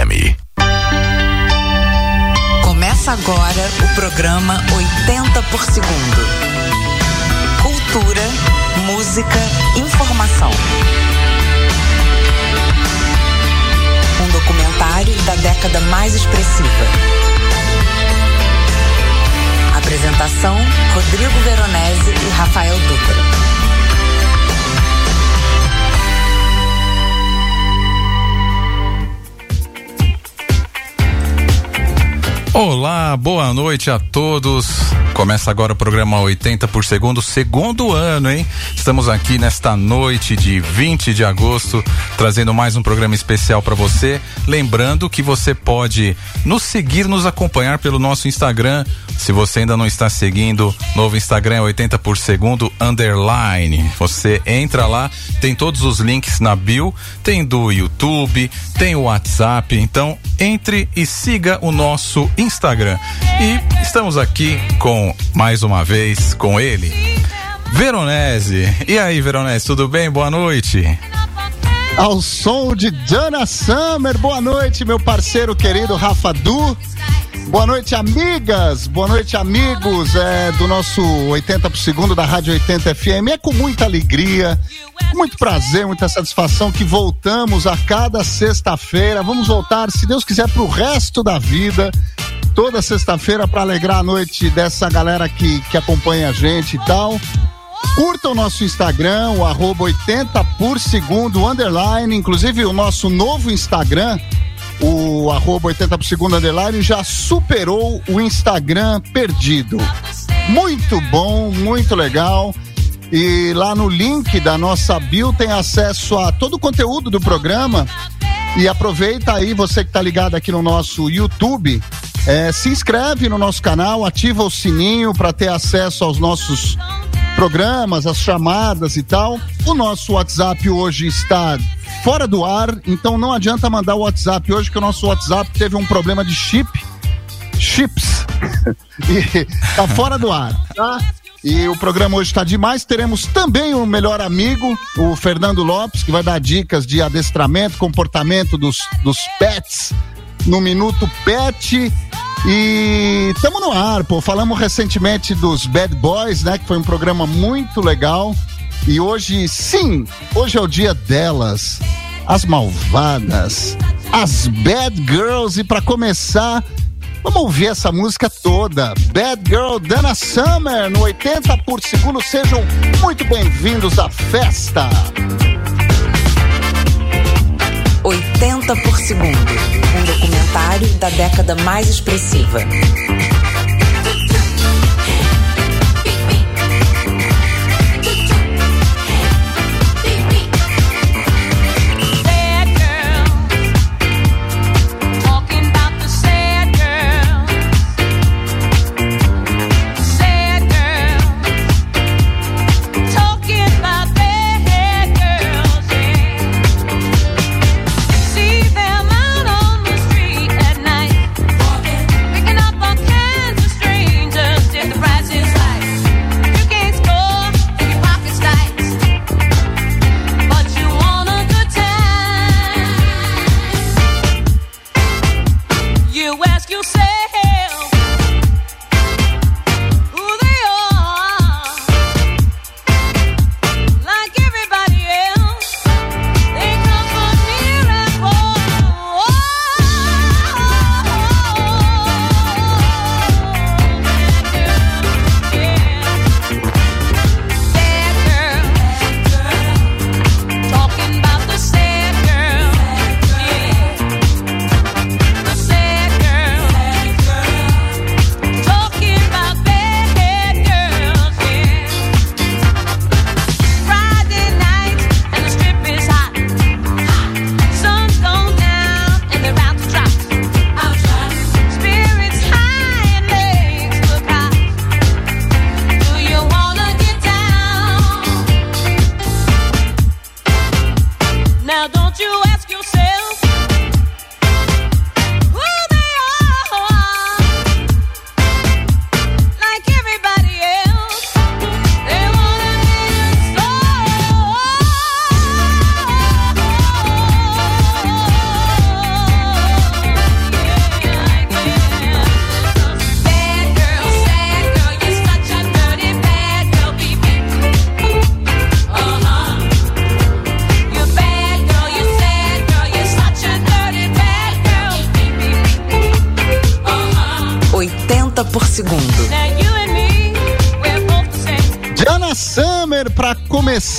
FM. Começa agora o programa 80 por segundo. Cultura, música, informação. Um documentário da década mais expressiva. Apresentação: Rodrigo Veronese e Rafael Dutra. Olá, boa noite a todos. Começa agora o programa 80 por segundo, segundo ano, hein? Estamos aqui nesta noite de 20 de agosto, trazendo mais um programa especial para você. Lembrando que você pode nos seguir, nos acompanhar pelo nosso Instagram. Se você ainda não está seguindo, novo Instagram é 80 por segundo underline. Você entra lá, tem todos os links na bio, tem do YouTube, tem o WhatsApp. Então, entre e siga o nosso Instagram. E estamos aqui com, mais uma vez, com ele, Veronese. E aí, Veronese, tudo bem? Boa noite. Ao som de Jana Summer, boa noite, meu parceiro querido Rafa Du. Boa noite, amigas. Boa noite, amigos é, do nosso 80 por segundo da Rádio 80 FM. É com muita alegria, muito prazer, muita satisfação que voltamos a cada sexta-feira. Vamos voltar, se Deus quiser, para o resto da vida. Toda sexta-feira para alegrar a noite dessa galera que, que acompanha a gente e tal. Curta o nosso Instagram, o arroba 80 por segundo, underline, inclusive o nosso novo Instagram, o arroba 80 por segundo underline já superou o Instagram perdido. Muito bom, muito legal. E lá no link da nossa bio tem acesso a todo o conteúdo do programa. E aproveita aí, você que está ligado aqui no nosso YouTube, é, se inscreve no nosso canal, ativa o sininho para ter acesso aos nossos programas, as chamadas e tal. O nosso WhatsApp hoje está fora do ar, então não adianta mandar o WhatsApp hoje, que o nosso WhatsApp teve um problema de chip, chips, e tá fora do ar, tá? E o programa hoje está demais. Teremos também o melhor amigo, o Fernando Lopes, que vai dar dicas de adestramento, comportamento dos, dos pets no Minuto Pet. E estamos no ar, pô. Falamos recentemente dos Bad Boys, né? Que foi um programa muito legal. E hoje, sim, hoje é o dia delas, as malvadas, as bad girls. E para começar, vamos ouvir essa música toda. Bad Girl Dana Summer, no 80 por segundo. Sejam muito bem-vindos à festa. 80 por segundo um documentário da década mais expressiva.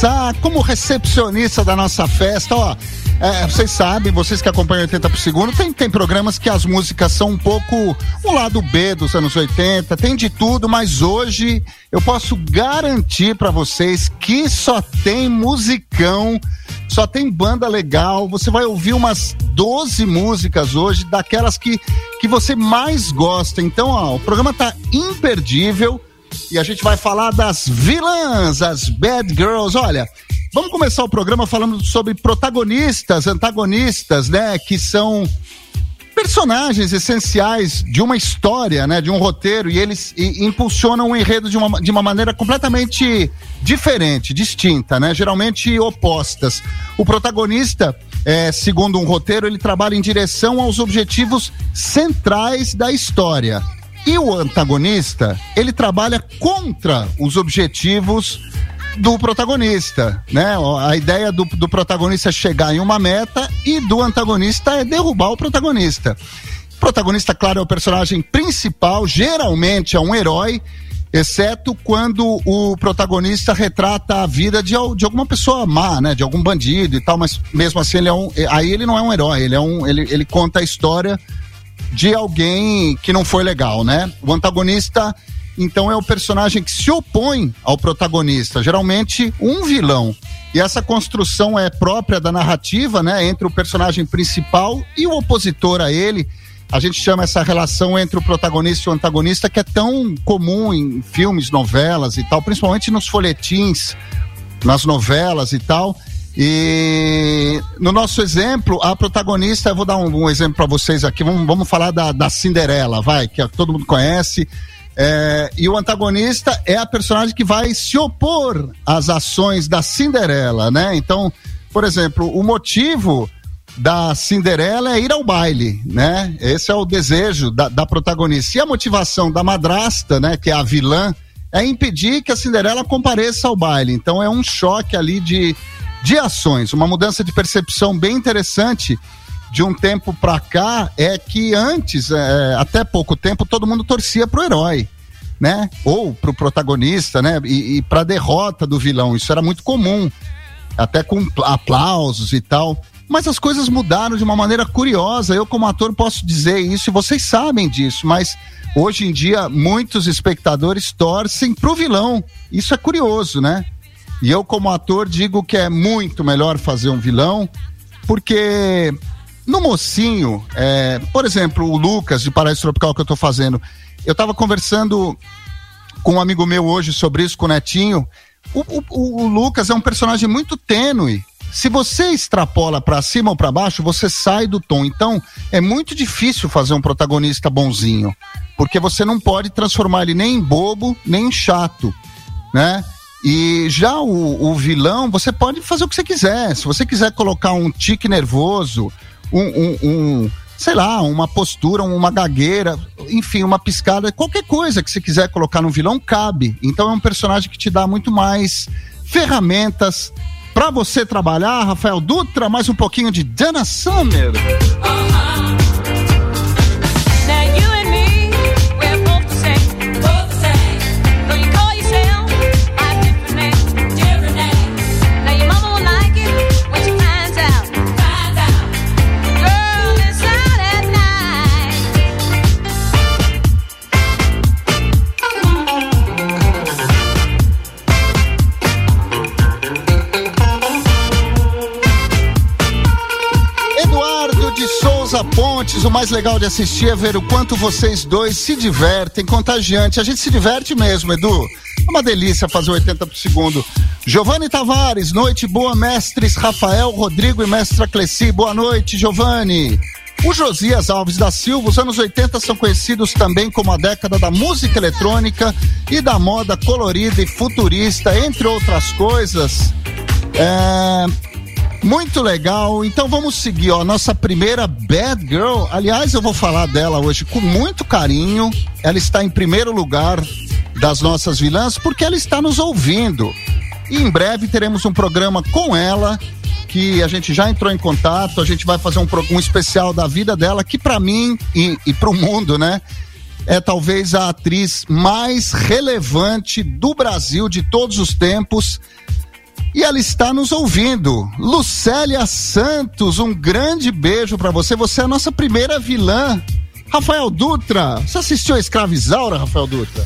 Começar como recepcionista da nossa festa, ó. É, vocês sabem, vocês que acompanham 80 por segundo, tem, tem programas que as músicas são um pouco o lado B dos anos 80, tem de tudo, mas hoje eu posso garantir para vocês que só tem musicão, só tem banda legal. Você vai ouvir umas 12 músicas hoje, daquelas que, que você mais gosta. Então, ó, o programa tá imperdível e a gente vai falar das vilãs, as bad girls. Olha, vamos começar o programa falando sobre protagonistas, antagonistas, né, que são personagens essenciais de uma história, né, de um roteiro e eles e, impulsionam o enredo de uma, de uma maneira completamente diferente, distinta, né, geralmente opostas. O protagonista, é, segundo um roteiro, ele trabalha em direção aos objetivos centrais da história. E o antagonista, ele trabalha contra os objetivos do protagonista, né? A ideia do, do protagonista é chegar em uma meta e do antagonista é derrubar o protagonista. O protagonista, claro, é o personagem principal, geralmente é um herói, exceto quando o protagonista retrata a vida de, de alguma pessoa má, né? De algum bandido e tal, mas mesmo assim ele é um, aí ele não é um herói, ele é um, ele, ele conta a história de alguém que não foi legal, né? O antagonista, então, é o personagem que se opõe ao protagonista, geralmente um vilão. E essa construção é própria da narrativa, né? Entre o personagem principal e o opositor a ele. A gente chama essa relação entre o protagonista e o antagonista que é tão comum em filmes, novelas e tal, principalmente nos folhetins, nas novelas e tal. E no nosso exemplo, a protagonista, eu vou dar um, um exemplo para vocês aqui. Vamos, vamos falar da, da Cinderela, vai, que todo mundo conhece. É, e o antagonista é a personagem que vai se opor às ações da Cinderela, né? Então, por exemplo, o motivo da Cinderela é ir ao baile, né? Esse é o desejo da, da protagonista. E a motivação da madrasta, né, que é a vilã, é impedir que a Cinderela compareça ao baile. Então é um choque ali de de ações. Uma mudança de percepção bem interessante de um tempo para cá é que antes, é, até pouco tempo, todo mundo torcia pro herói, né? Ou pro protagonista, né? E, e pra derrota do vilão. Isso era muito comum, até com aplausos e tal. Mas as coisas mudaram de uma maneira curiosa. Eu, como ator, posso dizer isso e vocês sabem disso, mas hoje em dia muitos espectadores torcem pro vilão. Isso é curioso, né? E eu, como ator, digo que é muito melhor fazer um vilão, porque no mocinho, é, por exemplo, o Lucas de Paraíso Tropical que eu tô fazendo, eu tava conversando com um amigo meu hoje sobre isso, com o Netinho. O, o, o Lucas é um personagem muito tênue. Se você extrapola para cima ou para baixo, você sai do tom. Então, é muito difícil fazer um protagonista bonzinho, porque você não pode transformar ele nem em bobo, nem em chato, né? E já o, o, vilão, você pode fazer o que você quiser. Se você quiser colocar um tique nervoso, um, um, um sei lá, uma postura, uma gagueira, enfim, uma piscada, qualquer coisa que você quiser colocar no vilão cabe. Então é um personagem que te dá muito mais ferramentas para você trabalhar. Rafael Dutra, mais um pouquinho de Dana Summer. Pontes, o mais legal de assistir é ver o quanto vocês dois se divertem, contagiante. A gente se diverte mesmo, Edu. É uma delícia fazer 80 por segundo. Giovanni Tavares, noite boa, mestres Rafael, Rodrigo e mestra Cleci. Boa noite, Giovanni. O Josias Alves da Silva, os anos 80 são conhecidos também como a década da música eletrônica e da moda colorida e futurista, entre outras coisas. É, muito legal. Então vamos seguir, ó. Nossa primeira Bad Girl. Aliás, eu vou falar dela hoje com muito carinho. Ela está em primeiro lugar das nossas vilãs porque ela está nos ouvindo. E em breve teremos um programa com ela que a gente já entrou em contato. A gente vai fazer um, um especial da vida dela que para mim e, e para o mundo, né? é talvez a atriz mais relevante do Brasil de todos os tempos. E ela está nos ouvindo. Lucélia Santos, um grande beijo para você. Você é a nossa primeira vilã. Rafael Dutra, você assistiu a Escravizaura, Rafael Dutra?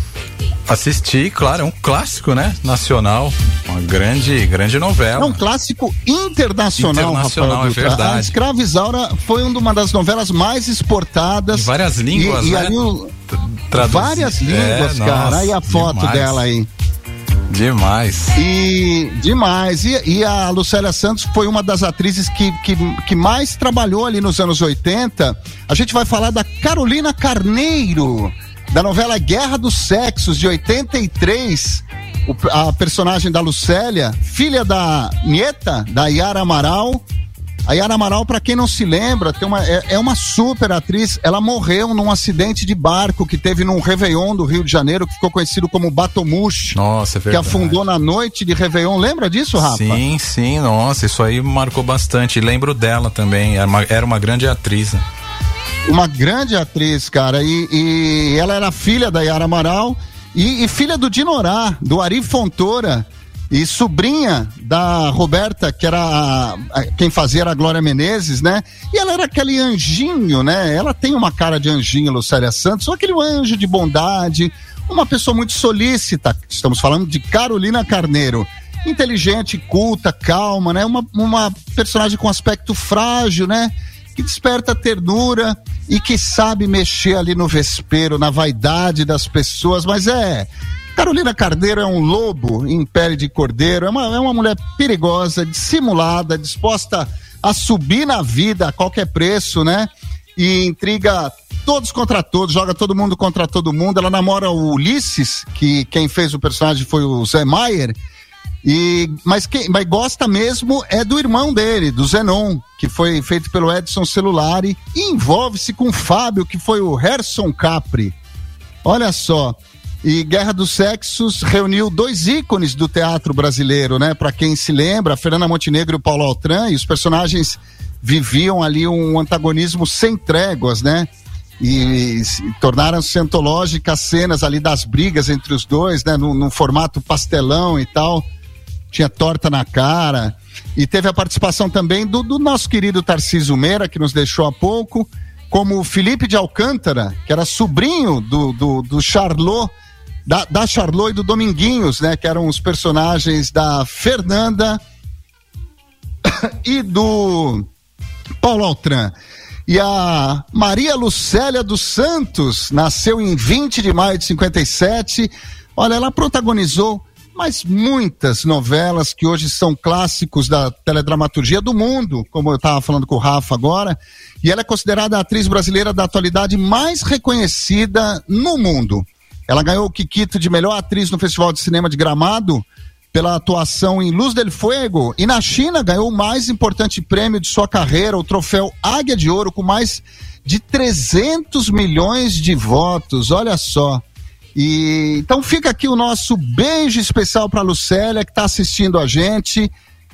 Assisti, claro, é um clássico, né? Nacional, uma grande, grande novela. É um clássico internacional, internacional Rafael é Dutra. verdade. A Escravizaura foi uma das novelas mais exportadas. Em várias línguas, e, né? E aí várias línguas, é, cara. Nossa, aí a foto demais. dela aí. Demais. E demais. E, e, a Lucélia Santos foi uma das atrizes que, que, que mais trabalhou ali nos anos 80. A gente vai falar da Carolina Carneiro da novela Guerra dos Sexos, de 83. O, a personagem da Lucélia, filha da Nieta, da Yara Amaral. A Yara Amaral, para quem não se lembra, tem uma, é, é, uma super atriz. Ela morreu num acidente de barco que teve num Réveillon do Rio de Janeiro, que ficou conhecido como Batomush. Nossa, é verdade. Que afundou na noite de Réveillon. Lembra disso, Rafa? Sim, sim, nossa, isso aí marcou bastante. Lembro dela também. Era uma, era uma grande atriz. Né? uma grande atriz, cara. E, e ela era filha da Yara Amaral e, e, filha do Dinorá, do Ari Fontoura. E sobrinha da Roberta, que era a, a, quem fazia era a Glória Menezes, né? E ela era aquele anjinho, né? Ela tem uma cara de anjinho, Lucélia Santos, aquele anjo de bondade, uma pessoa muito solícita. Estamos falando de Carolina Carneiro inteligente, culta, calma, né? Uma, uma personagem com aspecto frágil, né? Que desperta ternura e que sabe mexer ali no vespeiro, na vaidade das pessoas, mas é. Carolina Carneiro é um lobo em pele de cordeiro, é uma, é uma mulher perigosa, dissimulada, disposta a subir na vida a qualquer preço, né? E intriga todos contra todos, joga todo mundo contra todo mundo. Ela namora o Ulisses, que quem fez o personagem foi o Zé Maier e, mas quem mas gosta mesmo é do irmão dele, do Zenon, que foi feito pelo Edson Celulari, e envolve-se com o Fábio, que foi o Herson Capri. Olha só. E Guerra dos Sexos reuniu dois ícones do teatro brasileiro, né? Para quem se lembra, Fernanda Montenegro e o Paulo Altran, e os personagens viviam ali um antagonismo sem tréguas, né? E, e tornaram-se antológicas cenas ali das brigas entre os dois, né? Num, formato pastelão e tal tinha torta na cara. E teve a participação também do, do nosso querido Tarcísio Meira, que nos deixou há pouco, como o Felipe de Alcântara, que era sobrinho do, do, do Charlot, da, da Charlot e do Dominguinhos, né? Que eram os personagens da Fernanda e do Paulo Altran. E a Maria Lucélia dos Santos nasceu em 20 de maio de 57. Olha, ela protagonizou mas muitas novelas que hoje são clássicos da teledramaturgia do mundo, como eu estava falando com o Rafa agora, e ela é considerada a atriz brasileira da atualidade mais reconhecida no mundo. Ela ganhou o Kikito de melhor atriz no Festival de Cinema de Gramado pela atuação em Luz del Fuego e na China ganhou o mais importante prêmio de sua carreira, o troféu Águia de Ouro, com mais de 300 milhões de votos. Olha só. E então fica aqui o nosso beijo especial para Lucélia que está assistindo a gente.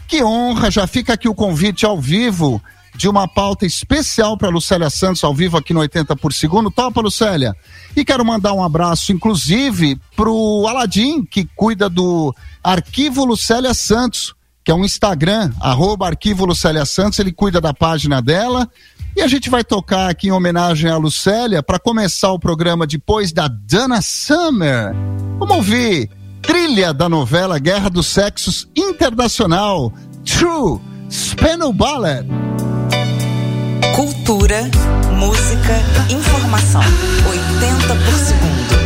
Que honra! Já fica aqui o convite ao vivo de uma pauta especial para Lucélia Santos ao vivo aqui no 80 por segundo. Topa, Lucélia? E quero mandar um abraço, inclusive, pro Aladim, que cuida do Arquivo Lucélia Santos, que é um Instagram, arroba Arquivo Lucélia Santos, ele cuida da página dela. E a gente vai tocar aqui em homenagem à Lucélia para começar o programa depois da Dana Summer. Vamos ouvir trilha da novela Guerra dos Sexos Internacional, True Spinal Ballet. Cultura, música, informação. 80 por segundo.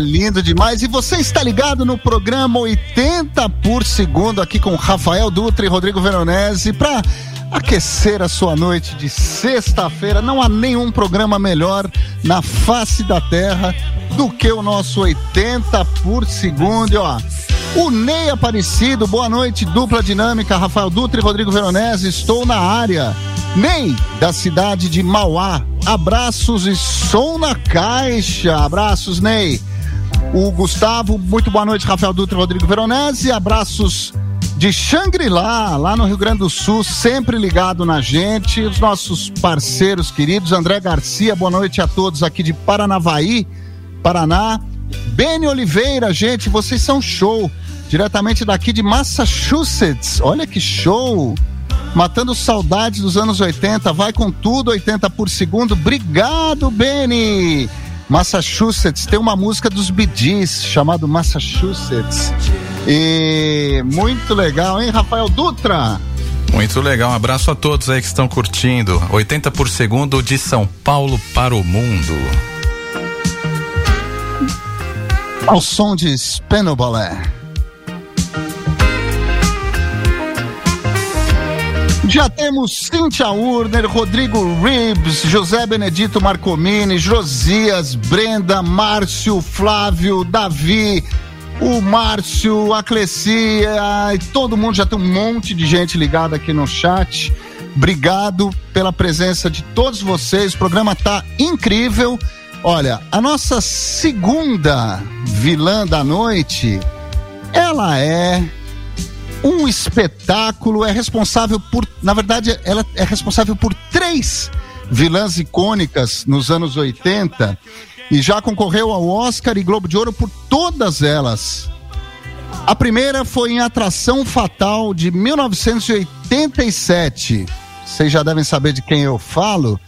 Lindo demais. E você está ligado no programa 80 por segundo aqui com Rafael Dutra e Rodrigo Veronese para aquecer a sua noite de sexta-feira. Não há nenhum programa melhor na face da terra do que o nosso 80 por segundo. E, ó, o Ney Aparecido, boa noite, dupla dinâmica, Rafael Dutra e Rodrigo Veronese, estou na área. Ney, da cidade de Mauá, abraços e som na caixa. Abraços, Ney. O Gustavo, muito boa noite, Rafael Dutra e Rodrigo Veronese, abraços de Xangri-Lá, lá no Rio Grande do Sul, sempre ligado na gente. Os nossos parceiros queridos, André Garcia, boa noite a todos aqui de Paranavaí, Paraná. Beni Oliveira, gente, vocês são show. Diretamente daqui de Massachusetts. Olha que show! Matando saudades dos anos 80. Vai com tudo, 80 por segundo. Obrigado, Beni! Massachusetts tem uma música dos Bee Gees chamado Massachusetts. E muito legal, hein, Rafael Dutra? Muito legal, um abraço a todos aí que estão curtindo. 80 por segundo de São Paulo para o mundo. Ao som de Spenobalé. Já temos Cíntia Urner, Rodrigo Ribs, José Benedito Marcomini, Josias, Brenda, Márcio, Flávio, Davi, o Márcio, a Clecia e todo mundo, já tem um monte de gente ligada aqui no chat. Obrigado pela presença de todos vocês. O programa tá incrível. Olha, a nossa segunda vilã da noite, ela é um espetáculo, é responsável por, na verdade, ela é responsável por três vilãs icônicas nos anos 80 e já concorreu ao Oscar e Globo de Ouro por todas elas. A primeira foi em Atração Fatal de 1987. Vocês já devem saber de quem eu falo.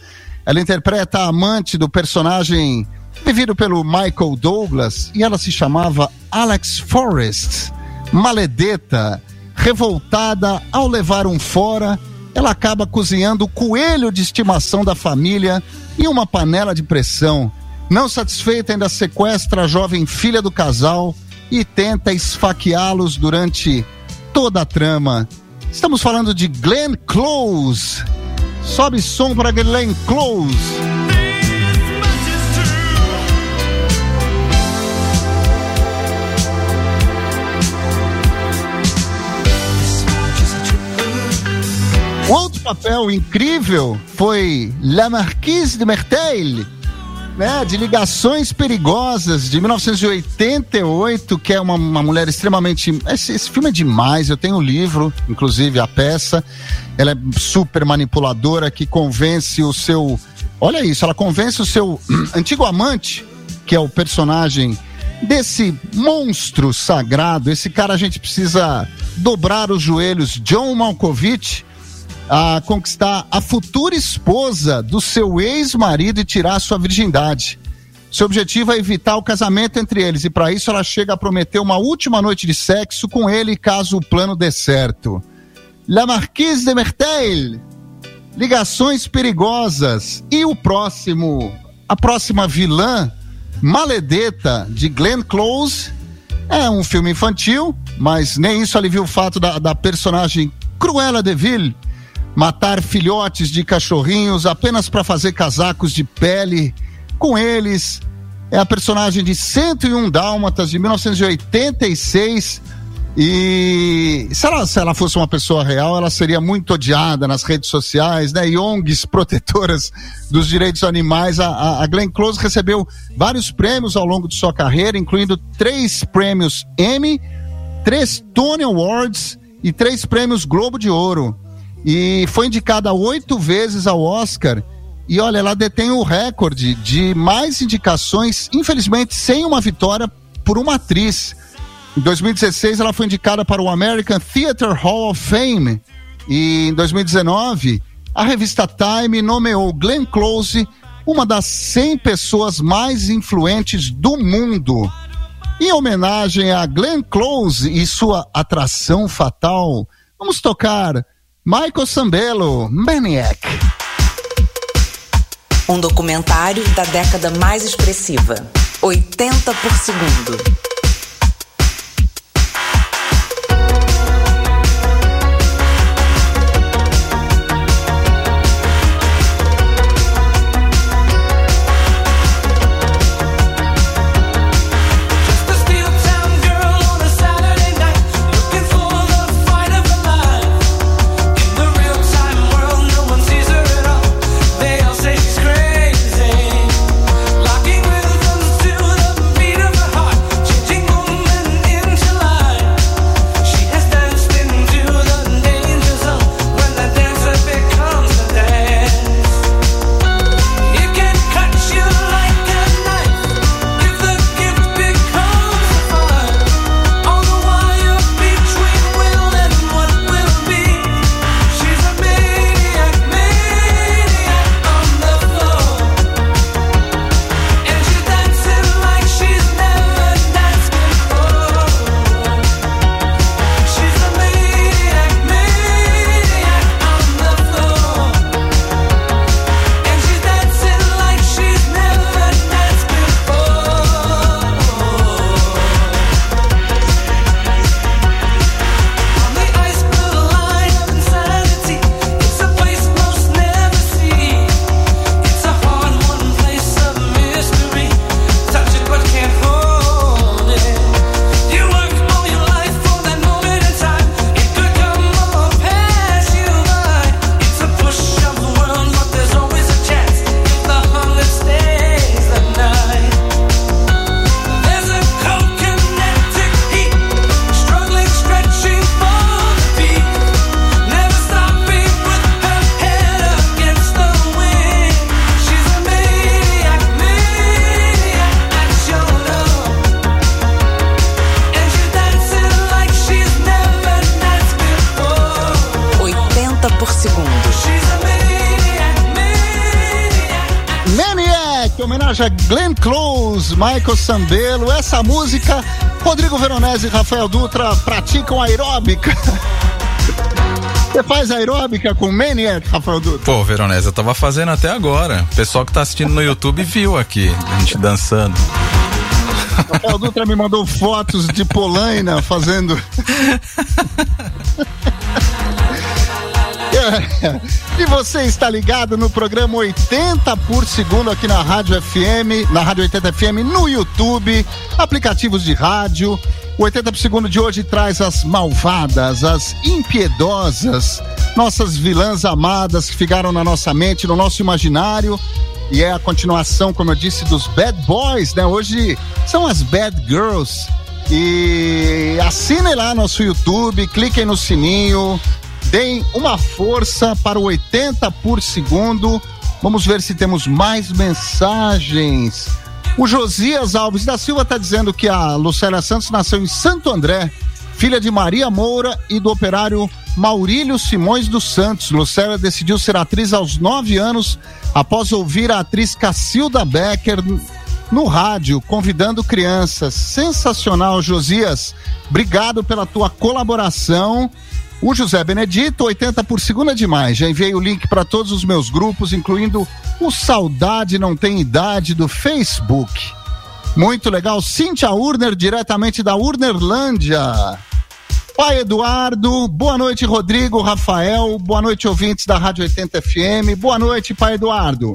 Ela interpreta a amante do personagem vivido pelo Michael Douglas e ela se chamava Alex Forrest. Maledeta, revoltada ao levar um fora, ela acaba cozinhando o coelho de estimação da família em uma panela de pressão não satisfeita, ainda sequestra a jovem filha do casal e tenta esfaqueá-los durante toda a trama. Estamos falando de Glenn Close. Sobe som para Glenn Close. Outro papel incrível foi La Marquise de Mertel, né, de Ligações Perigosas, de 1988, que é uma, uma mulher extremamente. Esse, esse, filme é demais, eu tenho o livro, inclusive a peça. Ela é super manipuladora que convence o seu. Olha isso, ela convence o seu antigo amante, que é o personagem desse monstro sagrado. Esse cara a gente precisa dobrar os joelhos. John Malkovich a conquistar a futura esposa do seu ex-marido e tirar sua virgindade. Seu objetivo é evitar o casamento entre eles e para isso ela chega a prometer uma última noite de sexo com ele caso o plano dê certo. La Marquise de Mertel, Ligações Perigosas e o próximo, a próxima vilã, Maledeta de Glenn Close. É um filme infantil, mas nem isso alivia o fato da, da personagem Cruella de Vil matar filhotes de cachorrinhos apenas para fazer casacos de pele com eles. É a personagem de 101 Dálmatas de 1986. E se ela, se ela fosse uma pessoa real, ela seria muito odiada nas redes sociais, né? E ONGs protetoras dos direitos animais. A, a Glenn Close recebeu vários prêmios ao longo de sua carreira, incluindo três prêmios Emmy, três Tony Awards e três prêmios Globo de Ouro e foi indicada oito vezes ao Oscar. E olha, ela detém o recorde de mais indicações, infelizmente sem uma vitória por uma atriz. Em 2016, ela foi indicada para o American Theatre Hall of Fame. E em 2019, a revista Time nomeou Glenn Close uma das 100 pessoas mais influentes do mundo. Em homenagem a Glenn Close e sua atração fatal, vamos tocar Michael Sambello, Maniac. Um documentário da década mais expressiva. 80 por segundo. Michael Sambelo. Essa música, Rodrigo Veronese e Rafael Dutra praticam aeróbica. Você faz aeróbica com Maniac, Rafael Dutra? Pô, Veronese, eu tava fazendo até agora. O pessoal que tá assistindo no YouTube viu aqui, a gente dançando. Rafael Dutra me mandou fotos de Polaina fazendo. E você está ligado no programa 80 por segundo aqui na Rádio FM, na Rádio 80 FM, no YouTube, aplicativos de rádio. O 80 por segundo de hoje traz as malvadas, as impiedosas, nossas vilãs amadas que ficaram na nossa mente, no nosso imaginário. E é a continuação, como eu disse, dos Bad Boys, né? Hoje são as Bad Girls. E assinem lá nosso YouTube, cliquem no sininho, deem uma força para o 80 por segundo. Vamos ver se temos mais mensagens. O Josias Alves da Silva está dizendo que a Lucélia Santos nasceu em Santo André, filha de Maria Moura e do operário Maurílio Simões dos Santos. Lucélia decidiu ser atriz aos nove anos após ouvir a atriz Cacilda Becker no rádio, convidando crianças. Sensacional, Josias. Obrigado pela tua colaboração. O José Benedito, 80 por segunda demais. Já enviei o link para todos os meus grupos, incluindo o Saudade Não Tem Idade do Facebook. Muito legal. Cíntia Urner, diretamente da Urnerlândia. Pai Eduardo, boa noite, Rodrigo, Rafael, boa noite, ouvintes da Rádio 80 FM. Boa noite, Pai Eduardo.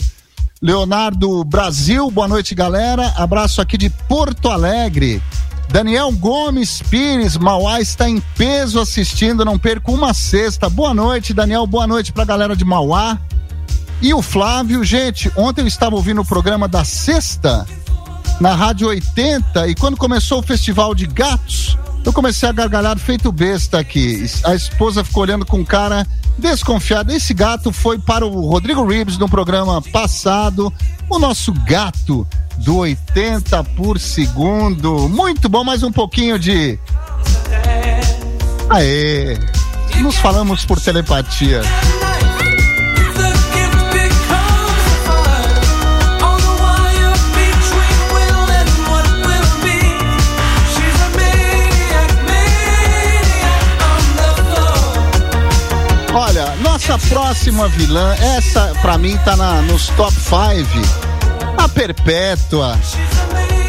Leonardo Brasil, boa noite, galera. Abraço aqui de Porto Alegre. Daniel Gomes Pires, Mauá está em peso assistindo, não perco uma sexta. Boa noite, Daniel, boa noite pra galera de Mauá. E o Flávio, gente, ontem eu estava ouvindo o programa da sexta na Rádio 80 e quando começou o Festival de Gatos, eu comecei a gargalhar feito besta aqui. A esposa ficou olhando com cara desconfiado. Esse gato foi para o Rodrigo Ribs no programa passado. O nosso gato do 80 por segundo. Muito bom, mais um pouquinho de. Aê! Nos falamos por telepatia. Nossa próxima vilã, essa pra mim tá na, nos top 5 a Perpétua,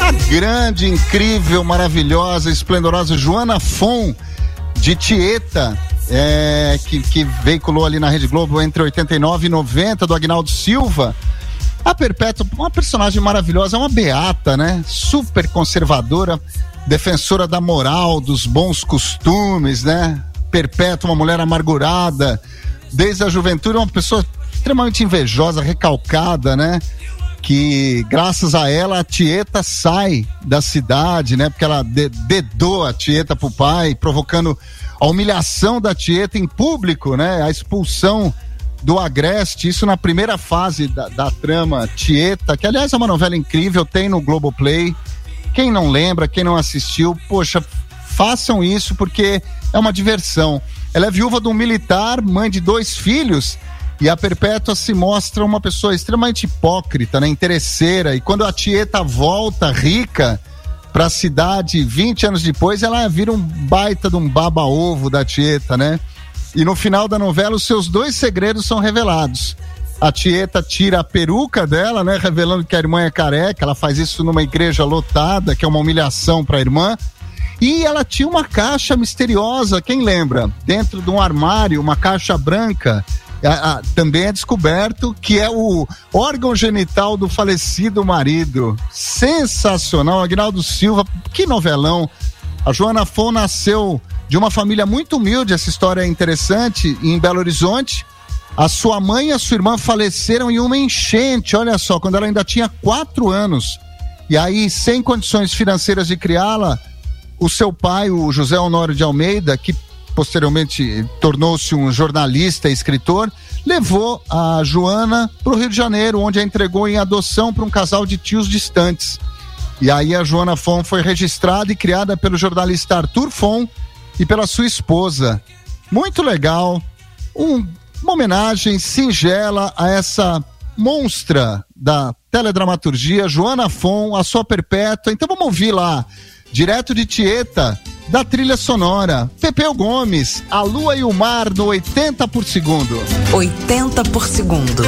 a grande, incrível, maravilhosa, esplendorosa Joana Fon de Tieta, é, que, que veiculou ali na Rede Globo entre 89 e 90, do Agnaldo Silva. A Perpétua, uma personagem maravilhosa, uma beata, né? Super conservadora, defensora da moral, dos bons costumes, né? Perpétua, uma mulher amargurada, desde a juventude, uma pessoa extremamente invejosa, recalcada, né? Que graças a ela a Tieta sai da cidade, né? Porque ela dedou a Tieta pro pai, provocando a humilhação da Tieta em público, né? A expulsão do Agreste, isso na primeira fase da, da trama Tieta, que aliás é uma novela incrível, tem no Globoplay. Quem não lembra, quem não assistiu, poxa, façam isso porque é uma diversão. Ela é viúva de um militar, mãe de dois filhos, e a Perpétua se mostra uma pessoa extremamente hipócrita, né, interesseira. E quando a Tieta volta rica para a cidade 20 anos depois, ela vira um baita de um baba-ovo da Tieta, né? E no final da novela, os seus dois segredos são revelados. A Tieta tira a peruca dela, né, revelando que a irmã é careca. Ela faz isso numa igreja lotada, que é uma humilhação para a irmã. E ela tinha uma caixa misteriosa, quem lembra? Dentro de um armário, uma caixa branca. também é descoberto que é o órgão genital do falecido marido. Sensacional, Agnaldo Silva, que novelão. A Joana Fon nasceu de uma família muito humilde, essa história é interessante, em Belo Horizonte. A sua mãe e a sua irmã faleceram em uma enchente, olha só, quando ela ainda tinha quatro anos. E aí, sem condições financeiras de criá-la, o seu pai, o José Honório de Almeida, que posteriormente tornou-se um jornalista e escritor, levou a Joana para o Rio de Janeiro, onde a entregou em adoção para um casal de tios distantes. E aí a Joana Fon foi registrada e criada pelo jornalista Arthur Fon e pela sua esposa. Muito legal, um, uma homenagem singela a essa monstra da teledramaturgia, Joana Fon, a sua perpétua. Então vamos ouvir lá direto de Tieta, da trilha sonora. Pepeu Gomes, A Lua e o Mar no 80 por segundo. 80 por segundo.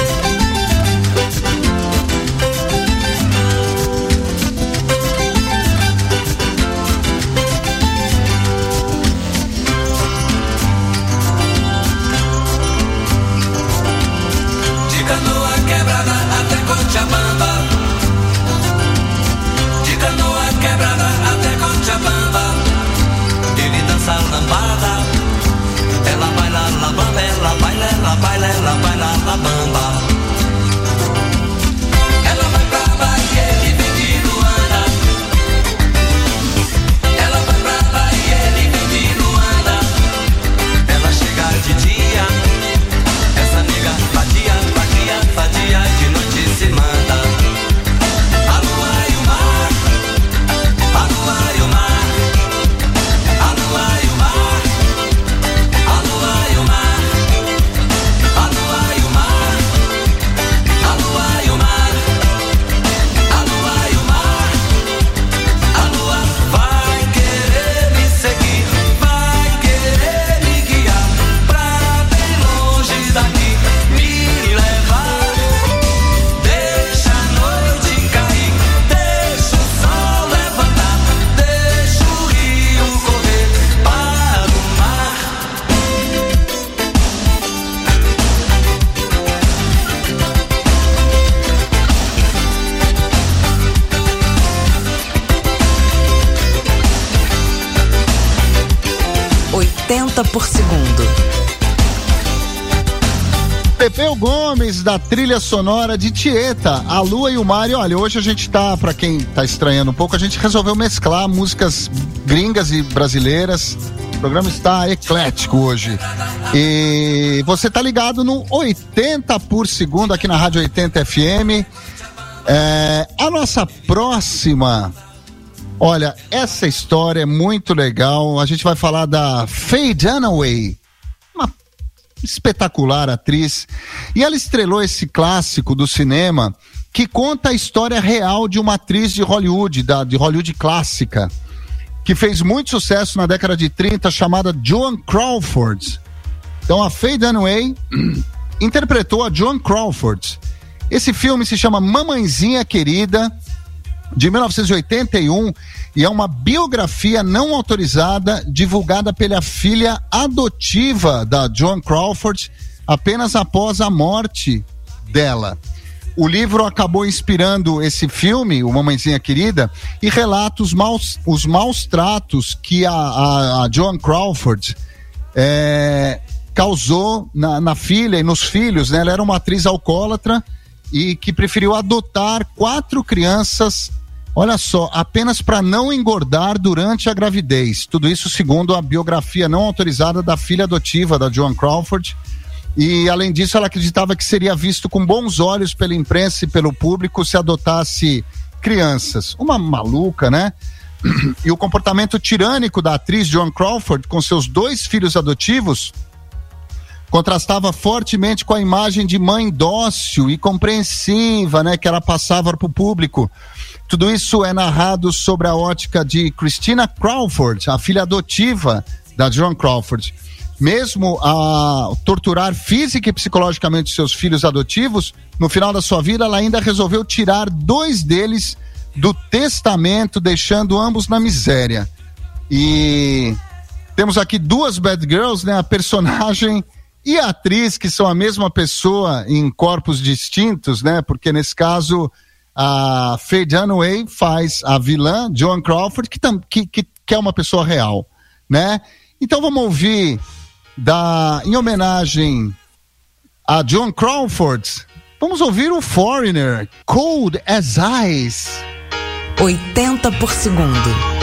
Da trilha sonora de Tieta, A Lua e o Mar. Olha, hoje a gente tá, para quem tá estranhando um pouco, a gente resolveu mesclar músicas gringas e brasileiras. O programa está eclético hoje. E você tá ligado no 80 por segundo aqui na Rádio 80 FM. É, a nossa próxima Olha, essa história é muito legal. A gente vai falar da Faye Dunaway, espetacular atriz. E ela estrelou esse clássico do cinema que conta a história real de uma atriz de Hollywood, da, de Hollywood clássica, que fez muito sucesso na década de 30, chamada Joan Crawford. Então a Faye Dunaway interpretou a Joan Crawford. Esse filme se chama Mamãezinha Querida de 1981 e é uma biografia não autorizada divulgada pela filha adotiva da Joan Crawford apenas após a morte dela. O livro acabou inspirando esse filme, O Mamãezinha Querida, e relata os maus, os maus tratos que a, a, a Joan Crawford é, causou na, na, filha e nos filhos. Né? Ela era uma atriz alcoólatra e que preferiu adotar quatro crianças, olha só, apenas para não engordar durante a gravidez. Tudo isso segundo a biografia não autorizada da filha adotiva da Joan Crawford e, além disso, ela acreditava que seria visto com bons olhos pela imprensa e pelo público se adotasse crianças. Uma maluca, né? E o comportamento tirânico da atriz Joan Crawford com seus dois filhos adotivos contrastava fortemente com a imagem de mãe dócil e compreensiva, né, que ela passava para o público. Tudo isso é narrado sobre a ótica de Christina Crawford, a filha adotiva da Joan Crawford mesmo a torturar física e psicologicamente seus filhos adotivos, no final da sua vida ela ainda resolveu tirar dois deles do testamento, deixando ambos na miséria. E temos aqui duas bad girls, né? A personagem e a atriz que são a mesma pessoa em corpos distintos, né? Porque nesse caso a Faye Dunaway faz a vilã Joan Crawford, que, que, que, que é uma pessoa real, né? Então vamos ouvir da, em homenagem a John Crawford, vamos ouvir o Foreigner, Cold as Ice. 80 por segundo.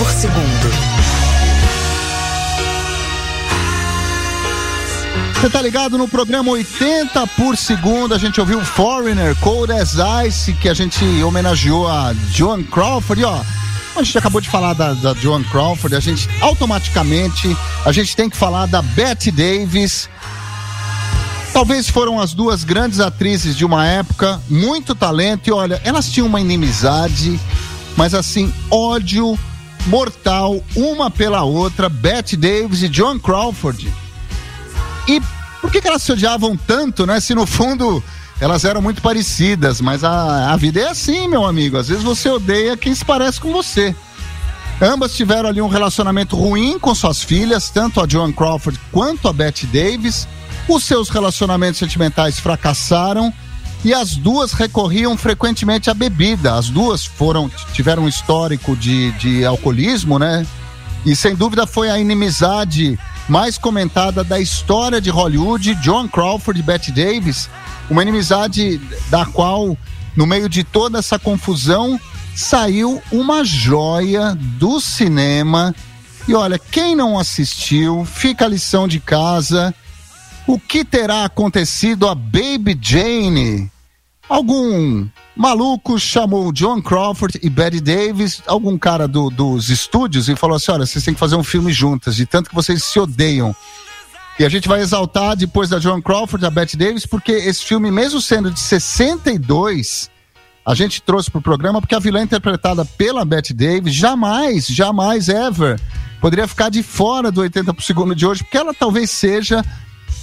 Por segundo. Você tá ligado no programa 80 por segundo? A gente ouviu Foreigner, Cold as Ice, que a gente homenageou a Joan Crawford. E ó, a gente acabou de falar da, da Joan Crawford, a gente automaticamente a gente tem que falar da Betty Davis. Talvez foram as duas grandes atrizes de uma época, muito talento e olha, elas tinham uma inimizade, mas assim, ódio mortal uma pela outra, Bette Davis e John Crawford. E por que, que elas se odiavam tanto, né? Se no fundo elas eram muito parecidas, mas a, a vida é assim, meu amigo. Às vezes você odeia quem se parece com você. Ambas tiveram ali um relacionamento ruim com suas filhas, tanto a Joan Crawford quanto a Bette Davis. Os seus relacionamentos sentimentais fracassaram e as duas recorriam frequentemente à bebida. As duas foram tiveram um histórico de, de alcoolismo, né? E sem dúvida foi a inimizade mais comentada da história de Hollywood, John Crawford e Bette Davis, uma inimizade da qual, no meio de toda essa confusão, saiu uma joia do cinema. E olha, quem não assistiu, fica a lição de casa o que terá acontecido a Baby Jane? algum maluco chamou John Crawford e Betty Davis, algum cara do, dos estúdios, e falou assim: olha, vocês têm que fazer um filme juntas, de tanto que vocês se odeiam. E a gente vai exaltar depois da John Crawford, a Betty Davis, porque esse filme, mesmo sendo de 62, a gente trouxe para o programa porque a vilã interpretada pela Betty Davis jamais, jamais, ever, poderia ficar de fora do 80 por segundo de hoje, porque ela talvez seja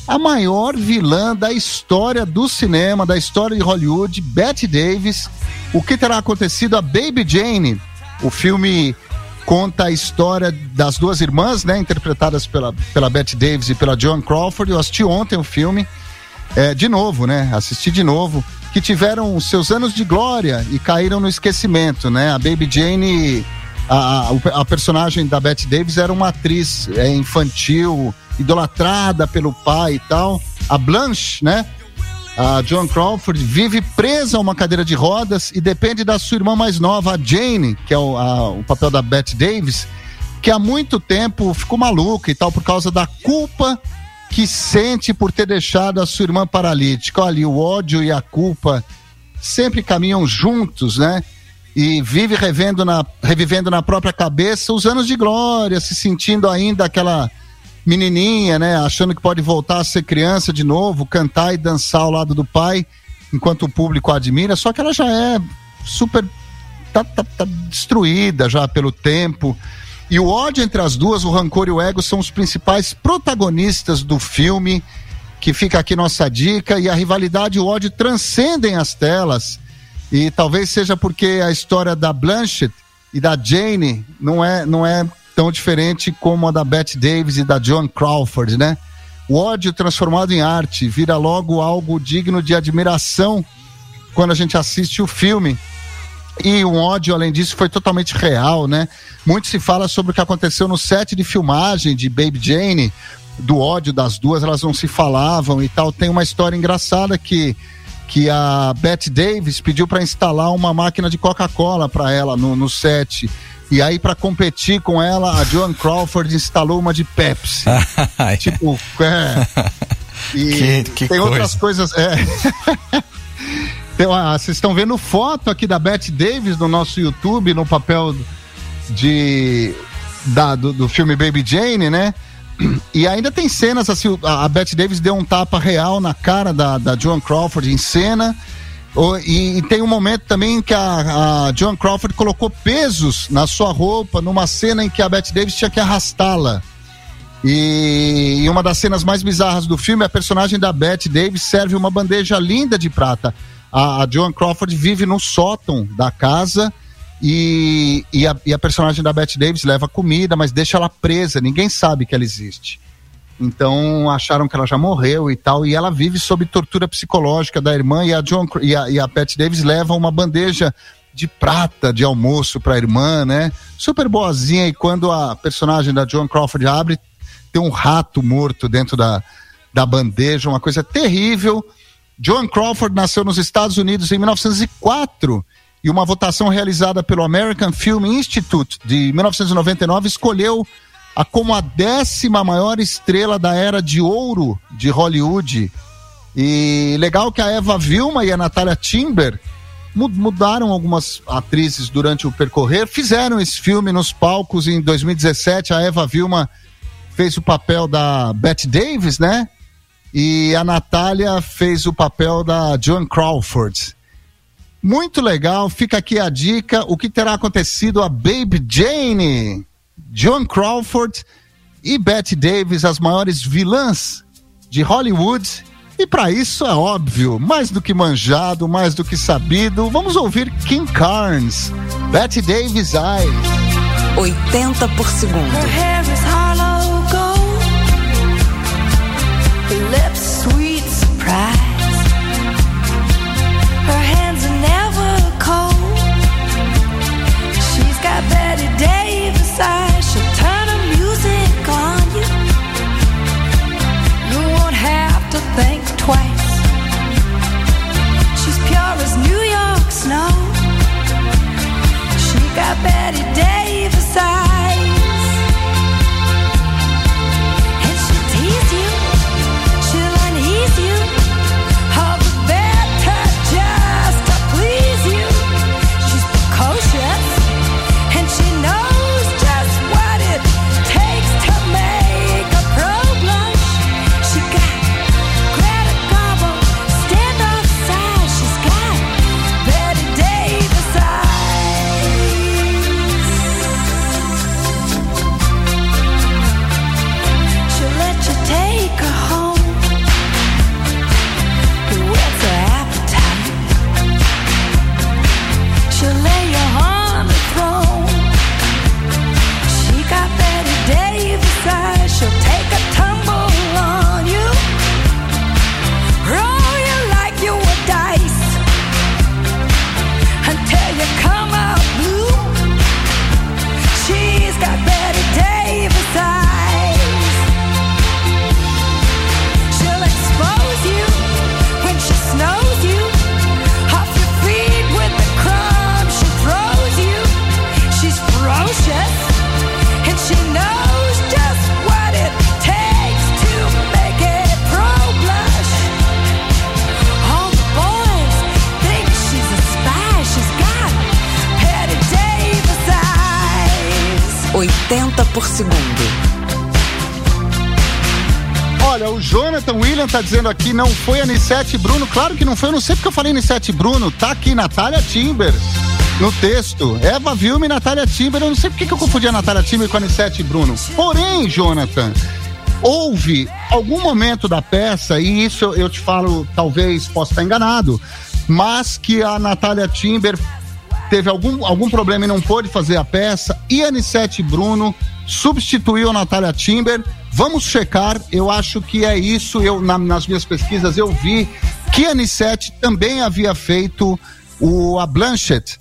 a maior vilã da história do cinema, da história de Hollywood, Betty Davis. O que terá acontecido a Baby Jane? O filme conta a história das duas irmãs, né, interpretadas pela, pela Bette Davis e pela Joan Crawford. Eu assisti ontem o filme, é, de novo, né, assisti de novo, que tiveram seus anos de glória e caíram no esquecimento, né. A Baby Jane, a, a, personagem da Bette Davis era uma atriz é, infantil, idolatrada pelo pai e tal. A Blanche, né, a Joan Crawford vive presa a uma cadeira de rodas e depende da sua irmã mais nova, a Jane, que é o, a, o papel da Bette Davis, que há muito tempo ficou maluca e tal por causa da culpa que sente por ter deixado a sua irmã paralítica. Olha, o ódio e a culpa sempre caminham juntos, né? E vive revendo na, revivendo na própria cabeça os anos de glória, se sentindo ainda aquela menininha, né, achando que pode voltar a ser criança de novo, cantar e dançar ao lado do pai, enquanto o público admira, só que ela já é super tá, tá, tá destruída já pelo tempo. E o ódio entre as duas, o rancor e o ego, são os principais protagonistas do filme, que fica aqui nossa dica, e a rivalidade e o ódio transcendem as telas. E talvez seja porque a história da Blanchett e da Jane não é, não é tão diferente como a da Bette Davis e da John Crawford, né? O ódio transformado em arte vira logo algo digno de admiração quando a gente assiste o filme. E o ódio, além disso, foi totalmente real, né? Muito se fala sobre o que aconteceu no set de filmagem de Baby Jane, do ódio das duas, elas não se falavam e tal. Tem uma história engraçada que que a Bette Davis pediu para instalar uma máquina de Coca-Cola para ela no, no set. E aí, para competir com ela, a Joan Crawford instalou uma de Pepsi. tipo, é. E que, que tem coisa. outras coisas. É. vocês estão vendo foto aqui da Bette Davis no nosso YouTube, no papel de da, do, do filme Baby Jane, né? E ainda tem cenas assim, a, Bette Davis deu um tapa real na cara da, da Joan Crawford em cena. E, e, tem um momento também que a, a Joan Crawford colocou pesos na sua roupa numa cena em que a Bette Davis tinha que arrastá-la. E, e uma das cenas mais bizarras do filme, a personagem da Bette Davis serve uma bandeja linda de prata. A, a Joan Crawford vive no sótão da casa e, e, a, e a personagem da Bette Davis leva comida, mas deixa ela presa, ninguém sabe que ela existe. Então acharam que ela já morreu e tal, e ela vive sob tortura psicológica da irmã e a John e a, e a Davis levam uma bandeja de prata de almoço para a irmã, né? Super boazinha e quando a personagem da John Crawford abre, tem um rato morto dentro da, da bandeja, uma coisa terrível. John Crawford nasceu nos Estados Unidos em 1904 e uma votação realizada pelo American Film Institute de 1999 escolheu a como a décima maior estrela da era de ouro de Hollywood. E legal que a Eva Vilma e a Natália Timber mudaram algumas atrizes durante o percorrer, fizeram esse filme nos palcos em 2017. A Eva Vilma fez o papel da Bette Davis, né? E a Natália fez o papel da Joan Crawford. Muito legal, fica aqui a dica: o que terá acontecido a Baby Jane? John Crawford e Bette Davis, as maiores vilãs de Hollywood. E para isso é óbvio, mais do que manjado, mais do que sabido, vamos ouvir Kim Carnes, Bette Davis Eyes. 80 por segundo. Snow. She got Betty Davis eyes. Por segundo. Olha, o Jonathan William tá dizendo aqui, não foi a Nissete Bruno. Claro que não foi, eu não sei porque eu falei Nissete Bruno. Tá aqui, Natália Timber, no texto. Eva Vilma e Natália Timber. Eu não sei porque que eu confundi a Natália Timber com a Nissete Bruno. Porém, Jonathan, houve algum momento da peça, e isso eu te falo, talvez possa estar enganado, mas que a Natália Timber teve algum, algum problema e não pôde fazer a peça, e Anissete Bruno substituiu a Natália Timber. Vamos checar, eu acho que é isso. Eu na, nas minhas pesquisas eu vi que Anissete também havia feito o a Blanchett.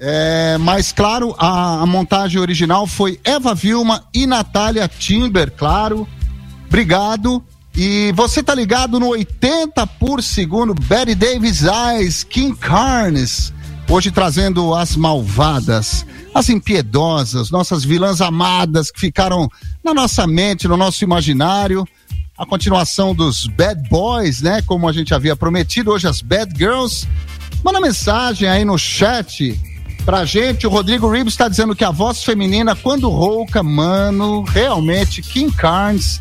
É, mas claro, a, a montagem original foi Eva Vilma e Natália Timber, claro. Obrigado. E você tá ligado no 80 por segundo, Betty Davis Eyes, King Carnes. Hoje trazendo as malvadas, as impiedosas, nossas vilãs amadas que ficaram na nossa mente, no nosso imaginário. A continuação dos Bad Boys, né? Como a gente havia prometido, hoje as Bad Girls. Manda mensagem aí no chat pra gente. O Rodrigo Ribes está dizendo que a voz feminina, quando rouca, mano, realmente, King Carnes.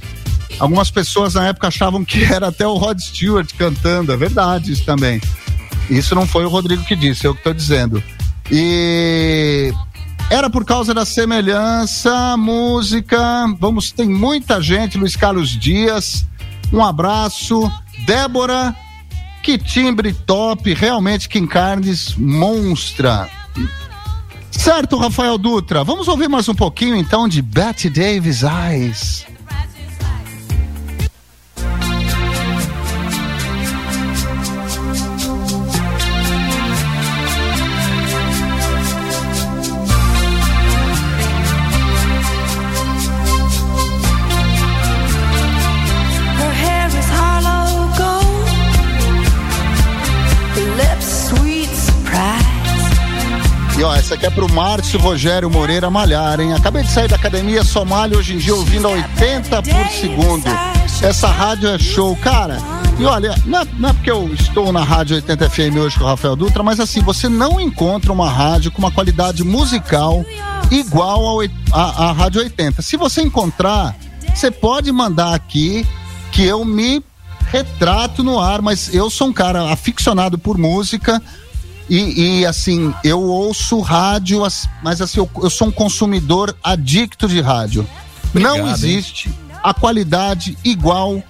Algumas pessoas na época achavam que era até o Rod Stewart cantando. É verdade isso também. Isso não foi o Rodrigo que disse, eu que estou dizendo. E era por causa da semelhança, música. Vamos, tem muita gente, Luiz Carlos Dias. Um abraço. Débora, que timbre top, realmente Kim Carnes monstra. Certo, Rafael Dutra. Vamos ouvir mais um pouquinho então de Betty Davis Eyes. Essa aqui é pro Márcio Rogério Moreira malhar, hein? Acabei de sair da academia, só malho hoje em dia ouvindo a 80 por segundo. Essa rádio é show, cara. E olha, não é, não é porque eu estou na Rádio 80 FM hoje com o Rafael Dutra, mas assim, você não encontra uma rádio com uma qualidade musical igual a Rádio 80. Se você encontrar, você pode mandar aqui que eu me retrato no ar, mas eu sou um cara aficionado por música. E, e, assim, eu ouço rádio, as- mas assim, eu, eu sou um consumidor adicto de rádio. Não Obrigado, existe a qualidade igual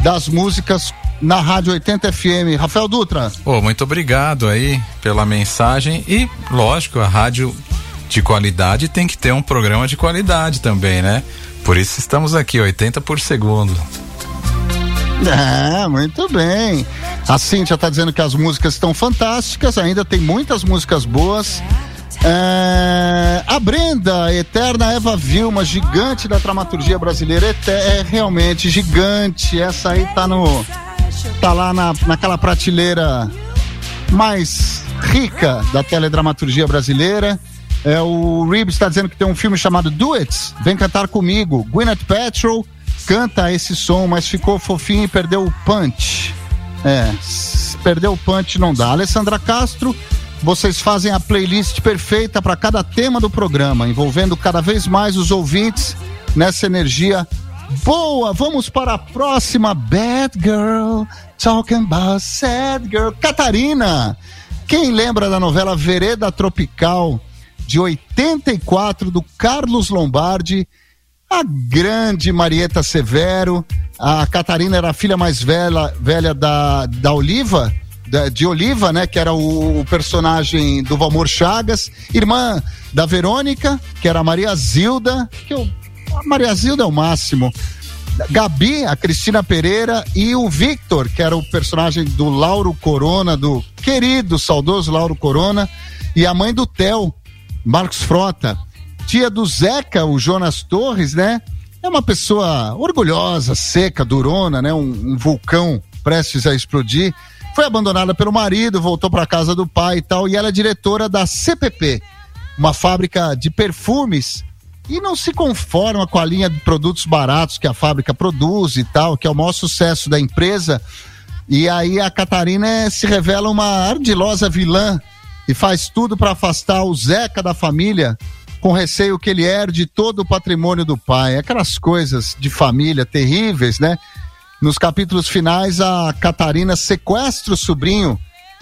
das músicas na Rádio 80 FM. Rafael Dutra. Pô, muito obrigado aí pela mensagem e, lógico, a rádio de qualidade tem que ter um programa de qualidade também, né? Por isso estamos aqui, 80 por segundo. É, muito bem. A Cíntia tá dizendo que as músicas estão fantásticas, ainda tem muitas músicas boas. É, a Brenda, eterna Eva Vilma, gigante da dramaturgia brasileira, é realmente gigante. Essa aí tá no. tá lá na, naquela prateleira mais rica da teledramaturgia brasileira. É, o Reeves está dizendo que tem um filme chamado Do It, Vem Cantar Comigo. Gwyneth Paltrow canta esse som, mas ficou fofinho e perdeu o punch. É, perdeu o punch não dá. Alessandra Castro, vocês fazem a playlist perfeita para cada tema do programa, envolvendo cada vez mais os ouvintes nessa energia boa. Vamos para a próxima Bad Girl, talking about sad girl. Catarina, quem lembra da novela Vereda Tropical de 84 do Carlos Lombardi? A grande Marieta Severo, a Catarina era a filha mais velha, velha da, da Oliva, da- de Oliva, né? Que era o, o personagem do Valmor Chagas, irmã da Verônica, que era a Maria Zilda, que eu, a Maria Zilda é o máximo. Gabi, a Cristina Pereira e o Victor, que era o personagem do Lauro Corona, do querido, saudoso Lauro Corona, e a mãe do Theo, Marcos Frota. Tia do Zeca, o Jonas Torres, né? É uma pessoa orgulhosa, seca, durona, né? Um, um vulcão prestes a explodir. Foi abandonada pelo marido, voltou para casa do pai e tal, e ela é diretora da CPP, uma fábrica de perfumes e não se conforma com a linha de produtos baratos que a fábrica produz e tal, que é o maior sucesso da empresa. E aí a Catarina eh, se revela uma ardilosa vilã e faz tudo para afastar o Zeca da família, com receio que ele herde todo o patrimônio do pai. Aquelas coisas de família terríveis, né? Nos capítulos finais, a Catarina sequestra o sobrinho,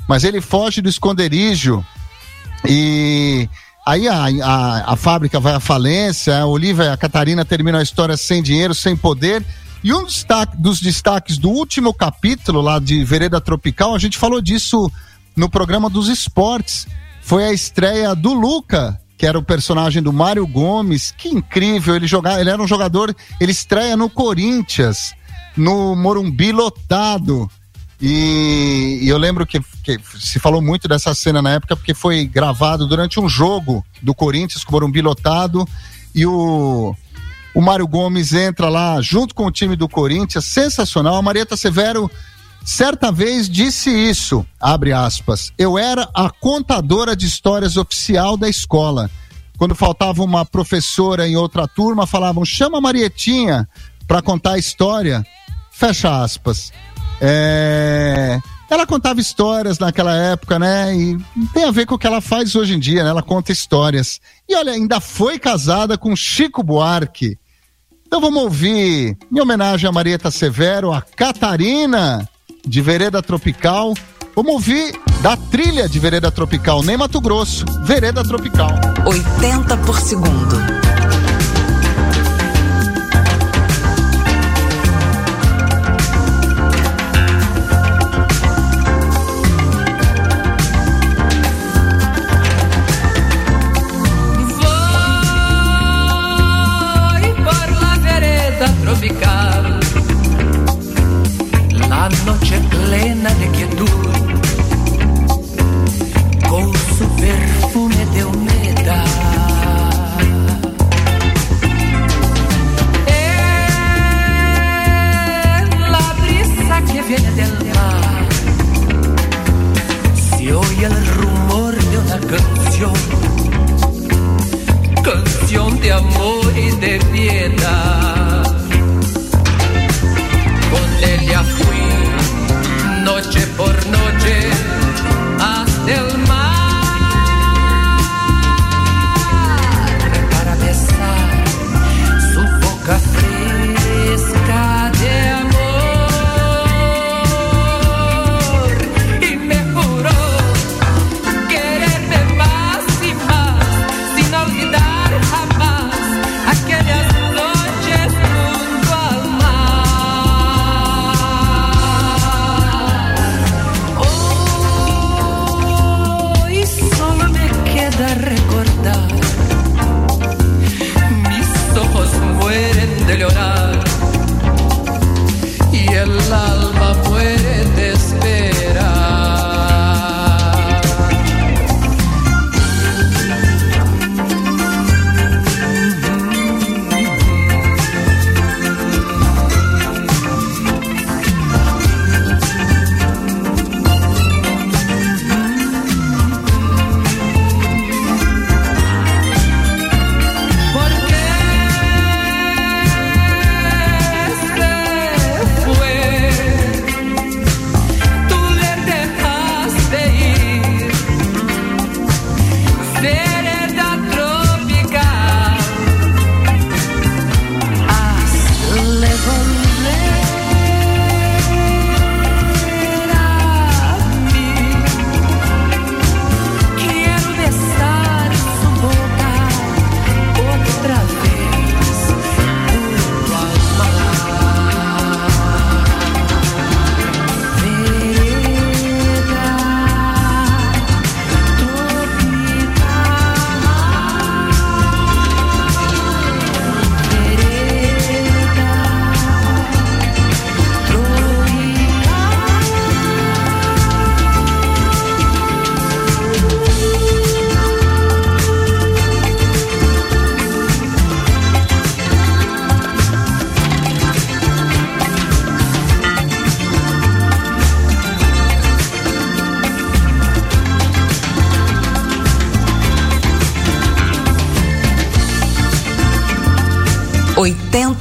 mas ele foge do esconderijo e aí a, a, a fábrica vai à falência, a Olivia e a Catarina terminam a história sem dinheiro, sem poder. E um destaque, dos destaques do último capítulo lá de Vereda Tropical, a gente falou disso no programa dos esportes. Foi a estreia do Luca, que era o personagem do Mário Gomes. Que incrível, ele jogar, ele era um jogador, ele estreia no Corinthians no Morumbi lotado. E, e eu lembro que, que, se falou muito dessa cena na época porque foi gravado durante um jogo do Corinthians com o Morumbi lotado e o, o Mário Gomes entra lá junto com o time do Corinthians, sensacional. A Marieta Severo certa vez disse isso, abre aspas, eu era a contadora de histórias oficial da escola. Quando faltava uma professora em outra turma, falavam, chama a Marietinha para contar a história. Fecha aspas. É... Ela contava histórias naquela época, né? E tem a ver com o que ela faz hoje em dia, né? Ela conta histórias. E olha, ainda foi casada com Chico Buarque. Então vamos ouvir, em homenagem a Marieta Severo, a Catarina de Vereda Tropical. Vamos ouvir da trilha de Vereda Tropical, nem Mato Grosso, Vereda Tropical. 80 por segundo.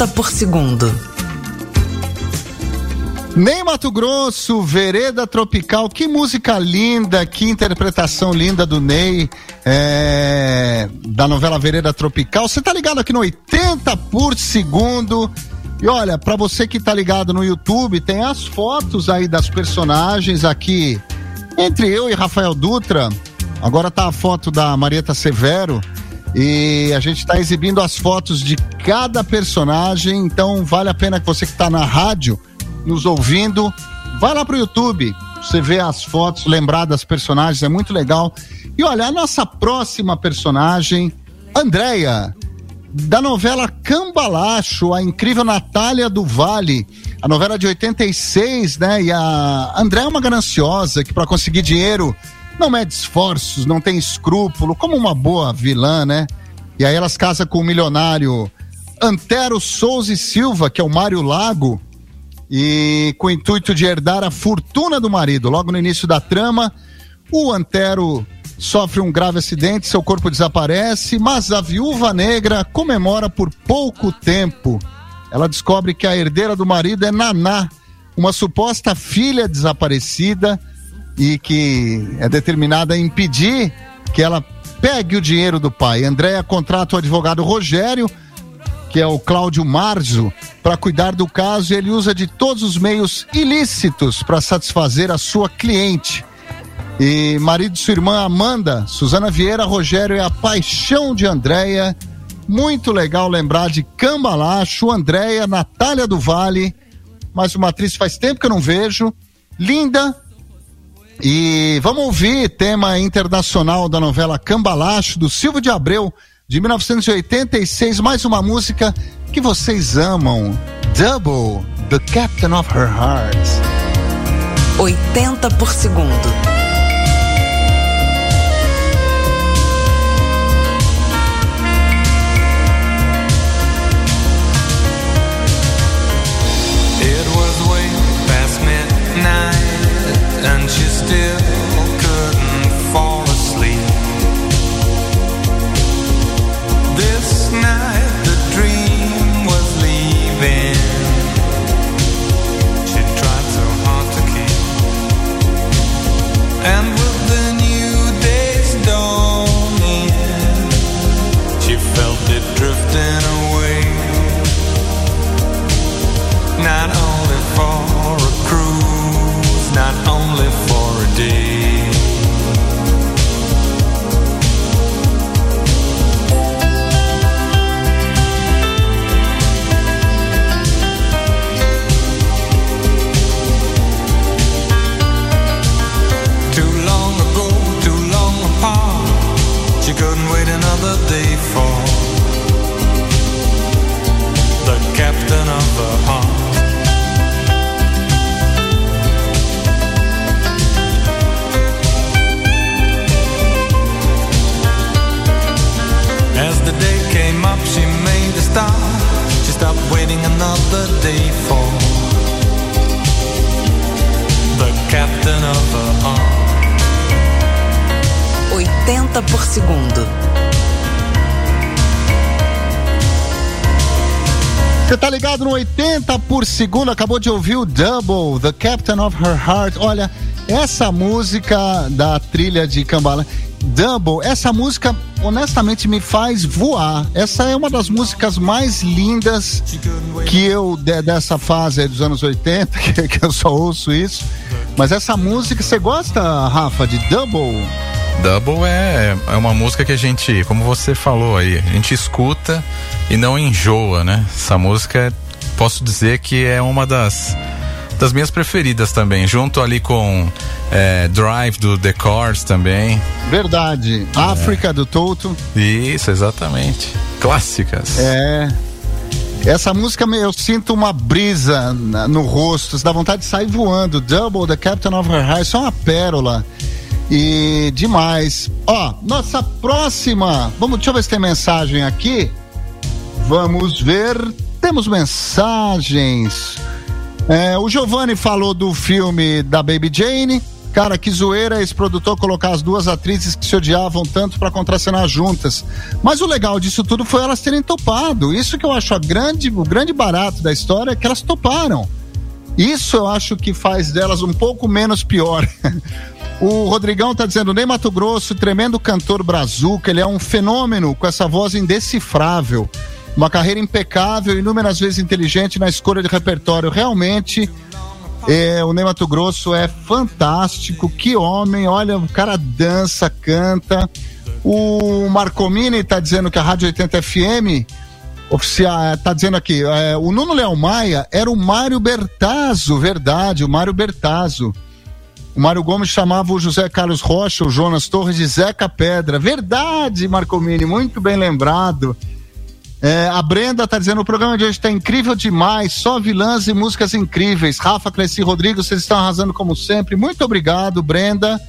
Por segundo. Nem Mato Grosso, Vereda Tropical, que música linda, que interpretação linda do Ney, é, da novela Vereda Tropical. Você tá ligado aqui no 80 por segundo. E olha, para você que tá ligado no YouTube, tem as fotos aí das personagens aqui entre eu e Rafael Dutra. Agora tá a foto da Marieta Severo e a gente está exibindo as fotos de cada personagem, então vale a pena que você que está na rádio nos ouvindo, vai lá pro YouTube, você vê as fotos, lembrar das personagens, é muito legal. E olha, a nossa próxima personagem, Andréia, da novela Cambalacho, a incrível Natália do Vale, a novela de 86, né? E a Andréia é uma gananciosa que para conseguir dinheiro não mede esforços, não tem escrúpulo, como uma boa vilã, né? E aí elas casam com o milionário Antero Souza e Silva, que é o Mário Lago, e com o intuito de herdar a fortuna do marido. Logo no início da trama, o Antero sofre um grave acidente, seu corpo desaparece, mas a viúva negra comemora por pouco tempo. Ela descobre que a herdeira do marido é Naná, uma suposta filha desaparecida e que é determinada a impedir que ela pegue o dinheiro do pai. Andréia contrata o advogado Rogério que é o Cláudio Marzo, para cuidar do caso ele usa de todos os meios ilícitos para satisfazer a sua cliente. E marido de sua irmã Amanda, Suzana Vieira, Rogério é a paixão de Andréia. Muito legal lembrar de Cambalacho, Andréia, Natália do Vale, mais uma atriz faz tempo que eu não vejo. Linda. E vamos ouvir tema internacional da novela Cambalacho, do Silvio de Abreu, de 1986, mais uma música que vocês amam. Double, The Captain of Her Heart. 80 por segundo. and she still and por segundo, acabou de ouvir o Double, The Captain of Her Heart. Olha, essa música da trilha de Cambala, Double, essa música honestamente me faz voar. Essa é uma das músicas mais lindas que eu, de, dessa fase dos anos 80, que, que eu só ouço isso. Mas essa música, você gosta, Rafa, de Double? Double é, é uma música que a gente, como você falou aí, a gente escuta e não enjoa, né? Essa música posso dizer que é uma das das minhas preferidas também, junto ali com é, Drive do The Cars também. Verdade. É. África do Toto. Isso, exatamente. Clássicas. É. Essa música eu sinto uma brisa no rosto, dá vontade de sair voando. Double, The Captain of Her Heart, é uma pérola. E demais. Ó, nossa próxima. Vamos, deixa eu ver se tem mensagem aqui. Vamos ver. Temos mensagens. É, o Giovanni falou do filme da Baby Jane. Cara, que zoeira esse produtor colocar as duas atrizes que se odiavam tanto para contracenar juntas. Mas o legal disso tudo foi elas terem topado. Isso que eu acho a grande, o grande barato da história é que elas toparam. Isso eu acho que faz delas um pouco menos pior. o Rodrigão tá dizendo, nem Mato Grosso, tremendo cantor brazuca, ele é um fenômeno com essa voz indecifrável. Uma carreira impecável, inúmeras vezes inteligente na escolha de repertório. Realmente, é, o Ney Mato Grosso é fantástico. Que homem, olha, o cara dança, canta. O Marcomini está dizendo que a Rádio 80 FM oficial tá dizendo aqui, é, o Nuno Leão Maia era o Mário Bertazzo, verdade, o Mário Bertazzo. O Mário Gomes chamava o José Carlos Rocha, o Jonas Torres de Zeca Pedra. Verdade, Marcomini, muito bem lembrado. É, a Brenda tá dizendo o programa de hoje está incrível demais, só vilãs e músicas incríveis. Rafa, Cleci, Rodrigo, vocês estão arrasando como sempre. Muito obrigado, Brenda.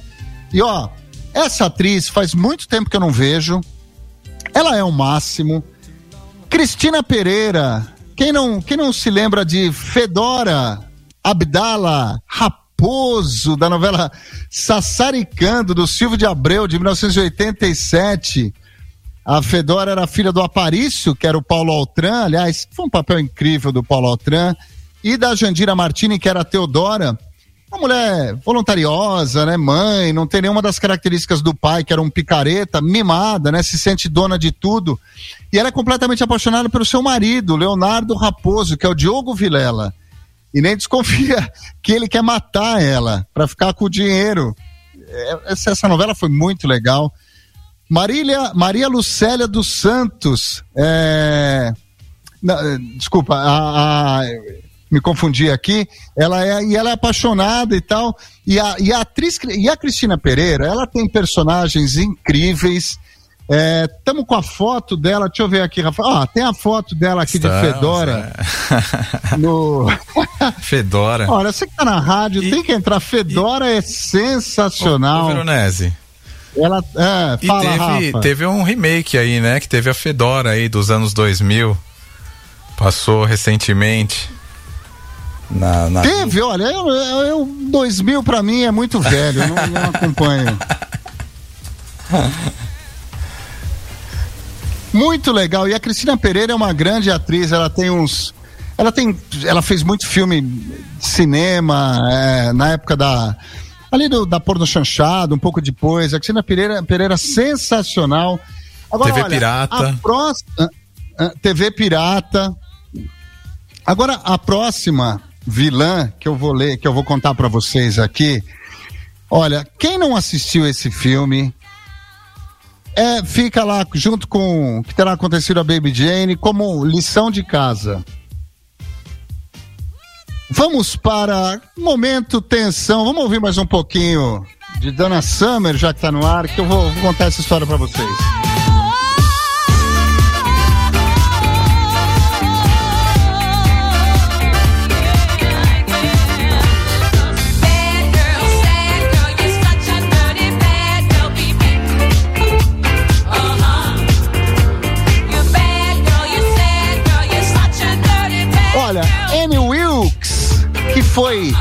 E ó, essa atriz faz muito tempo que eu não vejo. Ela é o máximo. Cristina Pereira, quem não, quem não se lembra de Fedora Abdala Raposo, da novela Sassaricando, do Silvio de Abreu, de 1987. A Fedora era filha do Aparício, que era o Paulo Altran, aliás, foi um papel incrível do Paulo Altran, e da Jandira Martini, que era a Teodora. Uma mulher voluntariosa, né, mãe, não tem nenhuma das características do pai, que era um picareta, mimada, né, se sente dona de tudo. E ela é completamente apaixonada pelo seu marido, Leonardo Raposo, que é o Diogo Vilela. E nem desconfia que ele quer matar ela para ficar com o dinheiro. É, essa, essa novela foi muito legal. Marília, Maria Lucélia dos Santos, é... Não, é, desculpa, a, a, me confundi aqui. Ela é e ela é apaixonada e tal. E a, e a atriz e a Cristina Pereira, ela tem personagens incríveis. Estamos é, com a foto dela, deixa eu ver aqui, Rafael. Ah, tem a foto dela aqui Estamos, de Fedora. É. No... Fedora. Olha, você que tá na rádio, e, tem que entrar. Fedora e... é sensacional. O, o Veronese. Ela, é, e teve, teve um remake aí, né? Que teve a Fedora aí dos anos 2000. Passou recentemente. Na, na... Teve, olha, eu, eu, eu 2000 pra mim é muito velho, eu não, não acompanho. Muito legal. E a Cristina Pereira é uma grande atriz, ela tem uns. Ela tem. Ela fez muito filme de cinema, é, na época da ali do, da porno chanchado, um pouco depois. A Cristina Pereira, Pereira sensacional. Agora, TV olha, Pirata. A próxima, TV Pirata. Agora, a próxima vilã que eu vou ler, que eu vou contar para vocês aqui. Olha, quem não assistiu esse filme, é, fica lá junto com o que terá acontecido a Baby Jane como lição de casa. Vamos para momento tensão. Vamos ouvir mais um pouquinho de Dana Summer, já que está no ar, que eu vou, vou contar essa história para vocês. Foi.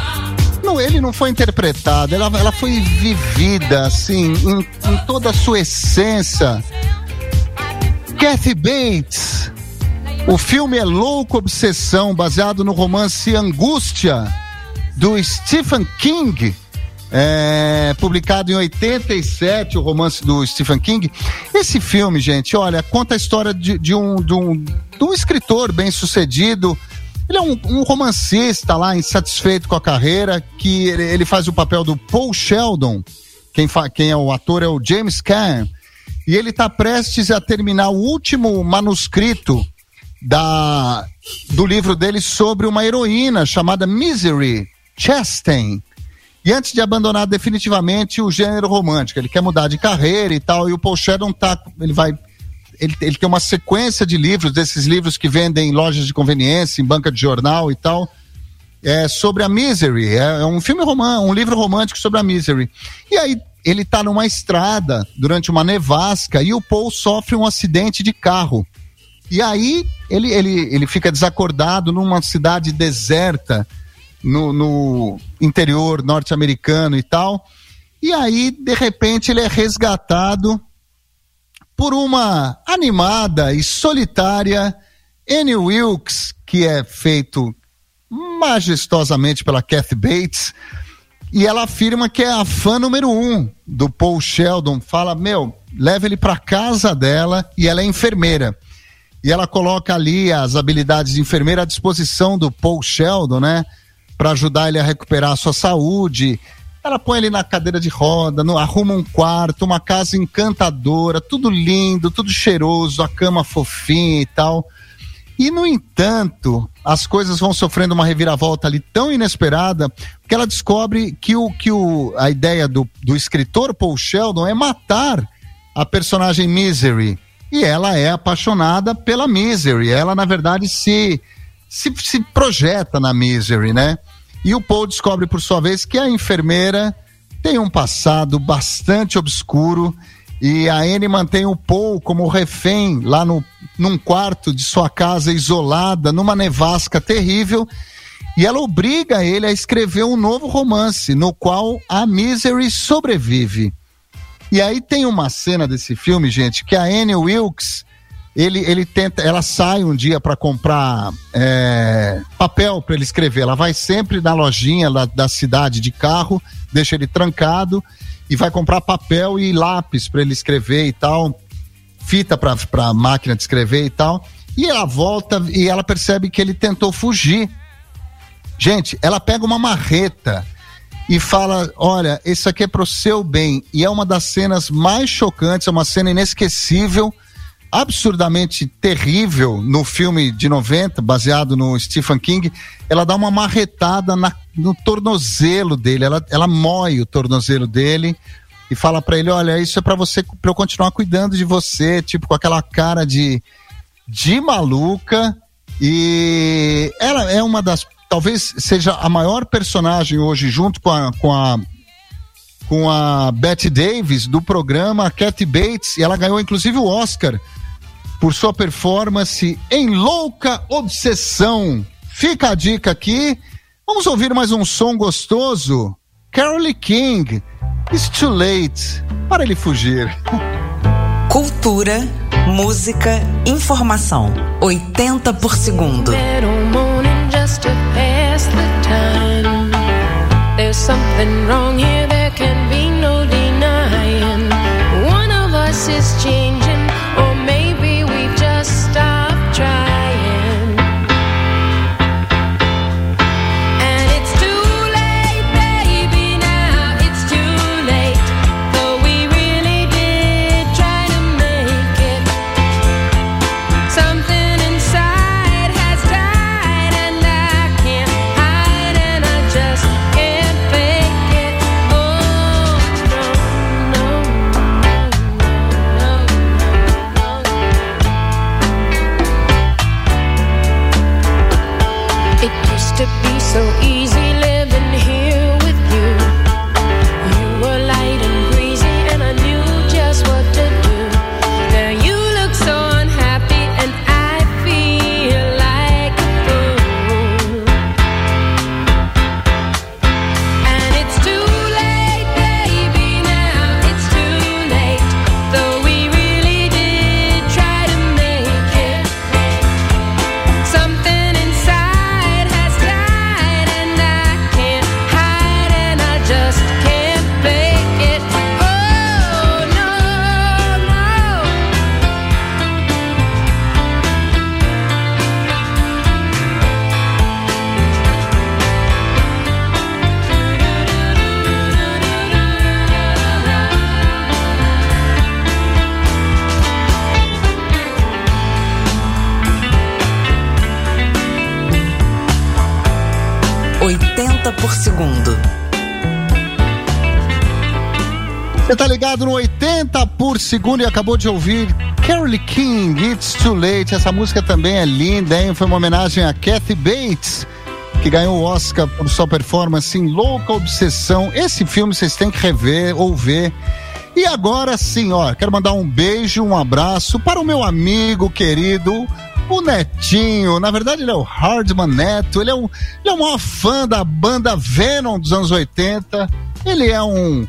Não, ele não foi interpretado, ela, ela foi vivida, assim, em, em toda a sua essência. Kathy Bates. O filme é Louco Obsessão, baseado no romance Angústia, do Stephen King. É, publicado em 87, o romance do Stephen King. Esse filme, gente, olha, conta a história de, de, um, de, um, de um escritor bem sucedido ele é um, um romancista lá, insatisfeito com a carreira, que ele, ele faz o papel do Paul Sheldon. Quem, quem é o ator é o James Caan. E ele está prestes a terminar o último manuscrito da, do livro dele sobre uma heroína chamada Misery Chastain. E antes de abandonar definitivamente o gênero romântico, ele quer mudar de carreira e tal, e o Paul Sheldon tá, ele vai ele, ele tem uma sequência de livros, desses livros que vendem em lojas de conveniência, em banca de jornal e tal, é, sobre a Misery. É, é um filme romântico, um livro romântico sobre a Misery. E aí ele está numa estrada durante uma nevasca e o Paul sofre um acidente de carro. E aí ele, ele, ele fica desacordado numa cidade deserta no, no interior norte-americano e tal. E aí, de repente, ele é resgatado por uma animada e solitária Annie Wilkes, que é feito majestosamente pela Kathy Bates. E ela afirma que é a fã número um do Paul Sheldon. Fala, meu, leva ele para casa dela e ela é enfermeira. E ela coloca ali as habilidades de enfermeira à disposição do Paul Sheldon, né? Para ajudar ele a recuperar a sua saúde. Ela põe ele na cadeira de roda, no, arruma um quarto, uma casa encantadora, tudo lindo, tudo cheiroso, a cama fofinha e tal. E, no entanto, as coisas vão sofrendo uma reviravolta ali tão inesperada que ela descobre que, o, que o, a ideia do, do escritor Paul Sheldon é matar a personagem Misery. E ela é apaixonada pela Misery. Ela, na verdade, se, se, se projeta na Misery, né? E o Paul descobre, por sua vez, que a enfermeira tem um passado bastante obscuro e a Anne mantém o Paul como refém lá no, num quarto de sua casa isolada, numa nevasca terrível. E ela obriga ele a escrever um novo romance, no qual a Misery sobrevive. E aí tem uma cena desse filme, gente, que a Anne Wilkes, ele, ele tenta, ela sai um dia para comprar é, papel para ele escrever. Ela vai sempre na lojinha lá da cidade de carro, deixa ele trancado e vai comprar papel e lápis para ele escrever e tal, fita para a máquina de escrever e tal. E ela volta e ela percebe que ele tentou fugir. Gente, ela pega uma marreta e fala: Olha, isso aqui é pro seu bem. E é uma das cenas mais chocantes, é uma cena inesquecível, absurdamente terrível no filme de 90, baseado no Stephen King. Ela dá uma marretada na no tornozelo dele, ela, ela moe o tornozelo dele e fala para ele, olha, isso é para você, para eu continuar cuidando de você, tipo com aquela cara de de maluca e ela é uma das talvez seja a maior personagem hoje junto com a com a com a Betty Davis do programa Kathy Bates e ela ganhou inclusive o Oscar por sua performance em Louca Obsessão. Fica a dica aqui Vamos ouvir mais um som gostoso? Carole King, It's Too Late, para ele fugir. Cultura, música, informação. 80 por segundo. There's something wrong here, por segundo. Você tá ligado no 80 por segundo e acabou de ouvir Carole King, It's Too Late. Essa música também é linda, hein? Foi uma homenagem a Kathy Bates, que ganhou o Oscar por sua performance em Louca Obsessão. Esse filme vocês têm que rever ou ver. E agora sim, ó, quero mandar um beijo, um abraço para o meu amigo querido o Netinho, na verdade ele é o Hardman Neto, ele é, um, ele é o maior fã da banda Venom dos anos 80. Ele é um.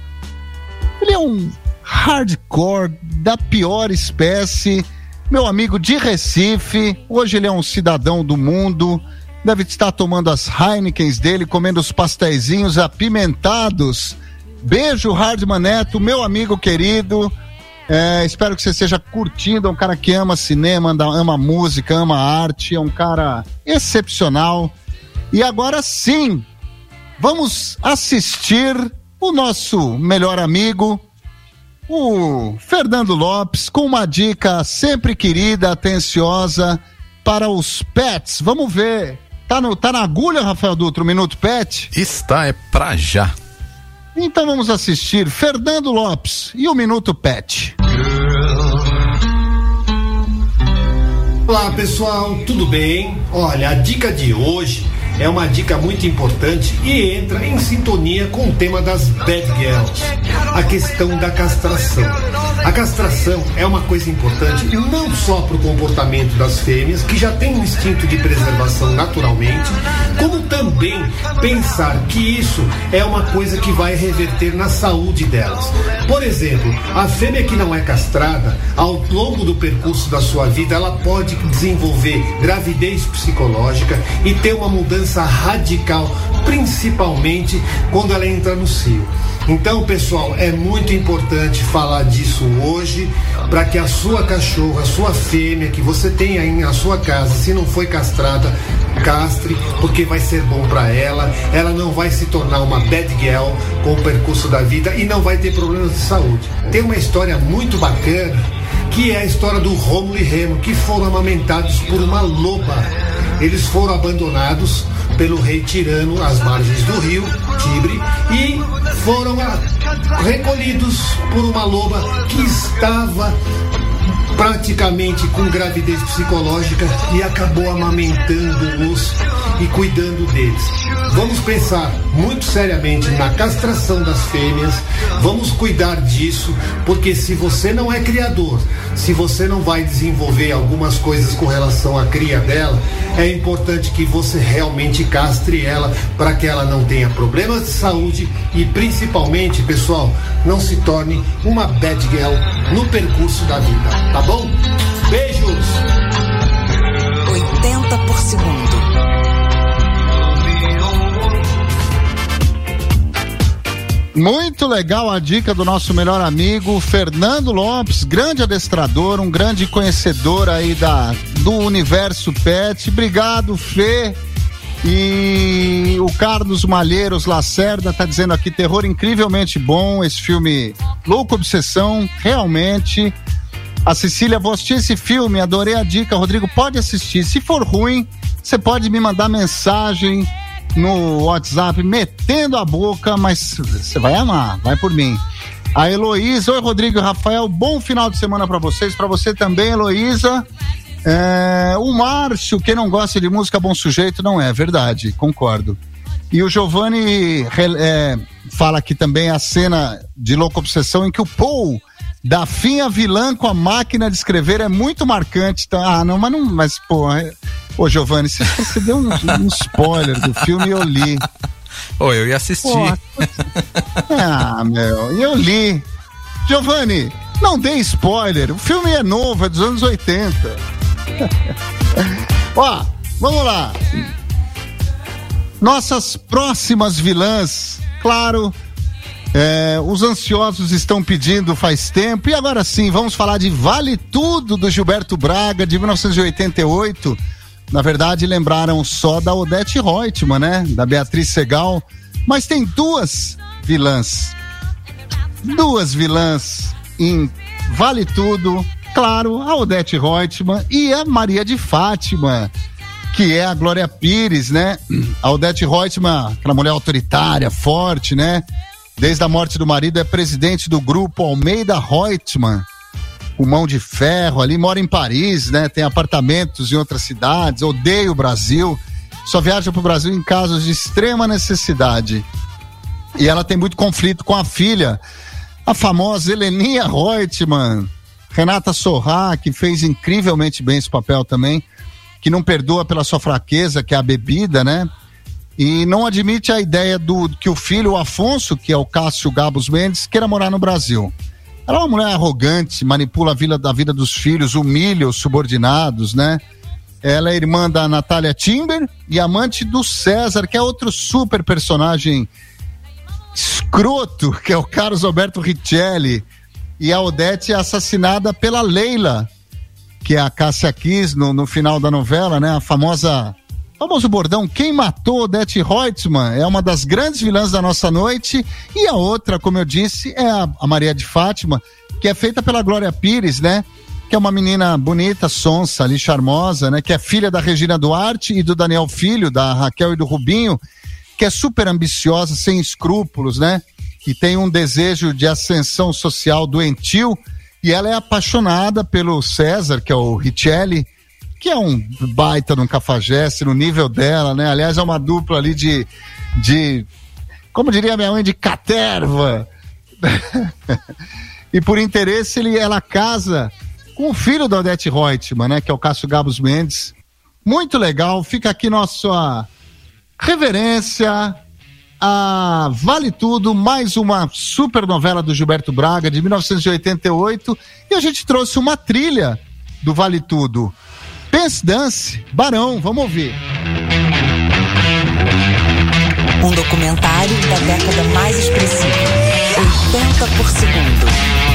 Ele é um hardcore da pior espécie. Meu amigo de Recife, hoje ele é um cidadão do mundo, deve estar tomando as Heinekens dele, comendo os pastéisinhos apimentados. Beijo, Hardman Neto, meu amigo querido. É, espero que você esteja curtindo. É um cara que ama cinema, ama música, ama arte. É um cara excepcional. E agora sim, vamos assistir o nosso melhor amigo, o Fernando Lopes, com uma dica sempre querida, atenciosa para os pets. Vamos ver. Tá, no, tá na agulha, Rafael Dutra, o Minuto Pet? Está, é pra já. Então vamos assistir Fernando Lopes e o Minuto Pet. Olá pessoal, tudo bem? Olha, a dica de hoje é uma dica muito importante e entra em sintonia com o tema das bad girls, a questão da castração. A castração é uma coisa importante não só para o comportamento das fêmeas, que já tem um instinto de preservação naturalmente, como também pensar que isso é uma coisa que vai reverter na saúde delas. Por exemplo, a fêmea que não é castrada, ao longo do percurso da sua vida, ela pode desenvolver gravidez psicológica e ter uma mudança radical, principalmente quando ela entra no cio. Então, pessoal, é muito importante falar disso hoje para que a sua cachorra, a sua fêmea que você tem aí na sua casa, se não foi castrada, castre, porque vai ser bom para ela. Ela não vai se tornar uma bad girl com o percurso da vida e não vai ter problemas de saúde. Tem uma história muito bacana que é a história do Rômulo e Remo, que foram amamentados por uma loba. Eles foram abandonados pelo rei tirano às margens do rio Tibre e foram recolhidos por uma loba que estava praticamente com gravidez psicológica e acabou amamentando-os e cuidando deles. Vamos pensar muito seriamente na castração das fêmeas, vamos cuidar disso, porque se você não é criador, se você não vai desenvolver algumas coisas com relação à cria dela, é importante que você realmente castre ela para que ela não tenha problemas de saúde e principalmente, pessoal, não se torne uma bad girl no percurso da vida, tá bom? Beijos! 80 por segundo. Muito legal a dica do nosso melhor amigo Fernando Lopes, grande adestrador, um grande conhecedor aí da, do universo pet. Obrigado, Fê. E o Carlos Malheiros Lacerda tá dizendo aqui: terror incrivelmente bom. Esse filme Louco Obsessão, realmente. A Cecília, vou assistir esse filme, adorei a dica. Rodrigo, pode assistir. Se for ruim, você pode me mandar mensagem no WhatsApp metendo a boca, mas você vai amar, vai por mim. A Heloísa, oi Rodrigo e Rafael, bom final de semana para vocês, para você também, Heloísa. É, o Márcio, quem não gosta de música bom sujeito, não é verdade, concordo. E o Giovanni é, fala aqui também a cena de louca obsessão em que o Paul da finha vilã com a máquina de escrever é muito marcante. Tá? Ah, não, mas não, mas pô, é... ô Giovanni, você, você deu um, um, spoiler do filme e eu li. Ô, eu ia assistir. Pô, ah, meu, eu li. Giovanni, não dê spoiler. O filme é novo, é dos anos 80. Ó, vamos lá. Nossas próximas vilãs, claro, é, os ansiosos estão pedindo faz tempo. E agora sim, vamos falar de Vale Tudo do Gilberto Braga, de 1988. Na verdade, lembraram só da Odete Reutemann, né? Da Beatriz Segal. Mas tem duas vilãs. Duas vilãs em Vale Tudo. Claro, a Odete Reutemann e a Maria de Fátima que é a Glória Pires, né? A Odete Reutemann, aquela mulher autoritária, forte, né? Desde a morte do marido, é presidente do grupo Almeida Reutemann, o mão de ferro ali, mora em Paris, né? Tem apartamentos em outras cidades, odeia o Brasil, só viaja para o Brasil em casos de extrema necessidade. E ela tem muito conflito com a filha, a famosa Heleninha Reutemann, Renata Sorra, que fez incrivelmente bem esse papel também, que não perdoa pela sua fraqueza, que é a bebida, né? e não admite a ideia do que o filho, o Afonso, que é o Cássio Gabos Mendes, queira morar no Brasil. Ela é uma mulher arrogante, manipula a vida, da vida dos filhos, humilha os subordinados, né? Ela é irmã da Natália Timber e amante do César, que é outro super personagem escroto, que é o Carlos Alberto Richelli. E a Odete é assassinada pela Leila, que é a Cássia Kiss no, no final da novela, né? A famosa famoso bordão Quem matou Odete Reutemann é uma das grandes vilãs da nossa noite e a outra, como eu disse, é a, a Maria de Fátima, que é feita pela Glória Pires, né? Que é uma menina bonita, sonsa, ali charmosa, né? Que é filha da Regina Duarte e do Daniel Filho, da Raquel e do Rubinho, que é super ambiciosa, sem escrúpulos, né? Que tem um desejo de ascensão social doentio e ela é apaixonada pelo César, que é o Richelli, que é um baita num cafajeste no nível dela, né? Aliás, é uma dupla ali de, de como diria minha mãe, de caterva. e por interesse, ele, ela casa com o filho da Odete Reutemann, né? Que é o Cássio Gabos Mendes. Muito legal. Fica aqui nossa reverência a Vale Tudo, mais uma super novela do Gilberto Braga de 1988. E a gente trouxe uma trilha do Vale Tudo. Pense Dance, Barão, vamos ouvir. Um documentário da década mais expressiva. 80 por segundo.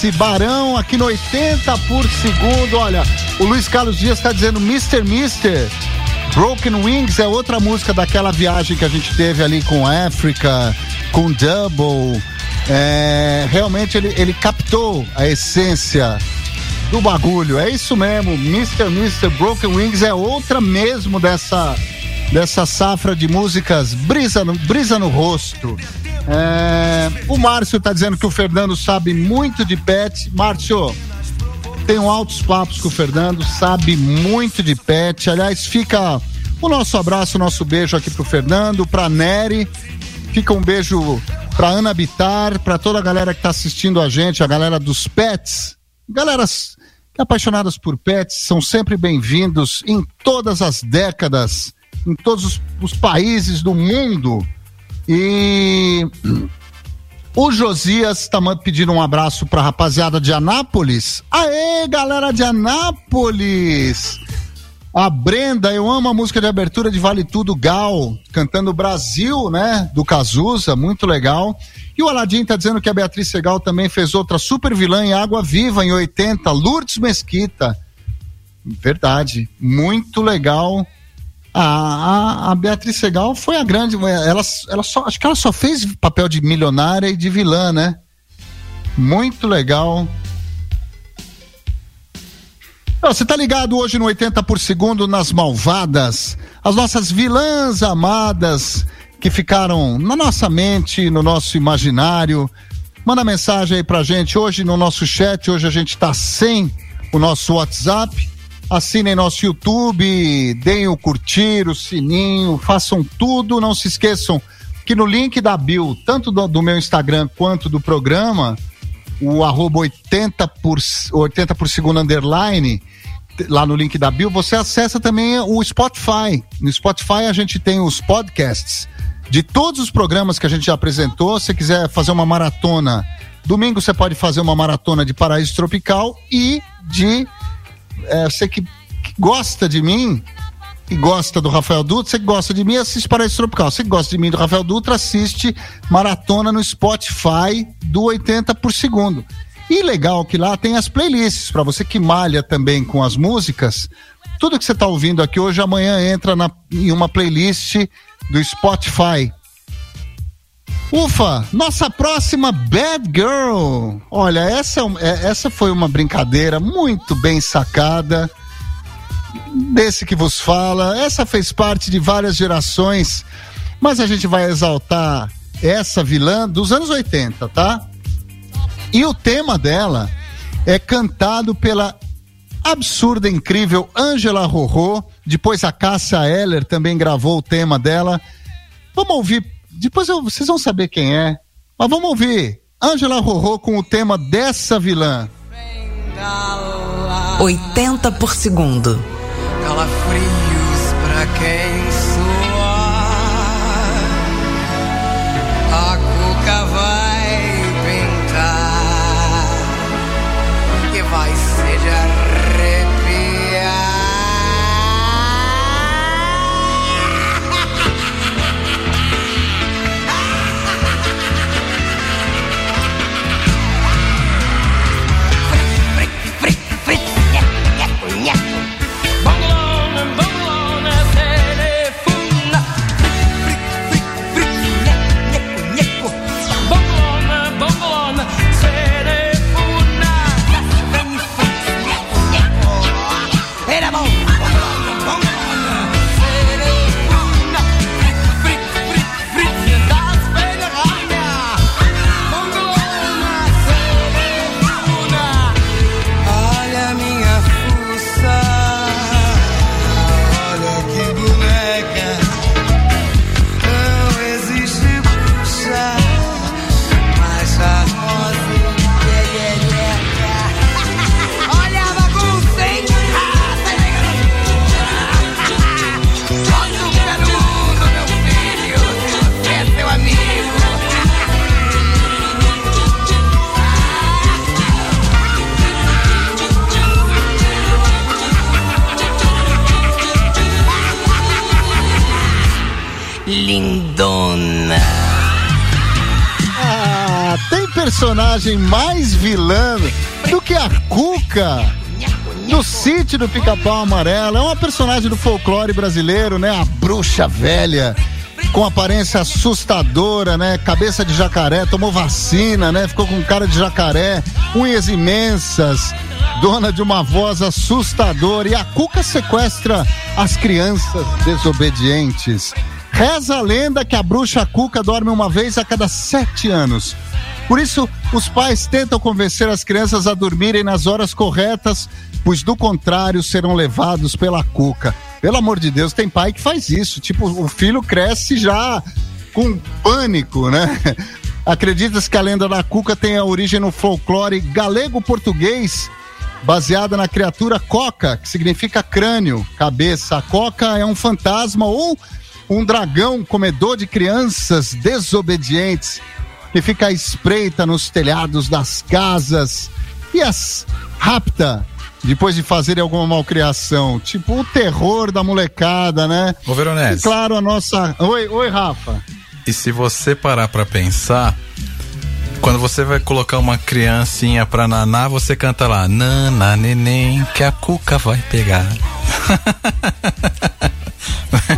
Dance, Barão, aqui no 80 por segundo. Olha, o Luiz Carlos Dias está dizendo Mr. Mister. Broken Wings é outra música daquela viagem que a gente teve ali com África, com Double. É, realmente ele, ele captou a essência do bagulho. É isso mesmo, Mr. Mr. Broken Wings é outra mesmo dessa dessa safra de músicas brisa no, brisa no rosto. É, o Márcio tá dizendo que o Fernando sabe muito de pet. Márcio, tenho altos papos com o Fernando, sabe muito de pet. Aliás, fica o nosso abraço, o nosso beijo aqui pro Fernando, pra Nery. Fica um beijo pra Ana Bitar, pra toda a galera que tá assistindo a gente, a galera dos pets. Galeras apaixonadas por pets são sempre bem-vindos em todas as décadas, em todos os, os países do mundo. E o Josias tá pedindo um abraço pra rapaziada de Anápolis. Aê, galera de Anápolis! A Brenda, eu amo a música de abertura de Vale Tudo Gal, cantando Brasil, né? Do Cazuza, muito legal. E o Aladim tá dizendo que a Beatriz Segal também fez outra super vilã em Água Viva, em 80, Lourdes Mesquita. Verdade, muito legal. A, a, a Beatriz Segal foi a grande. Ela, ela só, acho que ela só fez papel de milionária e de vilã, né? Muito legal. Você tá ligado hoje no 80 por segundo nas malvadas, as nossas vilãs amadas que ficaram na nossa mente, no nosso imaginário. Manda mensagem aí pra gente hoje no nosso chat. Hoje a gente tá sem o nosso WhatsApp. Assinem nosso YouTube, deem o curtir, o sininho, façam tudo. Não se esqueçam que no link da Bill, tanto do, do meu Instagram quanto do programa, o arroba 80 por, 80 por segundo underline, lá no link da Bill, você acessa também o Spotify. No Spotify a gente tem os podcasts de todos os programas que a gente já apresentou. Se quiser fazer uma maratona, domingo você pode fazer uma maratona de Paraíso Tropical e de é, você que, que gosta de mim e gosta do Rafael Dutra, você que gosta de mim, assiste Paraíso Tropical. Você que gosta de mim e do Rafael Dutra, assiste Maratona no Spotify do 80 por segundo. E legal que lá tem as playlists, para você que malha também com as músicas. Tudo que você está ouvindo aqui hoje, amanhã entra na, em uma playlist do Spotify. Ufa, nossa próxima Bad Girl. Olha, essa, é é- essa foi uma brincadeira muito bem sacada desse que vos fala. Essa fez parte de várias gerações, mas a gente vai exaltar essa vilã dos anos 80, tá? E o tema dela é cantado pela absurda, incrível Angela Rorô. Depois a Cássia Eller também gravou o tema dela. Vamos ouvir, depois eu- vocês vão saber quem é, mas vamos ouvir Angela Rorô com o tema dessa vilã. 80 por segundo. Calafrios pra quem personagem mais vilã do que a Cuca do sítio do Pica-Pau Amarelo. É uma personagem do folclore brasileiro, né? A bruxa velha, com aparência assustadora, né? Cabeça de jacaré, tomou vacina, né? Ficou com cara de jacaré, unhas imensas, dona de uma voz assustadora. E a Cuca sequestra as crianças desobedientes. Reza a lenda que a bruxa Cuca dorme uma vez a cada sete anos. Por isso, os pais tentam convencer as crianças a dormirem nas horas corretas, pois do contrário serão levados pela Cuca. Pelo amor de Deus, tem pai que faz isso. Tipo, o filho cresce já com pânico, né? Acredita-se que a lenda da Cuca tem a origem no folclore galego-português, baseada na criatura coca, que significa crânio, cabeça. A coca é um fantasma ou um dragão comedor de crianças desobedientes que fica à espreita nos telhados das casas e as rapta depois de fazerem alguma malcriação. Tipo o terror da molecada, né? Ô, Veronese. E claro, a nossa. Oi, oi, Rafa. E se você parar pra pensar, quando você vai colocar uma criancinha pra nanar, você canta lá, nana, neném, que a cuca vai pegar.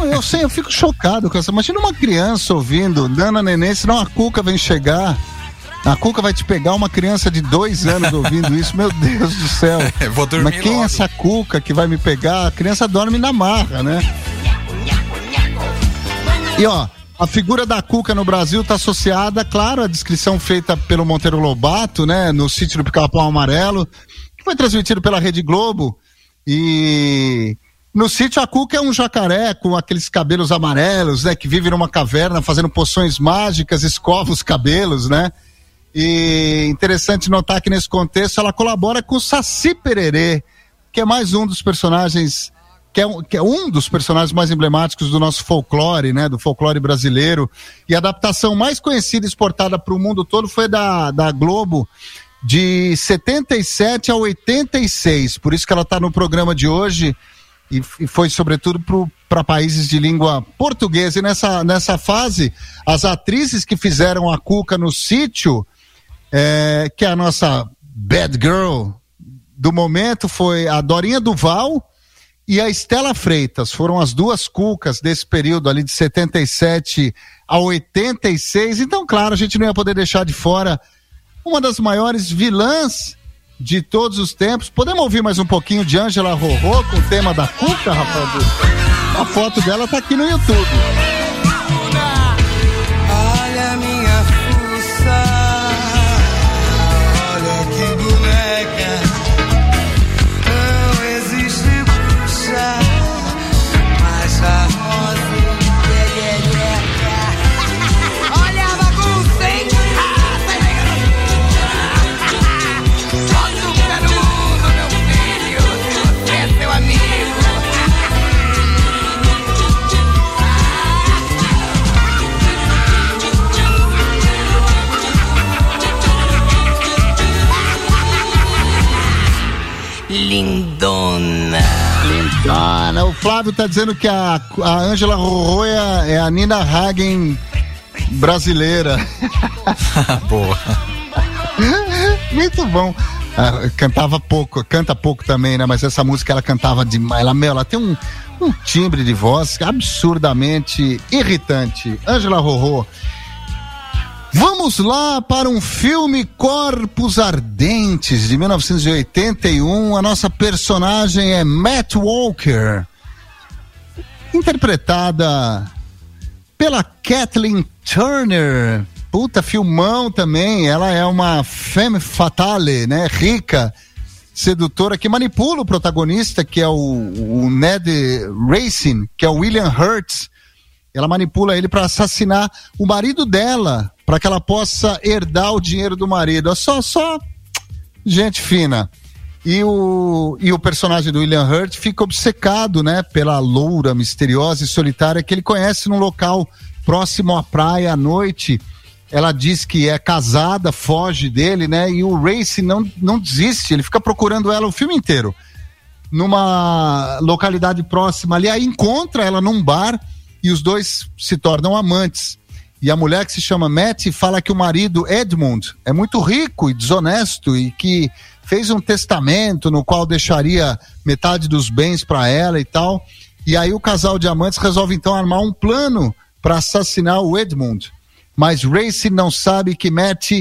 Eu sei, eu fico chocado com essa. Imagina uma criança ouvindo Dana Neném, senão a Cuca vem chegar. A Cuca vai te pegar uma criança de dois anos ouvindo isso, meu Deus do céu. Vou dormir Mas quem logo. é essa Cuca que vai me pegar? A criança dorme na marra, né? E ó, a figura da Cuca no Brasil está associada, claro, à descrição feita pelo Monteiro Lobato, né, no sítio do Pica-Pau Amarelo, que foi transmitido pela Rede Globo. E no sítio a Cuca é um jacaré com aqueles cabelos amarelos, né, que vive numa caverna fazendo poções mágicas, escova os cabelos, né? E interessante notar que nesse contexto ela colabora com o Saci Pererê, que é mais um dos personagens, que é, um, que é um dos personagens mais emblemáticos do nosso folclore, né? Do folclore brasileiro. E a adaptação mais conhecida e exportada para o mundo todo foi da, da Globo de 77 a 86. Por isso que ela está no programa de hoje e, e foi sobretudo para países de língua portuguesa. E nessa, nessa fase, as atrizes que fizeram a Cuca no sítio, é, que é a nossa bad girl do momento, foi a Dorinha Duval e a Estela Freitas. Foram as duas Cucas desse período ali de 77 a 86. Então, claro, a gente não ia poder deixar de fora uma das maiores vilãs de todos os tempos. Podemos ouvir mais um pouquinho de Ângela Rorô com o tema da Cuca, Rafael? A foto dela tá aqui no YouTube. Flávio tá dizendo que a, a Ângela Rorô é a, é a Nina Hagen brasileira. Boa. Muito bom. Ah, cantava pouco, canta pouco também, né? Mas essa música ela cantava demais. Ela, meu, ela tem um, um timbre de voz absurdamente irritante. Ângela Rorô. Vamos lá para um filme Corpos Ardentes de 1981. A nossa personagem é Matt Walker, interpretada pela Kathleen Turner. Puta, filmão também. Ela é uma femme fatale, né? Rica, sedutora, que manipula o protagonista, que é o, o Ned Racing, que é o William Hurt. Ela manipula ele para assassinar o marido dela, para que ela possa herdar o dinheiro do marido. É só, só gente fina. E o, e o personagem do William Hurt fica obcecado, né, pela loura misteriosa e solitária que ele conhece num local próximo à praia à noite. Ela diz que é casada, foge dele, né? E o Race não, não desiste, ele fica procurando ela o filme inteiro. Numa localidade próxima ali, aí encontra ela num bar e os dois se tornam amantes. E a mulher que se chama Matt fala que o marido Edmund é muito rico e desonesto e que fez um testamento no qual deixaria metade dos bens para ela e tal. E aí o casal de amantes resolve então armar um plano para assassinar o Edmund. Mas Race não sabe que Matt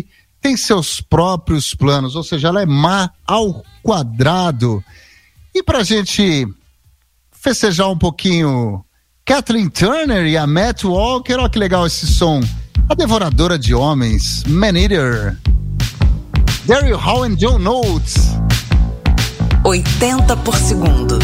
tem seus próprios planos, ou seja, ela é má ao quadrado. E pra gente festejar um pouquinho Kathleen Turner e a Matt Walker, olha que legal esse som. A devoradora de homens, Man Eater. Daryl Hall and John Notes. 80 por segundo.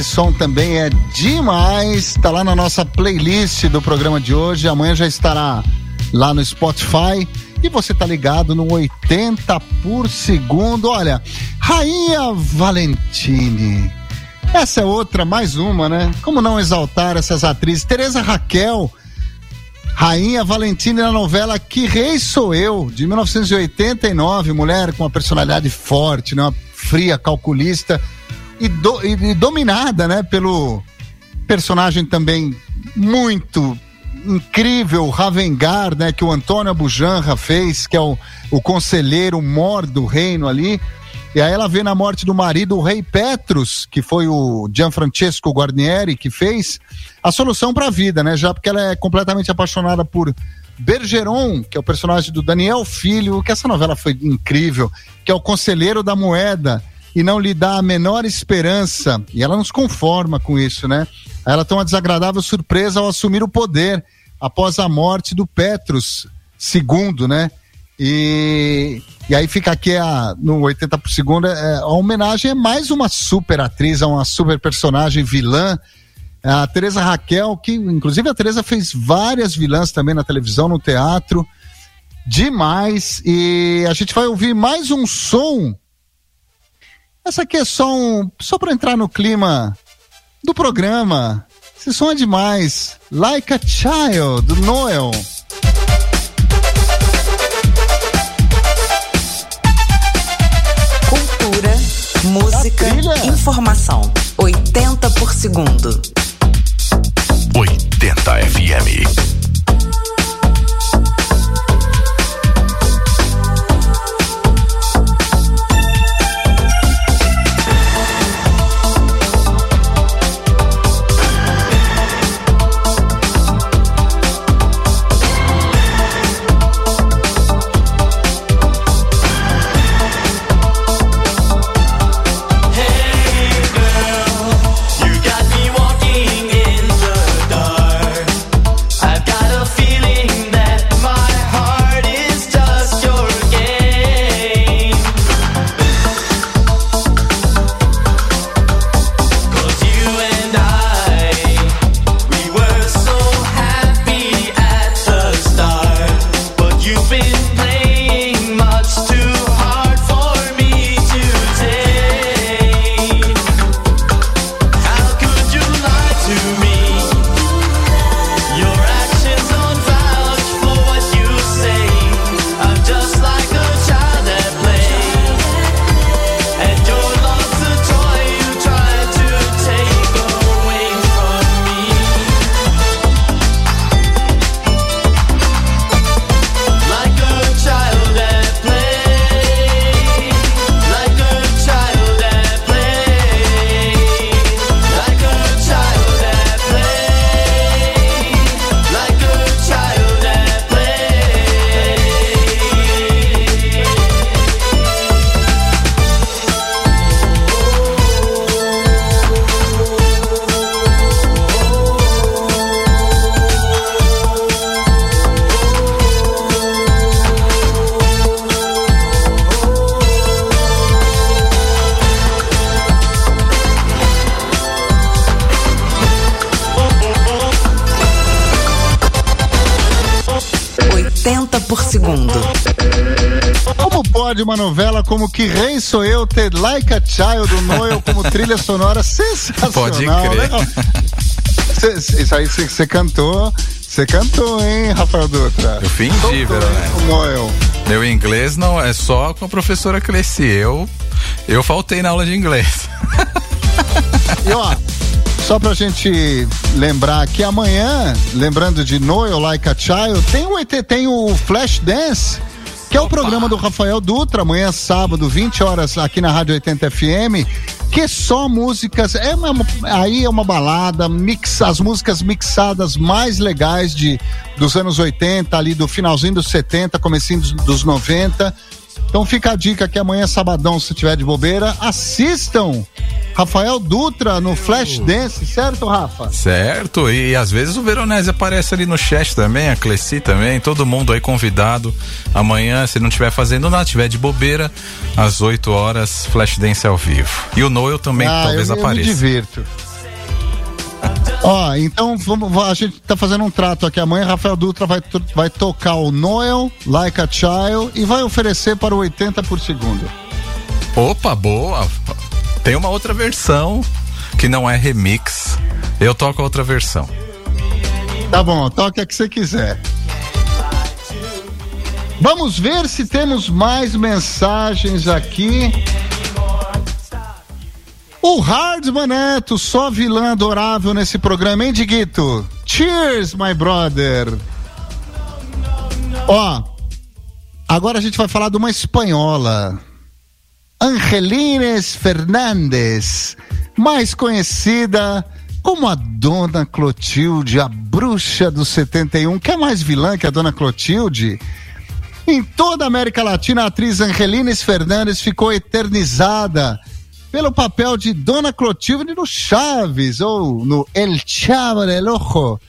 Esse som também é demais. Tá lá na nossa playlist do programa de hoje. Amanhã já estará lá no Spotify. E você tá ligado no 80 por segundo. Olha, Rainha Valentine. Essa é outra, mais uma, né? Como não exaltar essas atrizes? Tereza Raquel, Rainha Valentine na novela Que Rei Sou Eu, de 1989. Mulher com uma personalidade forte, né? Uma fria, calculista e, do, e, e dominada, né? Pelo personagem também muito incrível Ravengar, né, que o Antônio Abujanra fez, que é o, o conselheiro mor do reino ali. E aí ela vê na morte do marido o rei Petrus, que foi o Gianfrancesco Guarnieri que fez, a solução para a vida, né? Já porque ela é completamente apaixonada por Bergeron, que é o personagem do Daniel Filho, que essa novela foi incrível, que é o conselheiro da moeda e não lhe dá a menor esperança. E ela não se conforma com isso, né? Ela tem uma desagradável surpresa ao assumir o poder após a morte do Petrus II, né? E, e aí fica aqui a, no 80 por segundo, é, a homenagem é mais uma super atriz, a uma super personagem vilã, a Teresa Raquel, que inclusive a Teresa fez várias vilãs também na televisão, no teatro, demais, e a gente vai ouvir mais um som, essa aqui é só um, só para entrar no clima do programa. Esse som é demais. Like a Child, do Noel. Cultura, música, informação. 80 por segundo. 80 FM. Segundo. Como pode uma novela como Que Rei Sou Eu ter Like a Child do Noel como trilha sonora sensacional? Pode crer. legal. Cê- cê- isso aí você cantou, você cantou, hein, Rafael Dutra? Eu fingi, hein, O Noel. Meu inglês não é só com a professora Cleci. Eu, eu faltei na aula de inglês. E ó, só pra gente lembrar que amanhã, lembrando de Noel Like a Child, tem o, ET, tem o Flash Dance, que é o programa do Rafael Dutra, amanhã sábado, 20 horas, aqui na Rádio 80 FM, que só músicas, é uma, aí é uma balada, mix, as músicas mixadas mais legais de, dos anos 80, ali do finalzinho dos 70, comecinho dos, dos 90. Então fica a dica que amanhã, sabadão, se tiver de bobeira, assistam Rafael Dutra no Flashdance, certo, Rafa? Certo, e, às vezes o Veronese aparece ali no chat também, a Cleci também, todo mundo aí convidado. Amanhã, se não estiver fazendo nada, tiver de bobeira, às 8 horas, Flashdance ao vivo. E o Noel também ah, talvez eu, eu me apareça. divirto. Ó, então vamos, a gente tá fazendo um trato aqui. Amanhã Rafael Dutra vai, vai tocar o Noel, Like a Child, e vai oferecer para o 80 por segundo. Opa, boa! Tem uma outra versão que não é remix. Eu toco a outra versão. Tá bom, toque a que você quiser. Vamos ver se temos mais mensagens aqui. O Hardman Neto, só vilã adorável nesse programa, hein, Diguito? Cheers, my brother. Ó, agora a gente vai falar de uma espanhola. Angelines Fernandes, mais conhecida como a Dona Clotilde, a bruxa do 71. Quer mais vilã que a Dona Clotilde? Em toda a América Latina, a atriz Angelines Fernandes ficou eternizada pelo papel de Dona Clotilde no Chaves, ou no El Chavo del Ojo,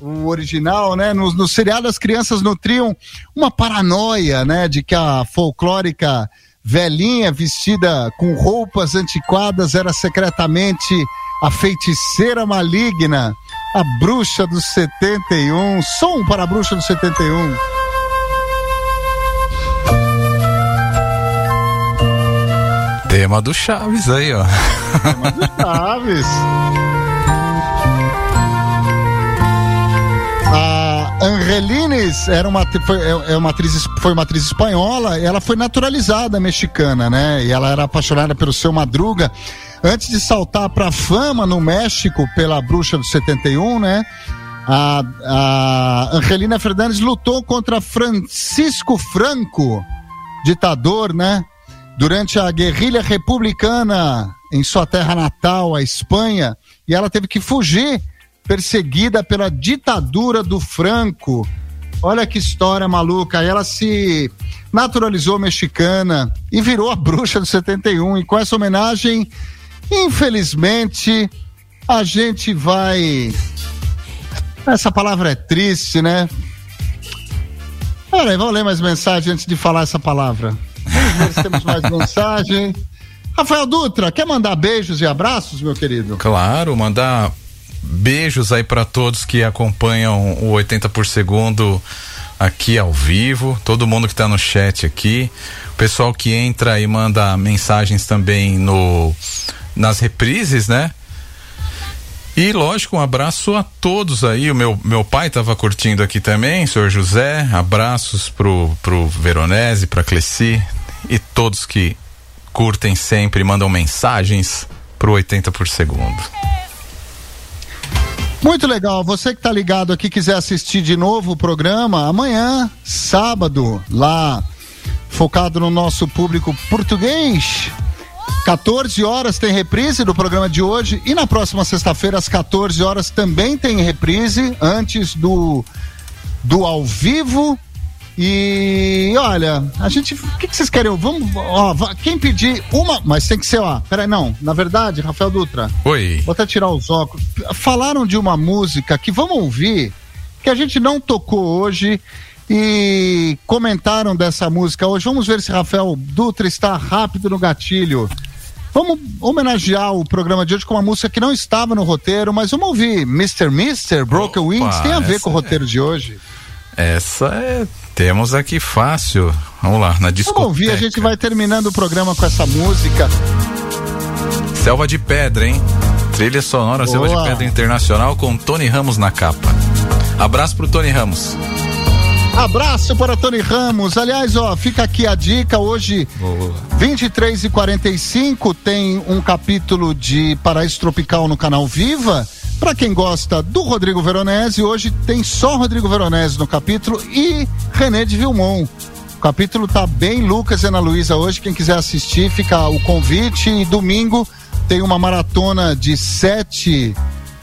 o original, né? No, no seriado as crianças nutriam uma paranoia, né? De que a folclórica velhinha vestida com roupas antiquadas era secretamente a feiticeira maligna, a bruxa dos 71. Som para a bruxa dos 71. Tema do Chaves aí, ó. Chaves. A Angelines era uma, foi, é- é uma atriz, foi uma atriz espanhola, ela foi naturalizada mexicana, né? E ela era apaixonada pelo seu Madruga. Antes de saltar pra fama no México pela Bruxa do 71, né? A, a Angelina Fernandes lutou contra Francisco Franco, ditador, né? Durante a guerrilha republicana em sua terra natal, a Espanha, e ela teve que fugir, perseguida pela ditadura do Franco. Olha que história maluca. Ela se naturalizou mexicana e virou a bruxa do 71. E com essa homenagem, infelizmente, a gente vai. Essa palavra é triste, né? Peraí, vamos ler mais mensagem antes de falar essa palavra. Vamos ver se temos mais mensagem. Rafael Dutra, quer mandar beijos e abraços, meu querido? Claro, mandar beijos aí para todos que acompanham o 80 por segundo aqui ao vivo, todo mundo que tá no chat aqui, o pessoal que entra e manda mensagens também no nas reprises, né? E lógico, um abraço a todos aí. O meu, meu pai estava curtindo aqui também, senhor José. Abraços pro, pro Veronese, pra Cleci e todos que curtem sempre, mandam mensagens pro 80 por segundo. Muito legal. Você que tá ligado aqui, quiser assistir de novo o programa, amanhã, sábado, lá, focado no nosso público português. 14 horas tem reprise do programa de hoje e na próxima sexta-feira, às 14 horas, também tem reprise antes do, do ao vivo. E olha, a gente. O que, que vocês querem? Vamos. Ó, quem pedir uma. Mas tem que ser, ó. Peraí, não. Na verdade, Rafael Dutra. Oi. Vou até tirar os óculos. Falaram de uma música que vamos ouvir, que a gente não tocou hoje e comentaram dessa música hoje. Vamos ver se Rafael Dutra está rápido no gatilho. Vamos homenagear o programa de hoje com uma música que não estava no roteiro, mas vamos ouvir Mr. Mister, Broken Opa, Wings, tem a ver com o roteiro de hoje. Essa é. Temos aqui fácil. Vamos lá, na discoteca. Vamos ouvir, a gente vai terminando o programa com essa música. Selva de Pedra, hein? Trilha sonora Selva de Boa. Pedra Internacional com Tony Ramos na capa. Abraço pro Tony Ramos. Abraço para Tony Ramos. Aliás, ó, fica aqui a dica hoje. 23 e 45 tem um capítulo de Paraíso Tropical no canal Viva. Para quem gosta do Rodrigo Veronese, hoje tem só Rodrigo Veronese no capítulo e René de Vilmon. O capítulo tá bem Lucas e Ana Luísa hoje. Quem quiser assistir, fica o convite. E domingo tem uma maratona de sete,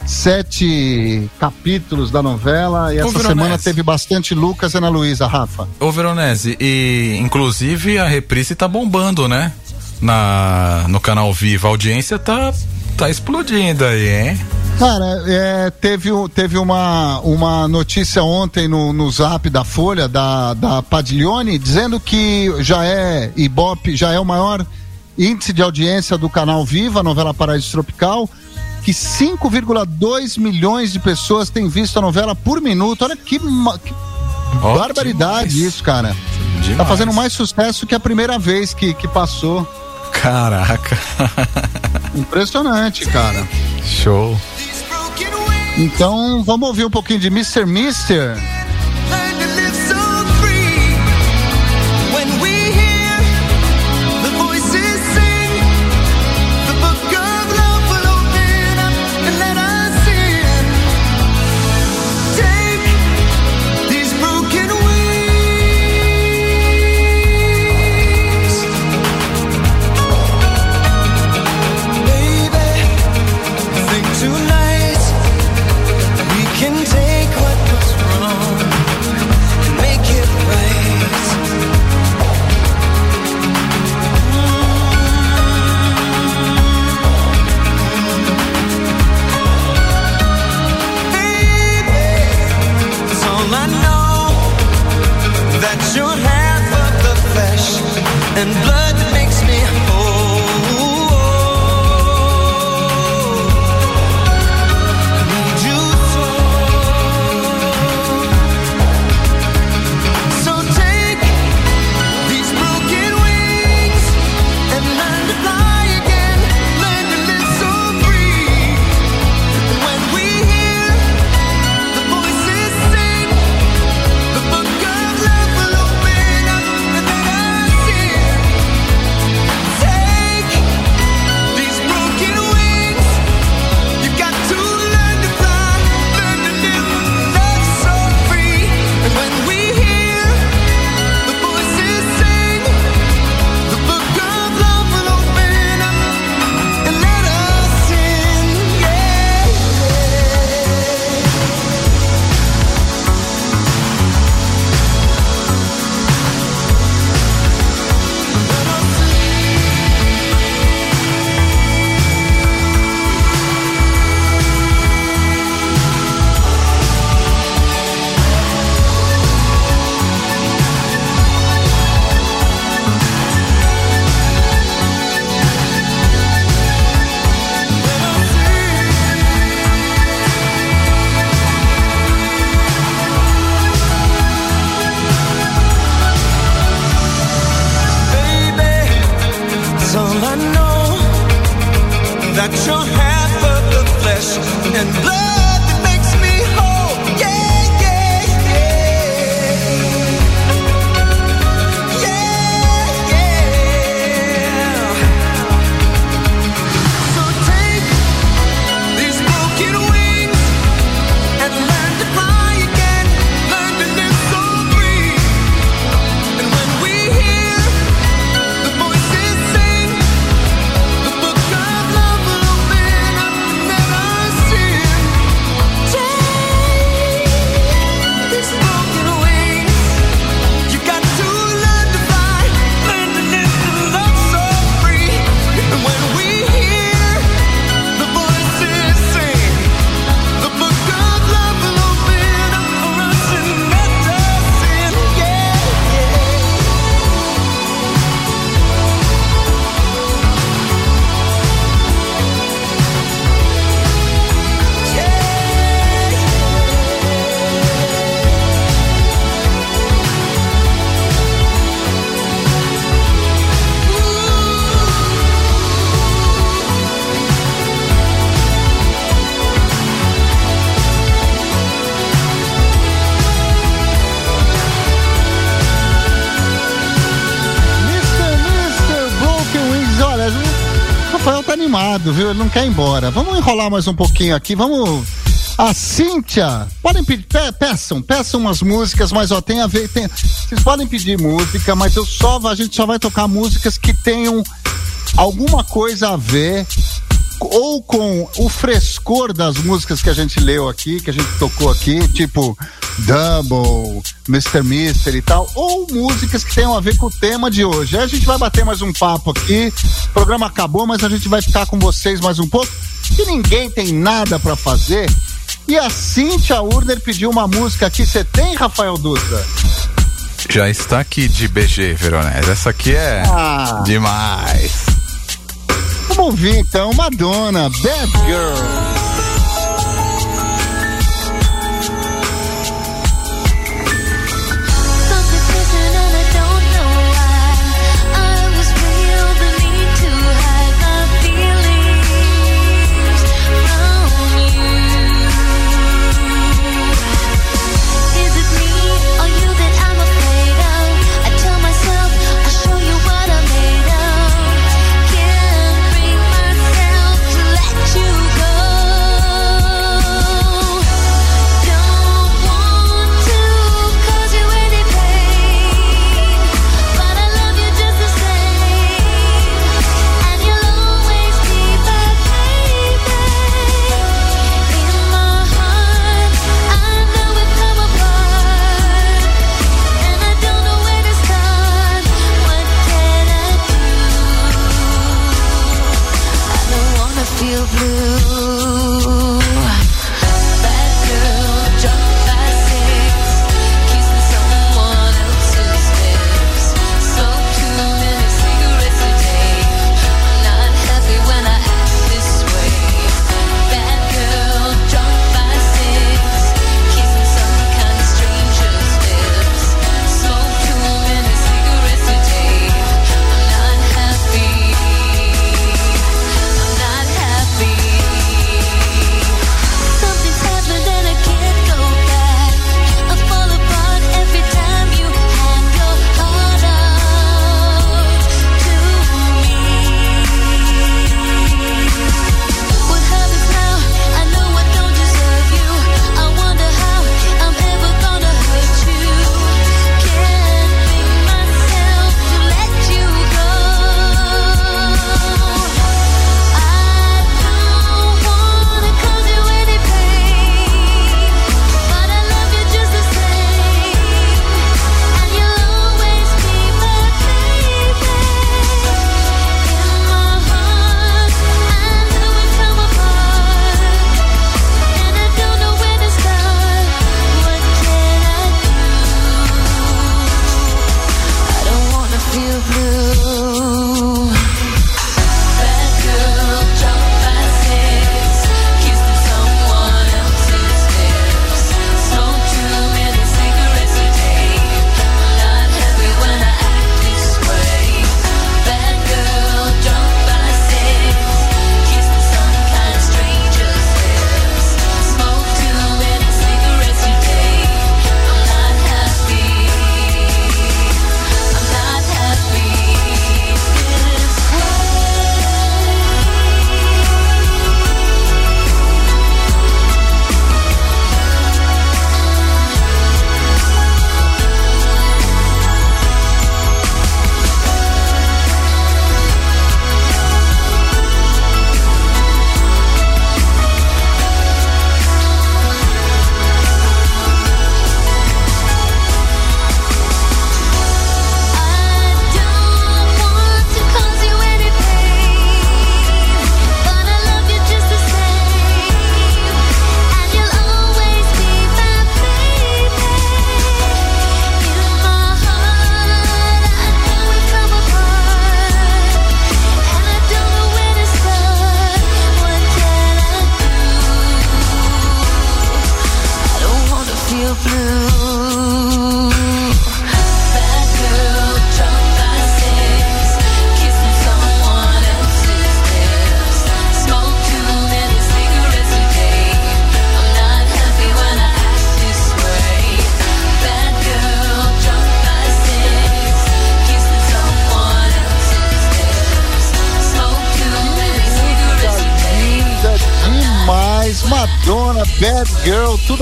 sete capítulos da novela. E Ô, essa Veronese. semana teve bastante Lucas e Ana Luísa, Rafa. Ô Veronese, e inclusive a reprise tá bombando, né? na, no canal Viva. A audiência tá, tá explodindo aí, hein? Cara, é, teve, teve uma, uma notícia ontem no, no zap da Folha, da, da Padiglione, dizendo que já é Ibope, já é o maior índice de audiência do canal Viva, a novela Paraíso Tropical, que 5,2 milhões de pessoas têm visto a novela por minuto. Olha que, ma- que Ó, barbaridade demais. isso, cara. Tá Demais. fazendo mais sucesso que a primeira vez que, que passou. Caraca. Impressionante, cara. Show. Então, vamos ouvir um pouquinho de Mr. Mister. Learn embora. Vamos enrolar mais um pouquinho aqui, vamos. A Cíntia, podem pedir, pe, peçam, peçam umas músicas, mas ó, tem a ver, tem, vocês podem pedir música, mas eu só, a gente só vai tocar músicas que tenham alguma coisa a ver ou com o frescor das músicas que a gente leu aqui, que a gente tocou aqui, tipo Double, Mr. Mister e tal, ou músicas que tenham a ver com o tema de hoje. Aí a gente vai bater mais um papo aqui, o programa acabou, mas a gente vai ficar com vocês mais um pouco. E ninguém tem nada para fazer. E a Cintia Urner pediu uma música aqui. Você tem, Rafael Dutra? Já está aqui de BG, Veronese. Essa aqui é ah. demais. Vamos ouvir então, Madonna, Bad Girl.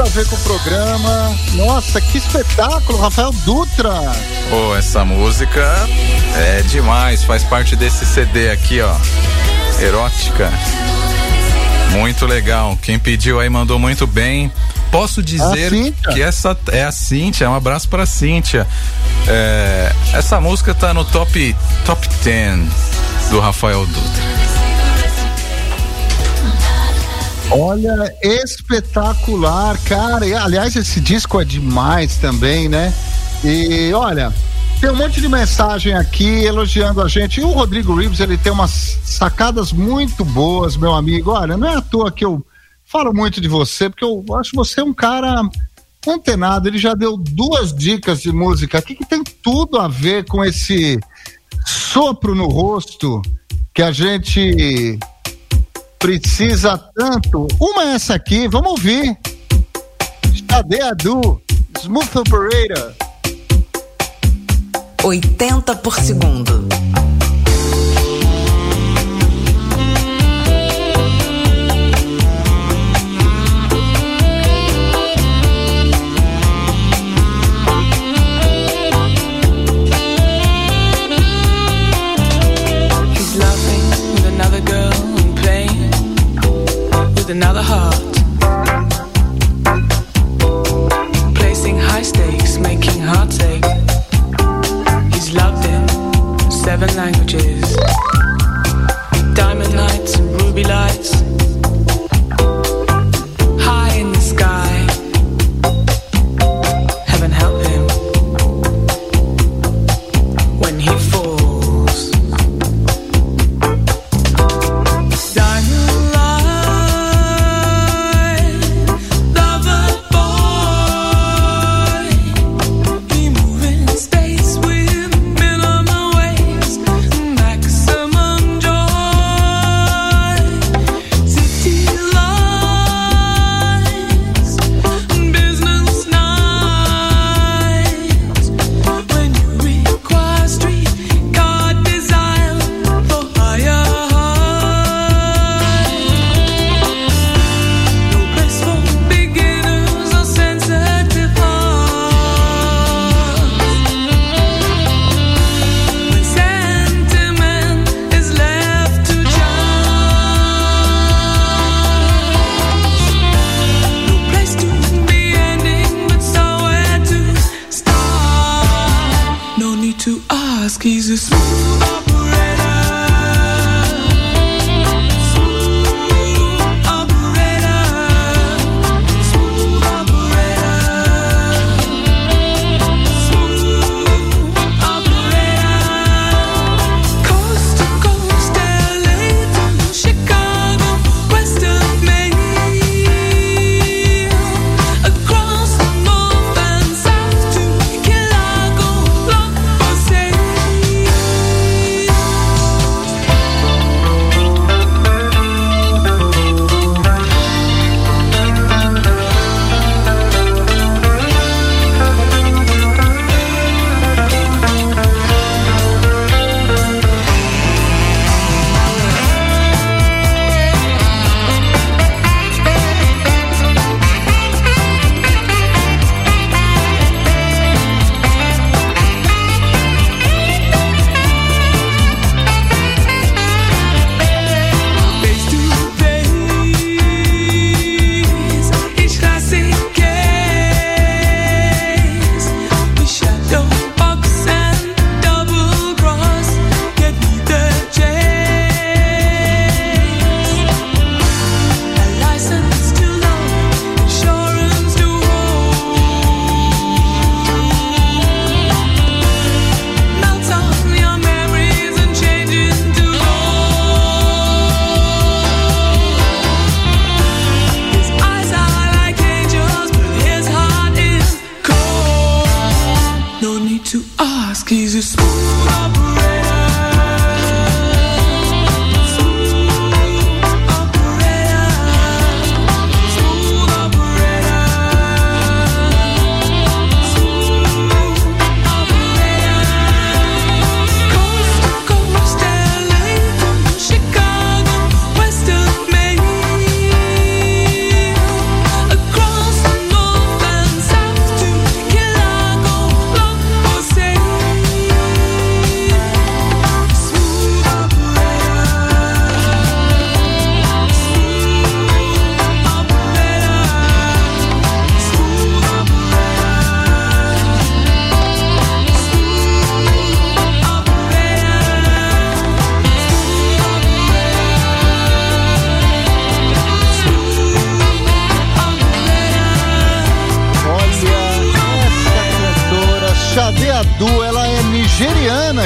a ver com o programa. Nossa, que espetáculo, Rafael Dutra. Pô, oh, essa música é demais, faz parte desse CD aqui, ó. Erótica. Muito legal. Quem pediu aí mandou muito bem. Posso dizer que essa é a Cíntia. Um abraço para Cíntia. É, essa música tá no top, top 10 do Rafael Dutra. Olha, espetacular, cara. E, aliás, esse disco é demais também, né? E olha, tem um monte de mensagem aqui elogiando a gente. E o Rodrigo Reeves, ele tem umas sacadas muito boas, meu amigo. Olha, não é à toa que eu falo muito de você, porque eu acho você um cara antenado. Ele já deu duas dicas de música aqui que tem tudo a ver com esse sopro no rosto que a gente precisa tanto. Uma é essa aqui, vamos ouvir. Cadê a Du? Smooth Operator. 80 por segundo. With another heart. Placing high stakes, making hearts ache. He's loved in seven languages. Diamond lights and ruby lights.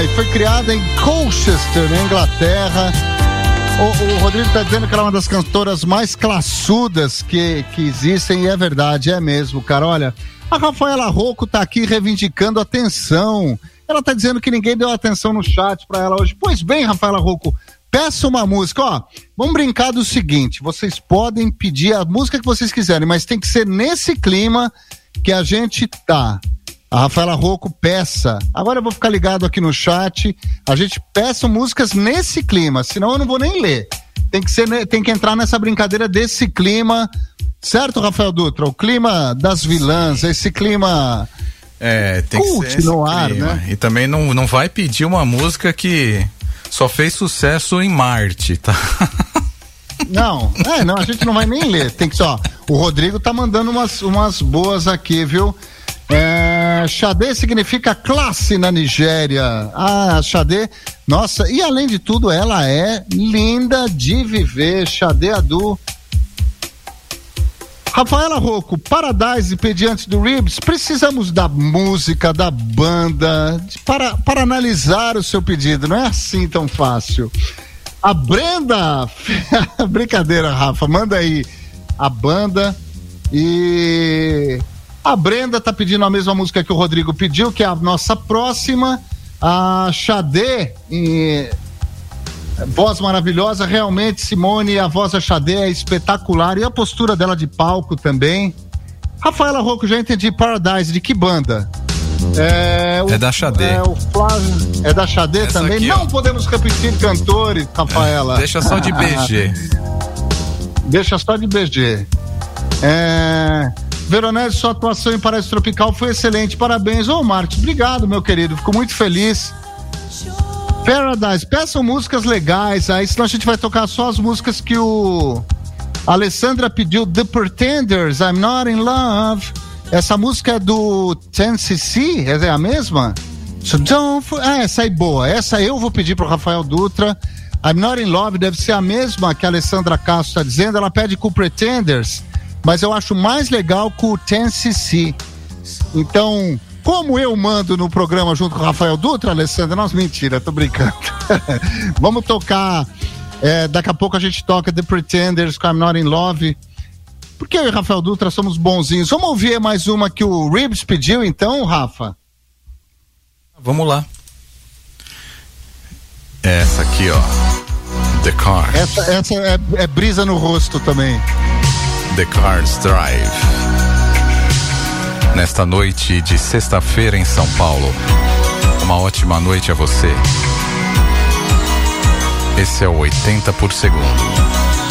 E foi criada em Colchester, na Inglaterra. O, o Rodrigo está dizendo que ela é uma das cantoras mais classudas que, que existem, e é verdade, é mesmo, cara. Olha, a Rafaela Rocco tá aqui reivindicando atenção. Ela tá dizendo que ninguém deu atenção no chat para ela hoje. Pois bem, Rafaela Rocco, peça uma música. Ó, vamos brincar do seguinte: vocês podem pedir a música que vocês quiserem, mas tem que ser nesse clima que a gente tá. A Rafaela Rocco peça. Agora eu vou ficar ligado aqui no chat. A gente peça músicas nesse clima, senão eu não vou nem ler. Tem que ser, tem que entrar nessa brincadeira desse clima, certo, Rafael Dutra? O clima das vilãs, esse clima É, tem Cult que ser no ar, clima. né? E também não, não vai pedir uma música que só fez sucesso em Marte, tá? Não, é, não, a gente não vai nem ler. Tem que só. O Rodrigo tá mandando umas, umas boas aqui, viu? É, Xadê significa classe na Nigéria. Ah, Xadê, nossa, e além de tudo, ela é linda de viver. Xadê Adu. Rafaela Rocco, Paradise Pediante do Ribs, precisamos da música, da banda, para, para analisar o seu pedido, não é assim tão fácil. A Brenda, brincadeira, Rafa, manda aí a banda e a Brenda tá pedindo a mesma música que o Rodrigo pediu, que é a nossa próxima, a Xadê, e voz maravilhosa, realmente, Simone, a voz da Xadê é espetacular e a postura dela de palco também. Rafaela Rocco, já entendi, Paradise, de que banda? É, o- É da Xadê. É, o Flávio, é da Xadê Essa também? aqui, Não ó. podemos repetir cantores, Rafaela. Deixa só de BG. Deixa só de BG. É... Veronese, sua atuação em Paraíso Tropical foi excelente. Parabéns. Ô, Marcos, obrigado, meu querido. Fico muito feliz. Paradise, peçam músicas legais aí, senão a gente vai tocar só as músicas que o a Alessandra pediu. The Pretenders, I'm Not in Love. Essa música é do 10cc, essa é a mesma? So don't for... Ah, essa aí boa. Essa eu vou pedir pro Rafael Dutra. I'm Not in Love deve ser a mesma que a Alessandra Castro está dizendo. Ela pede com Pretenders, mas eu acho mais legal com o 10cc. Então, como eu mando no programa junto com o Rafael Dutra, Alessandra, nossa, mentira, tô brincando. Vamos tocar. é, daqui a pouco a gente toca The Pretenders com I'm Not in Love. Porque eu e Rafael Dutra somos bonzinhos. Vamos ouvir mais uma que o Ribs pediu, então, Rafa? Vamos lá. Essa aqui, ó. The Cars. Essa, essa é, é brisa no rosto também. The Cars Drive. Nesta noite de sexta-feira em São Paulo. Uma ótima noite a você. Esse é o 80 por segundo.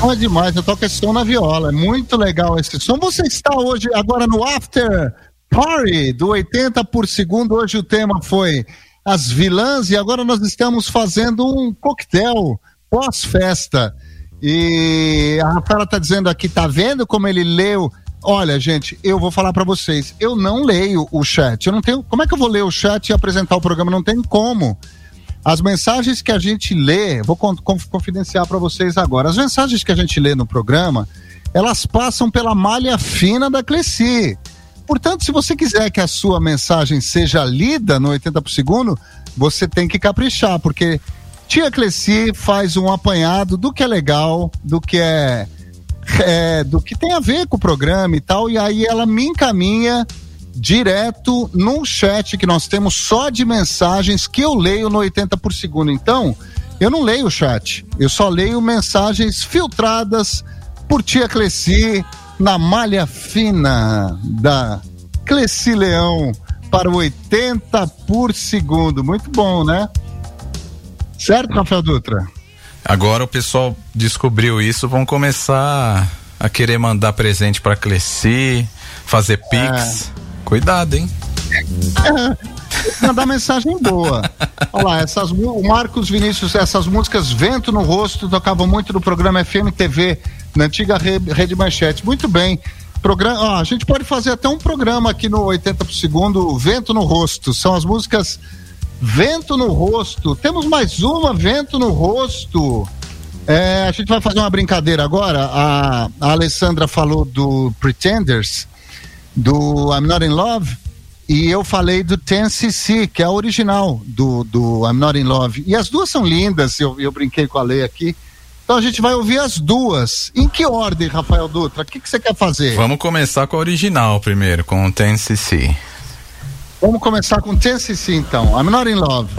É demais. Eu toco esse som na viola. É muito legal esse som. Você está hoje agora no After Party do 80 por segundo. Hoje o tema foi as vilãs e agora nós estamos fazendo um coquetel pós-festa. E a Rafaela tá dizendo aqui, tá vendo como ele leu? Olha, gente, eu vou falar para vocês, eu não leio o chat. Eu não tenho, como é que eu vou ler o chat e apresentar o programa? Não tem como. As mensagens que a gente lê, vou con- conf- confidenciar para vocês agora. As mensagens que a gente lê no programa, elas passam pela malha fina da Cleci. Portanto, se você quiser que a sua mensagem seja lida no 80 por segundo, você tem que caprichar, porque Tia Cleci faz um apanhado do que é legal, do que é, é, do que tem a ver com o programa e tal, e aí ela me encaminha direto num chat que nós temos só de mensagens que eu leio no 80 por segundo. Então, eu não leio o chat, eu só leio mensagens filtradas por tia Cleci na malha fina da Cleci Leão para o 80 por segundo. Muito bom, né? Certo, Rafael Dutra? Agora o pessoal descobriu isso, vão começar a querer mandar presente pra Cleci, fazer pix. Cuidado, hein? Mandar mensagem boa. Olha lá, essas, o Marcos Vinícius, essas músicas Vento no Rosto tocavam muito no programa FM TV, na antiga Re- Rede Manchete. Muito bem. Programa, ó, a gente pode fazer até um programa aqui no 80 por segundo, Vento no Rosto. São as músicas Vento no Rosto. Temos mais uma, Vento no Rosto. É, a gente vai fazer uma brincadeira agora. A, a Alessandra falou do Pretenders, do I'm Not in Love, e eu falei do 10cc, que é a original do, do I'm Not in Love. E as duas são lindas, eu, eu brinquei com a Lei aqui. Então a gente vai ouvir as duas. Em que ordem, Rafael Dutra? O que, que você quer fazer? Vamos começar com a original primeiro, com o TNCC. Vamos começar com 10cc então. I'm Not in Love.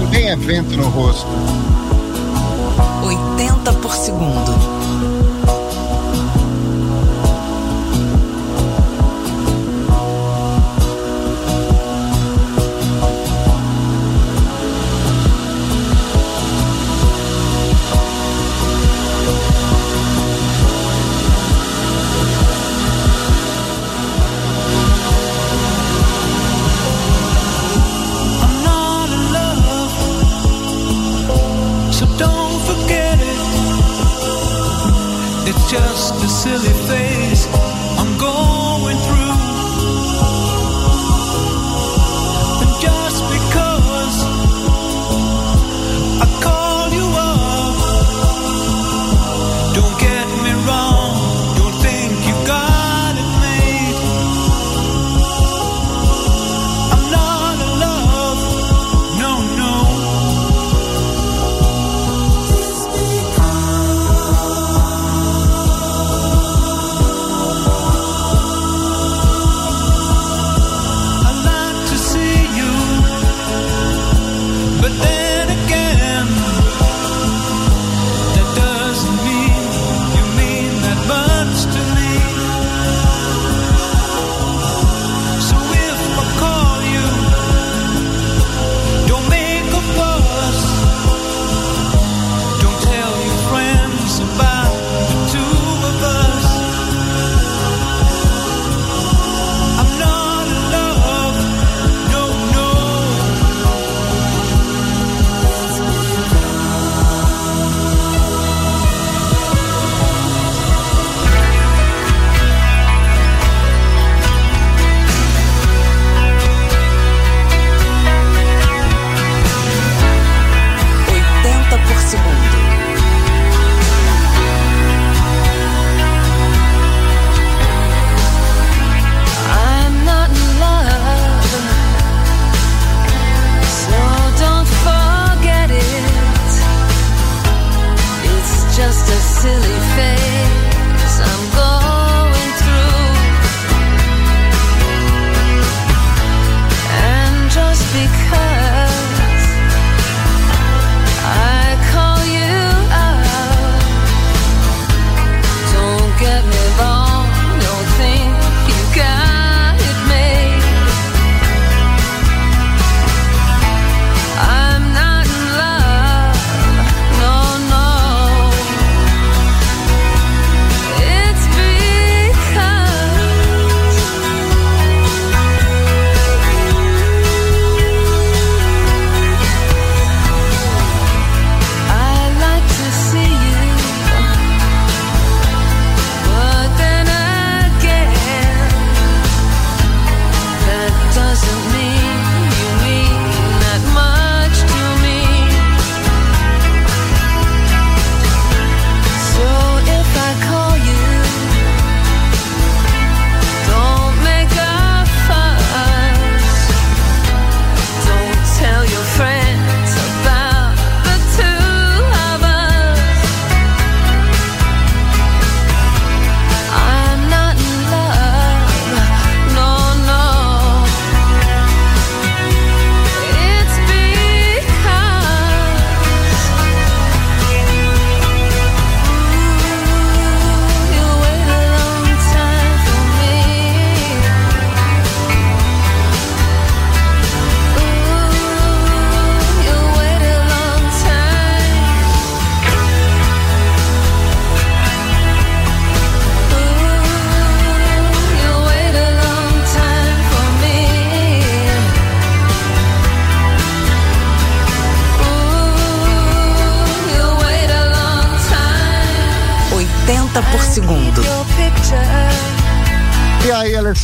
Ninguém é vento no rosto. 80 por segundo. silly thing.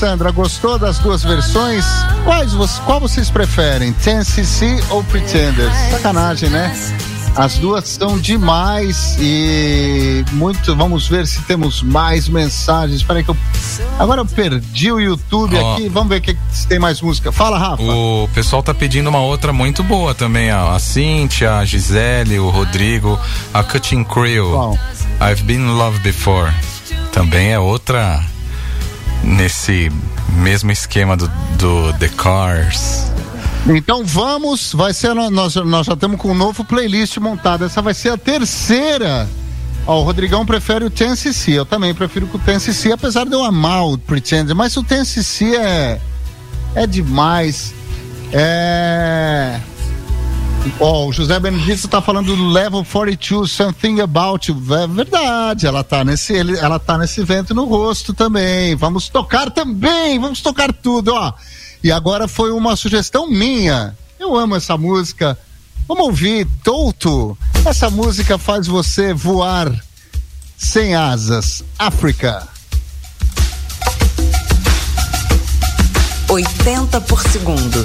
Aí, Alessandra, gostou das duas versões? Quais, qual vocês preferem? 10cc ou Pretenders? Sacanagem, né? As duas são demais e muito. Vamos ver se temos mais mensagens. Espera aí que eu. Agora eu perdi o YouTube Ó. aqui. Vamos ver que, se tem mais música. Fala, Rafa. O pessoal tá pedindo uma outra muito boa também, ó. a Cíntia, a Gisele, o Rodrigo, a Cutting Crew. Qual? I've been in love before. Também é outra nesse mesmo esquema do, do The Cars. Então vamos, vai ser nós, nós já estamos com um novo playlist montado. Essa vai ser a terceira. Ó, o Rodrigão prefere o 10cc, eu também prefiro o 10cc, apesar de eu amar o Pretender, mas o 10cc é é demais. É Ó, o José Benedito tá falando do Level 42, Something About You. É verdade, ela tá nesse ele- ela tá nesse vento no rosto também. Vamos tocar também, vamos tocar tudo, ó. E agora foi uma sugestão minha. Eu amo essa música. Vamos ouvir Touto. Essa música faz você voar sem asas. África. 80 por segundo.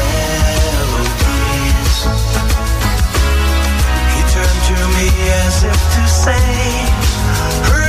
as if to say,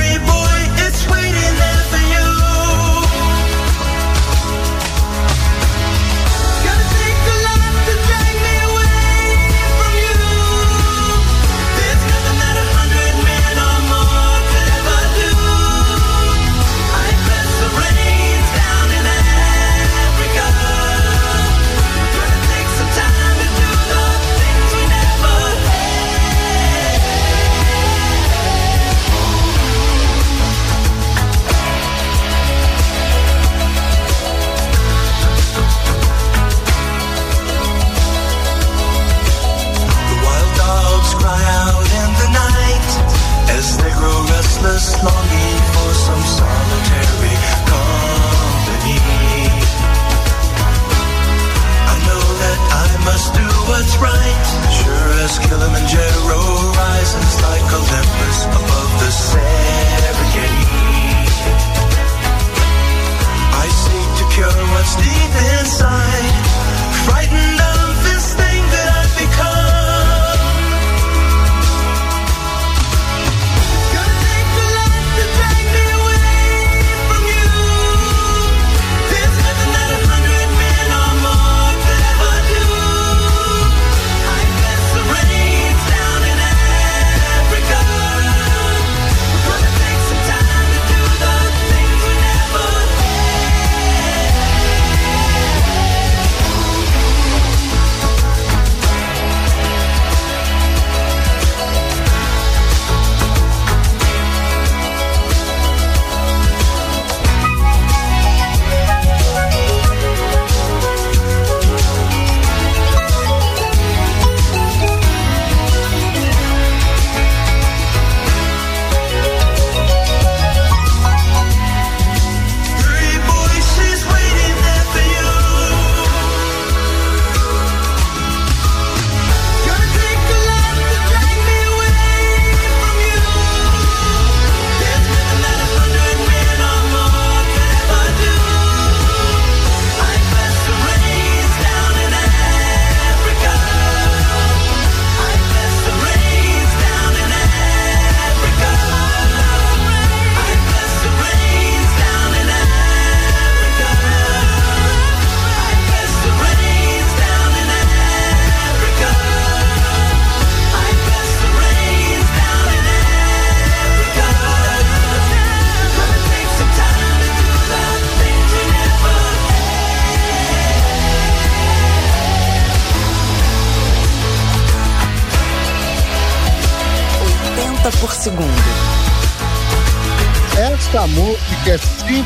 do what's right, sure as Kilimanjaro rises like Olympus above the Serengeti. I seek to cure what's deep inside, frightened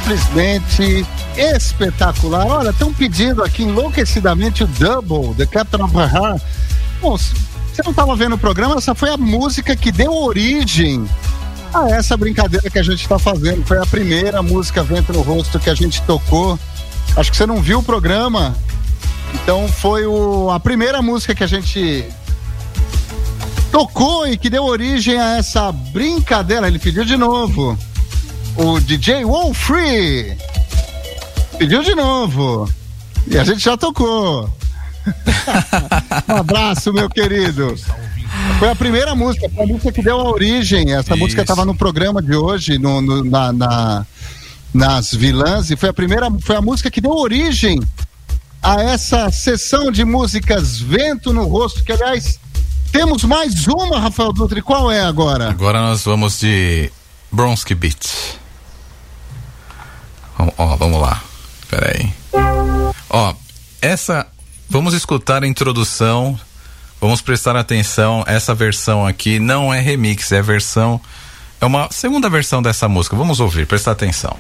simplesmente espetacular. Olha, estão pedindo aqui enlouquecidamente o Double, The Captain of Heart. Bom, você não estava vendo o programa, essa foi a música que deu origem a essa brincadeira que a gente está fazendo. Foi a primeira música Vento no Rosto que a gente tocou. Acho que você não viu o programa. Então foi o- a primeira música que a gente tocou e que deu origem a essa brincadeira. Ele pediu de novo. O DJ Wolfree pediu de novo. E a gente já tocou. um abraço, meu querido. Foi a primeira música, foi a música que deu a origem. Essa Isso. música estava no programa de hoje, no, no- na, na- nas vilãs, e foi a primeira, foi a música que deu origem a essa sessão de músicas Vento no Rosto, que aliás temos mais uma, Rafael Dutra. E qual é agora? Agora nós vamos de Bronski Beat. Ó, vamos lá. Pera aí. Ó, essa. Vamos escutar a introdução. Vamos prestar atenção. Essa versão aqui não é remix, é versão. É uma segunda versão dessa música. Vamos ouvir, prestar atenção.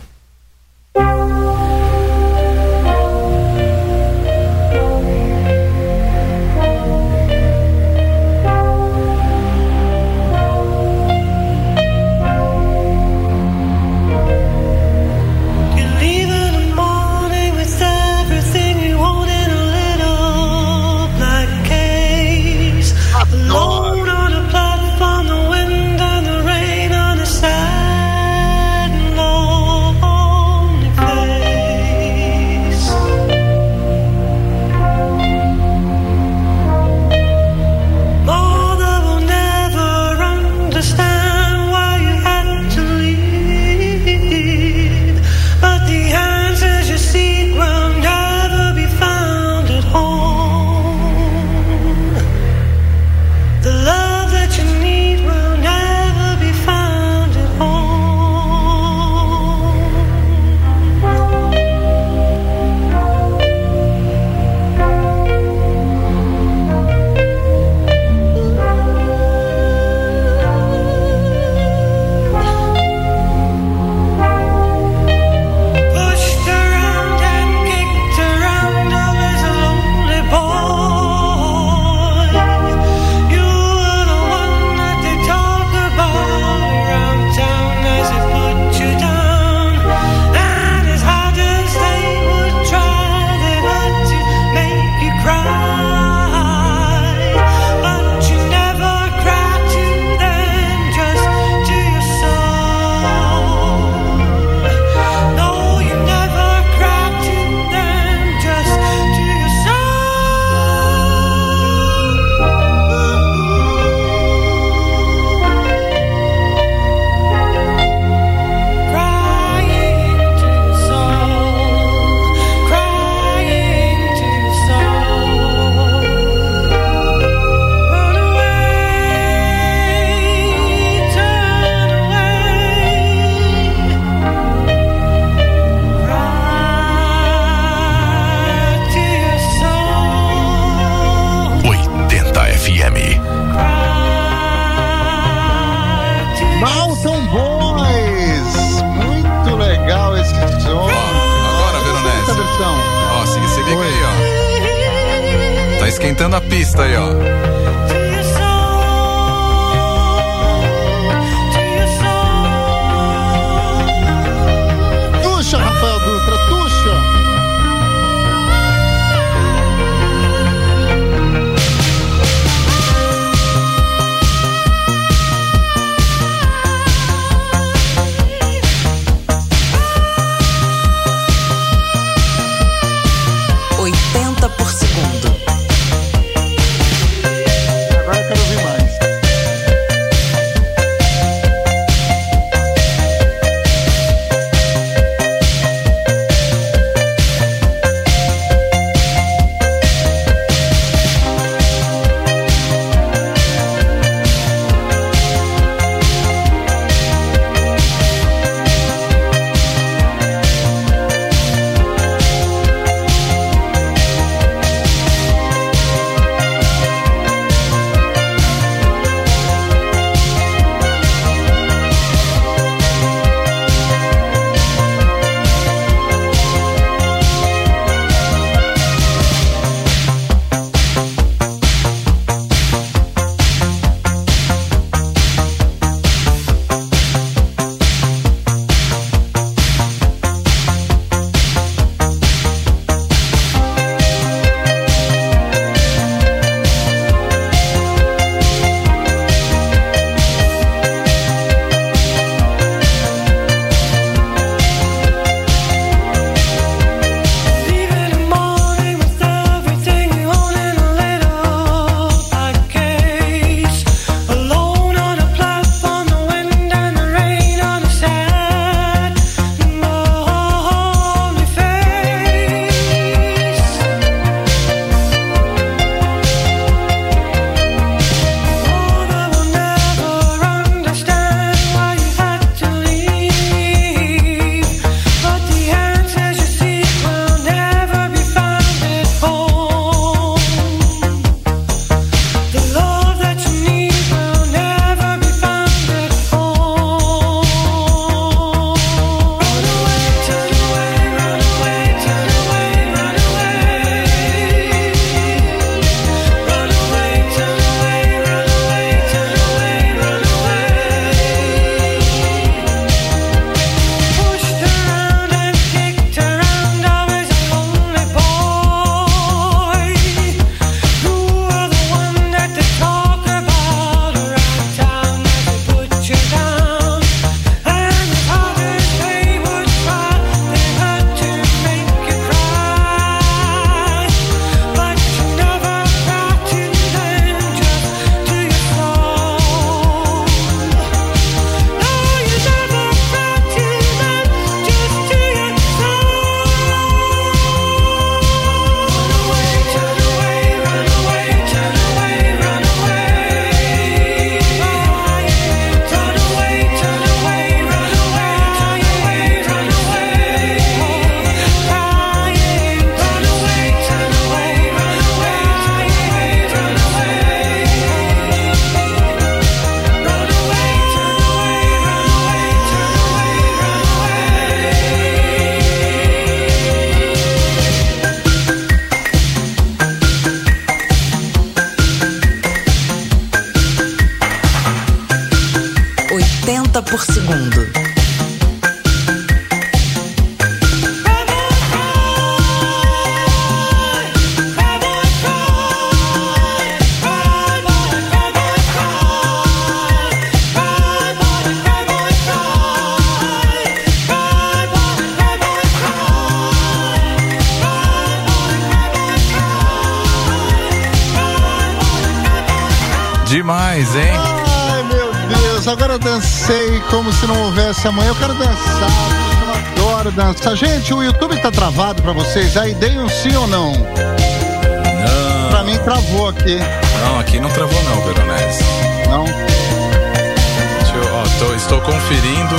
Vocês aí? Dei um sim ou não? Não, Pra mim travou aqui. não, aqui não travou não, Veronese. Não? Deixa eu, ó, tô- estou conferindo.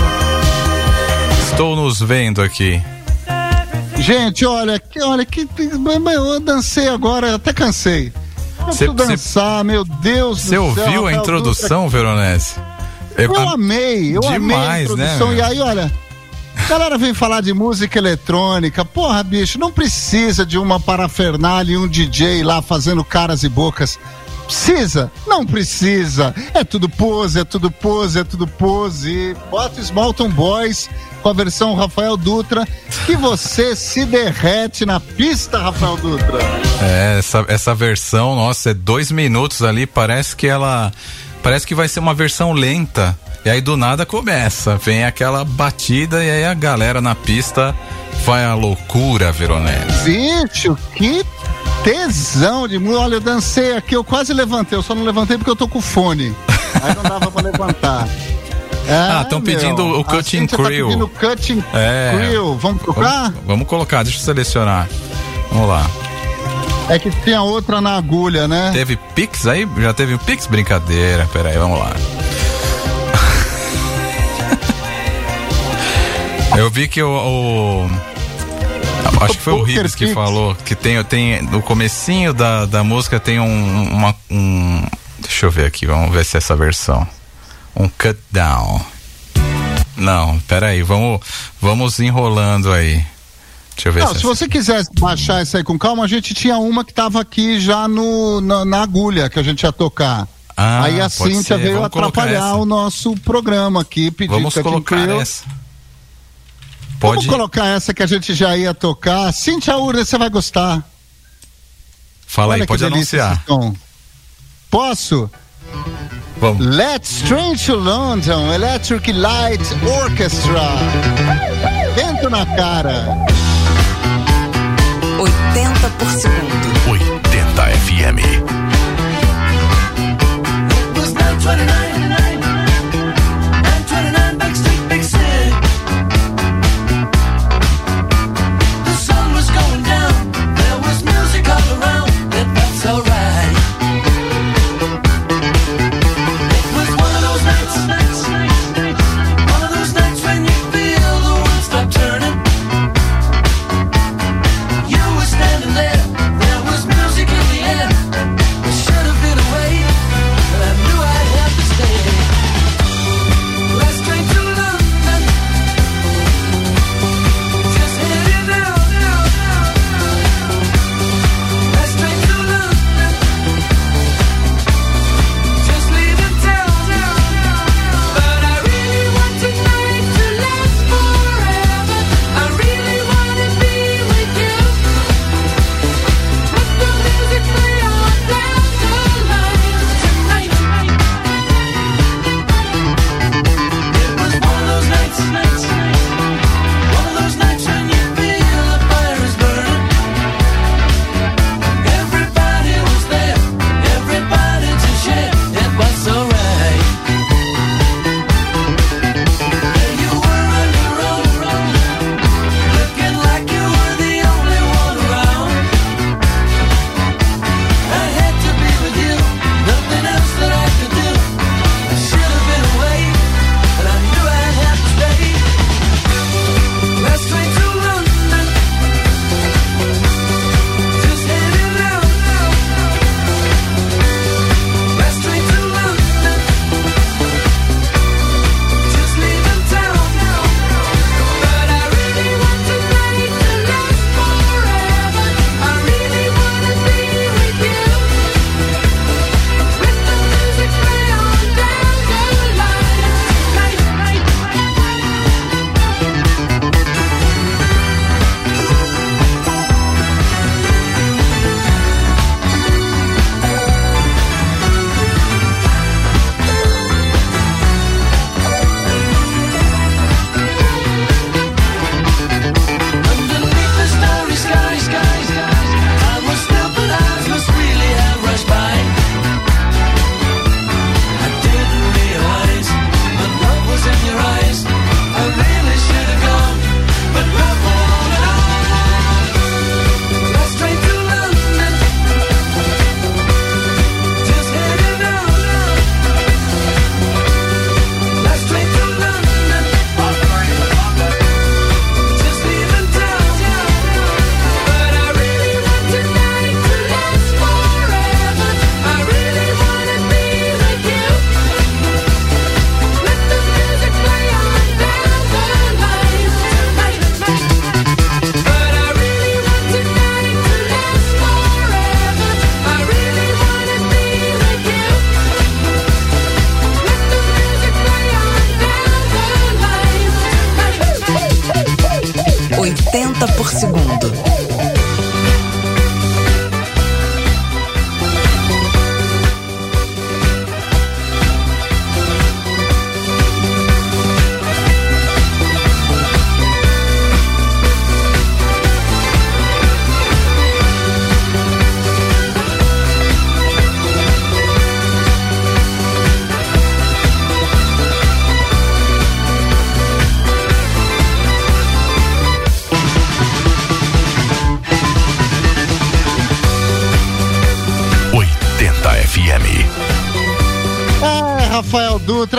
Estou nos vendo aqui. Gente, olha, que, olha, que. Eu dancei agora, até cansei. Eu Cê- dançar, meu Deus Você do céu. ouviu a introdução, Veronese? Eu amei, eu amei a Demais, né, introdução. meu? e aí, olha, a galera vem falar de música eletrônica. Porra, bicho, não precisa de uma parafernália e um DJ lá fazendo caras e bocas. Precisa? Não precisa. É tudo pose, é tudo pose, é tudo pose. Bota Smallton Boys com a versão Rafael Dutra, que você se derrete na pista, Rafael Dutra. É, essa, essa versão, nossa, é dois minutos ali, parece que ela. Parece que vai ser uma versão lenta. E aí do nada começa, vem aquela batida e aí a galera na pista vai à loucura, Veronese. Bicho, que tesão de música. Olha, eu dancei aqui, eu quase levantei, eu só não levantei porque eu tô com fone. Aí não dava pra levantar. Ah, É, tão meu, pedindo o Cutting Crew. Tá pedindo Cutting É. Crew. Vamos trocar? Vamos, vamos colocar, deixa eu selecionar. Vamos lá. É que tinha outra na agulha, né? Teve Pix aí? Já teve um Pix? Brincadeira, peraí, vamos lá. Eu vi que o. o- acho que foi o Ribs que falou que tem, tem no comecinho da, da música tem um, uma, um. Deixa eu ver aqui, vamos ver se é essa versão. Um cut down. Não, peraí, vamos, vamos enrolando aí. Deixa eu ver Não, se, é se você quiser baixar essa aí com calma, a gente tinha uma que tava aqui já no, na, na agulha que a gente ia tocar. Ah, aí a Cíntia ser, veio vamos atrapalhar o nosso programa aqui, pedir Vamos colocar essa. Pode. Vamos colocar essa que a gente já ia tocar. Cíntia Urna, você vai gostar. Fala Olha aí, pode anunciar. Posso? Vamos. Let's Train to London Electric Light Orchestra. Vento na cara. 80 por segundo. 80 FM.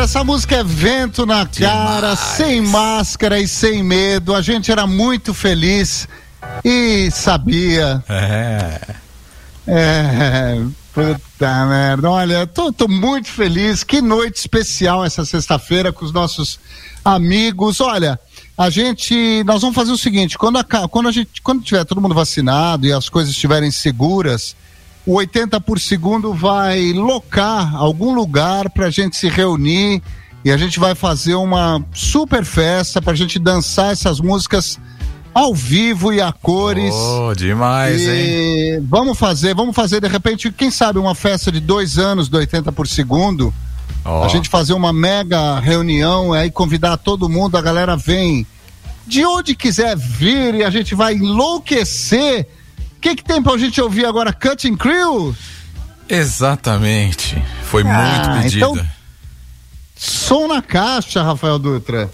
Essa música é vento na cara, sem máscara e sem medo. A gente era muito feliz e sabia. É. É, puta merda. Olha, tô, tô muito feliz. Que noite especial essa sexta-feira com os nossos amigos. Olha, a gente. Nós vamos fazer o seguinte: quando, aca- quando, a gente, quando tiver todo mundo vacinado e as coisas estiverem seguras, o 80 por segundo vai locar algum lugar para a gente se reunir e a gente vai fazer uma super festa para a gente dançar essas músicas ao vivo e a cores. Oh, demais, hein? E vamos fazer, vamos fazer de repente, quem sabe uma festa de dois anos do 80 por segundo. Ó. A gente fazer uma mega reunião aí convidar todo mundo, a galera vem de onde quiser vir e a gente vai enlouquecer. O que, que tem pra gente ouvir agora? Cutting Crew? Exatamente. Foi Ah, muito pedida. então- Som na caixa, Rafael Dutra.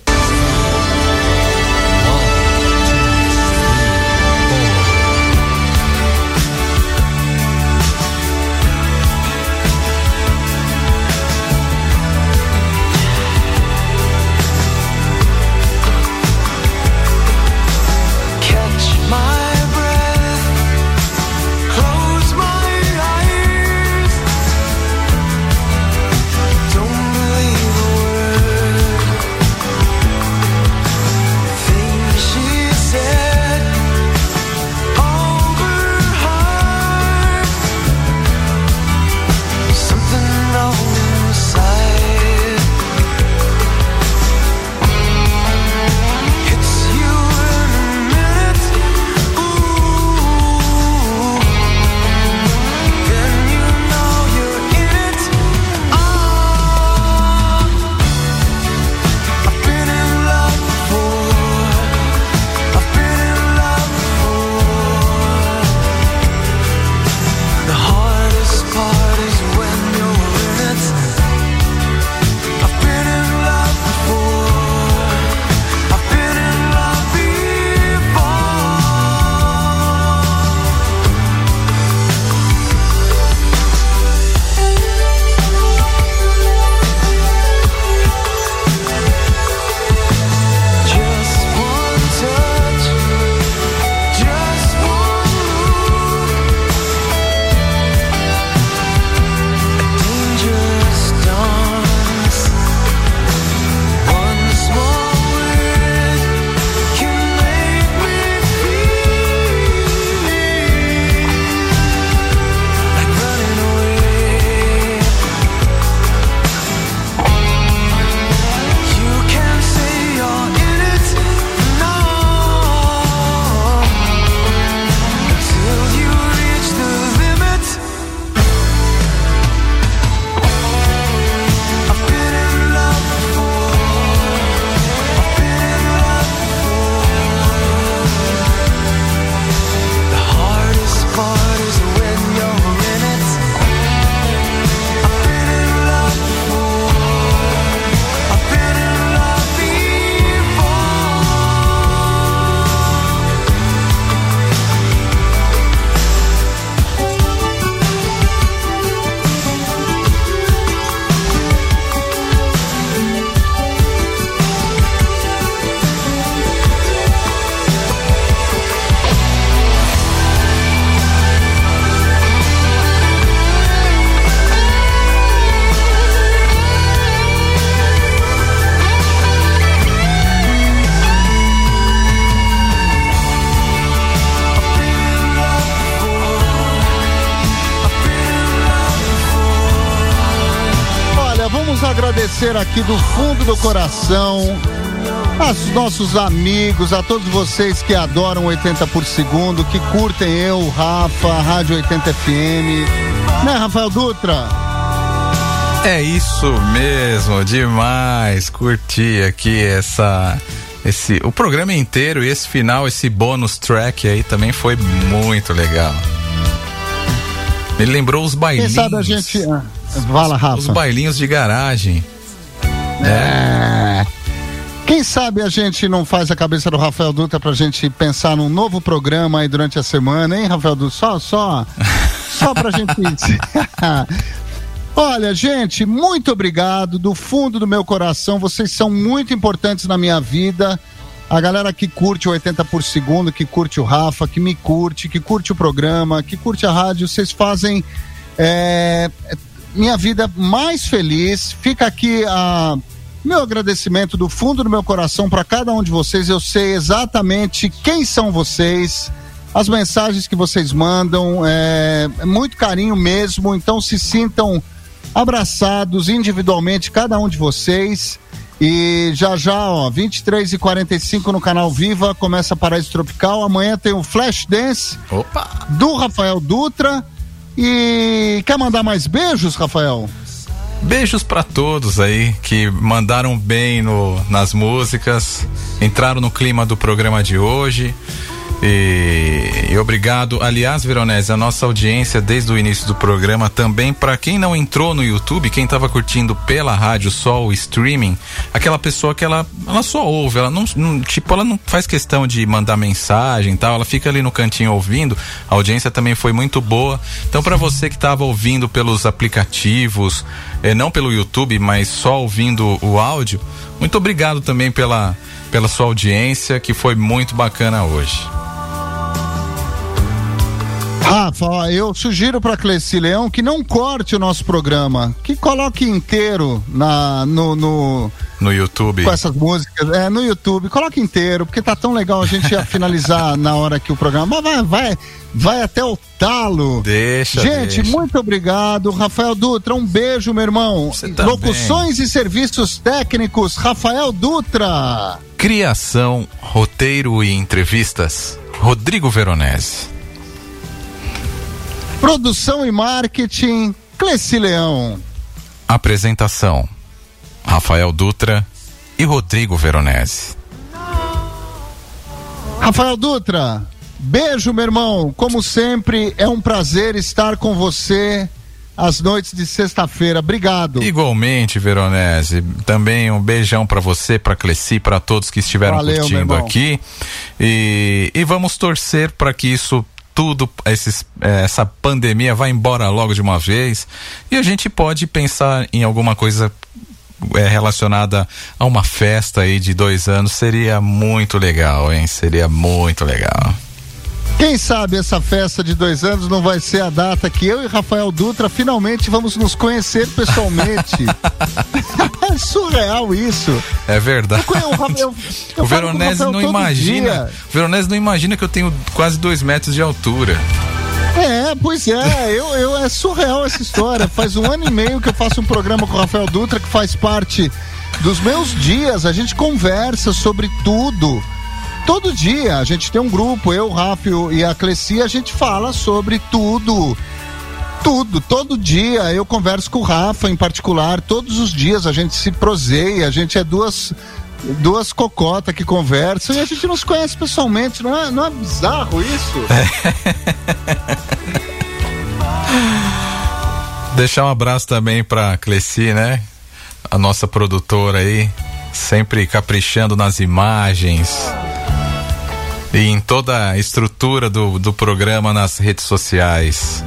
Agradecer aqui do fundo do coração aos nossos amigos, a todos vocês que adoram 80 por segundo, que curtem eu, Rafa, a Rádio 80 FM. Né, Rafael Dutra? É isso mesmo, demais. Curti aqui essa esse o programa inteiro e esse final, esse bônus track aí também foi muito legal. Me lembrou os Quem bailinhos. sabe a gente. ah, Fala, Rafa. Os bailinhos de garagem. É. Quem sabe a gente não faz a cabeça do Rafael Dutra pra gente pensar num novo programa aí durante a semana, hein, Rafael Dutra? Só, só, só pra gente. Olha, gente, muito obrigado do fundo do meu coração. Vocês são muito importantes na minha vida. A galera que curte o 80 por segundo, que curte o Rafa, que me curte, que curte o programa, que curte a rádio, vocês fazem é, minha vida mais feliz. Fica aqui a meu agradecimento do fundo do meu coração para cada um de vocês. Eu sei exatamente quem são vocês, as mensagens que vocês mandam, é, é muito carinho mesmo. Então se sintam abraçados individualmente, cada um de vocês. E já já, ó, 23 e 45 no canal Viva, começa Paraíso Tropical. Amanhã tem o Flash Dance Opa! do Rafael Dutra. E quer mandar mais beijos, Rafael? Beijos pra todos aí que mandaram bem no, nas músicas, entraram no clima do programa de hoje. E, e obrigado, aliás, Veronese, a nossa audiência desde o início do programa também para quem não entrou no YouTube, quem estava curtindo pela rádio só o streaming, aquela pessoa que ela, ela só ouve, ela não, não- tipo, ela não faz questão de mandar mensagem e tal, ela fica ali no cantinho ouvindo. A audiência também foi muito boa. Então, para você que estava ouvindo pelos aplicativos, eh, não pelo YouTube, mas só ouvindo o áudio, muito obrigado também pela pela sua audiência, que foi muito bacana hoje. Rafa, eu sugiro para Cleci Leão que não corte o nosso programa, que coloque inteiro na, no, no- No YouTube. com essas músicas, é, no YouTube, coloque inteiro, porque tá tão legal a gente ia finalizar na hora que o programa vai, vai, vai até o talo. Deixa, Gente, deixa. muito obrigado. Rafael Dutra, um beijo, meu irmão. Você também. Locuções e serviços técnicos, Rafael Dutra. Criação, roteiro e entrevistas, Rodrigo Veronese. Produção e marketing, Cleci Leão. Apresentação, Rafael Dutra e Rodrigo Veronese. Rafael Dutra, beijo, meu irmão. Como sempre, é um prazer estar com você às noites de sexta-feira. Obrigado. Igualmente, Veronese, também um beijão pra você, pra Cleci, pra todos que estiveram Valeu, curtindo aqui. E, e vamos torcer para que isso tudo, esses, eh, essa pandemia vá embora logo de uma vez e a gente pode pensar em alguma coisa eh, relacionada a uma festa aí de dois anos seria muito legal, hein? Seria muito legal. Quem sabe essa festa de dois anos não vai ser a data que eu e Rafael Dutra finalmente vamos nos conhecer pessoalmente. é surreal isso. É verdade. Eu- eu- eu- eu o Veronese não imagina. dia. O Veronese não imagina que eu tenho quase dois metros de altura. É, pois é, eu, eu, é surreal essa história. Faz um ano e meio que eu faço um programa com o Rafael Dutra que faz parte dos meus dias. A gente conversa sobre tudo. Todo dia a gente tem um grupo, eu, o e a Cleci, a gente fala sobre tudo. Tudo, todo dia eu converso com o Rafa em particular, todos os dias a gente se proseia, a gente é duas duas cocotas que conversam e a gente não se conhece pessoalmente, não é, não é bizarro isso? Deixar um abraço também pra Cleci, né? A nossa produtora aí, sempre caprichando nas imagens e em toda a estrutura do, do programa nas redes sociais.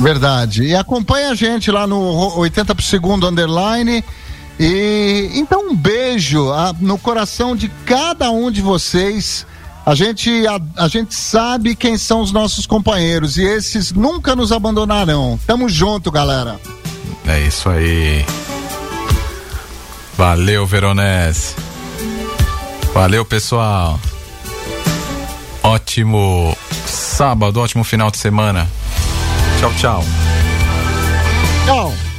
Verdade. E acompanha a gente lá no ro- 80 por segundo underline. E então um beijo ah, no coração de cada um de vocês. A gente, a, a gente sabe quem são os nossos companheiros e esses nunca nos abandonarão. Tamo junto, galera. É isso aí. Valeu, Veronese. Valeu, pessoal. Ótimo sábado, ótimo final de semana. Tchau, tchau. Tchau.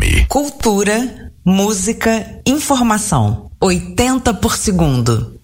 FM. Cultura, música, informação. 80 por segundo.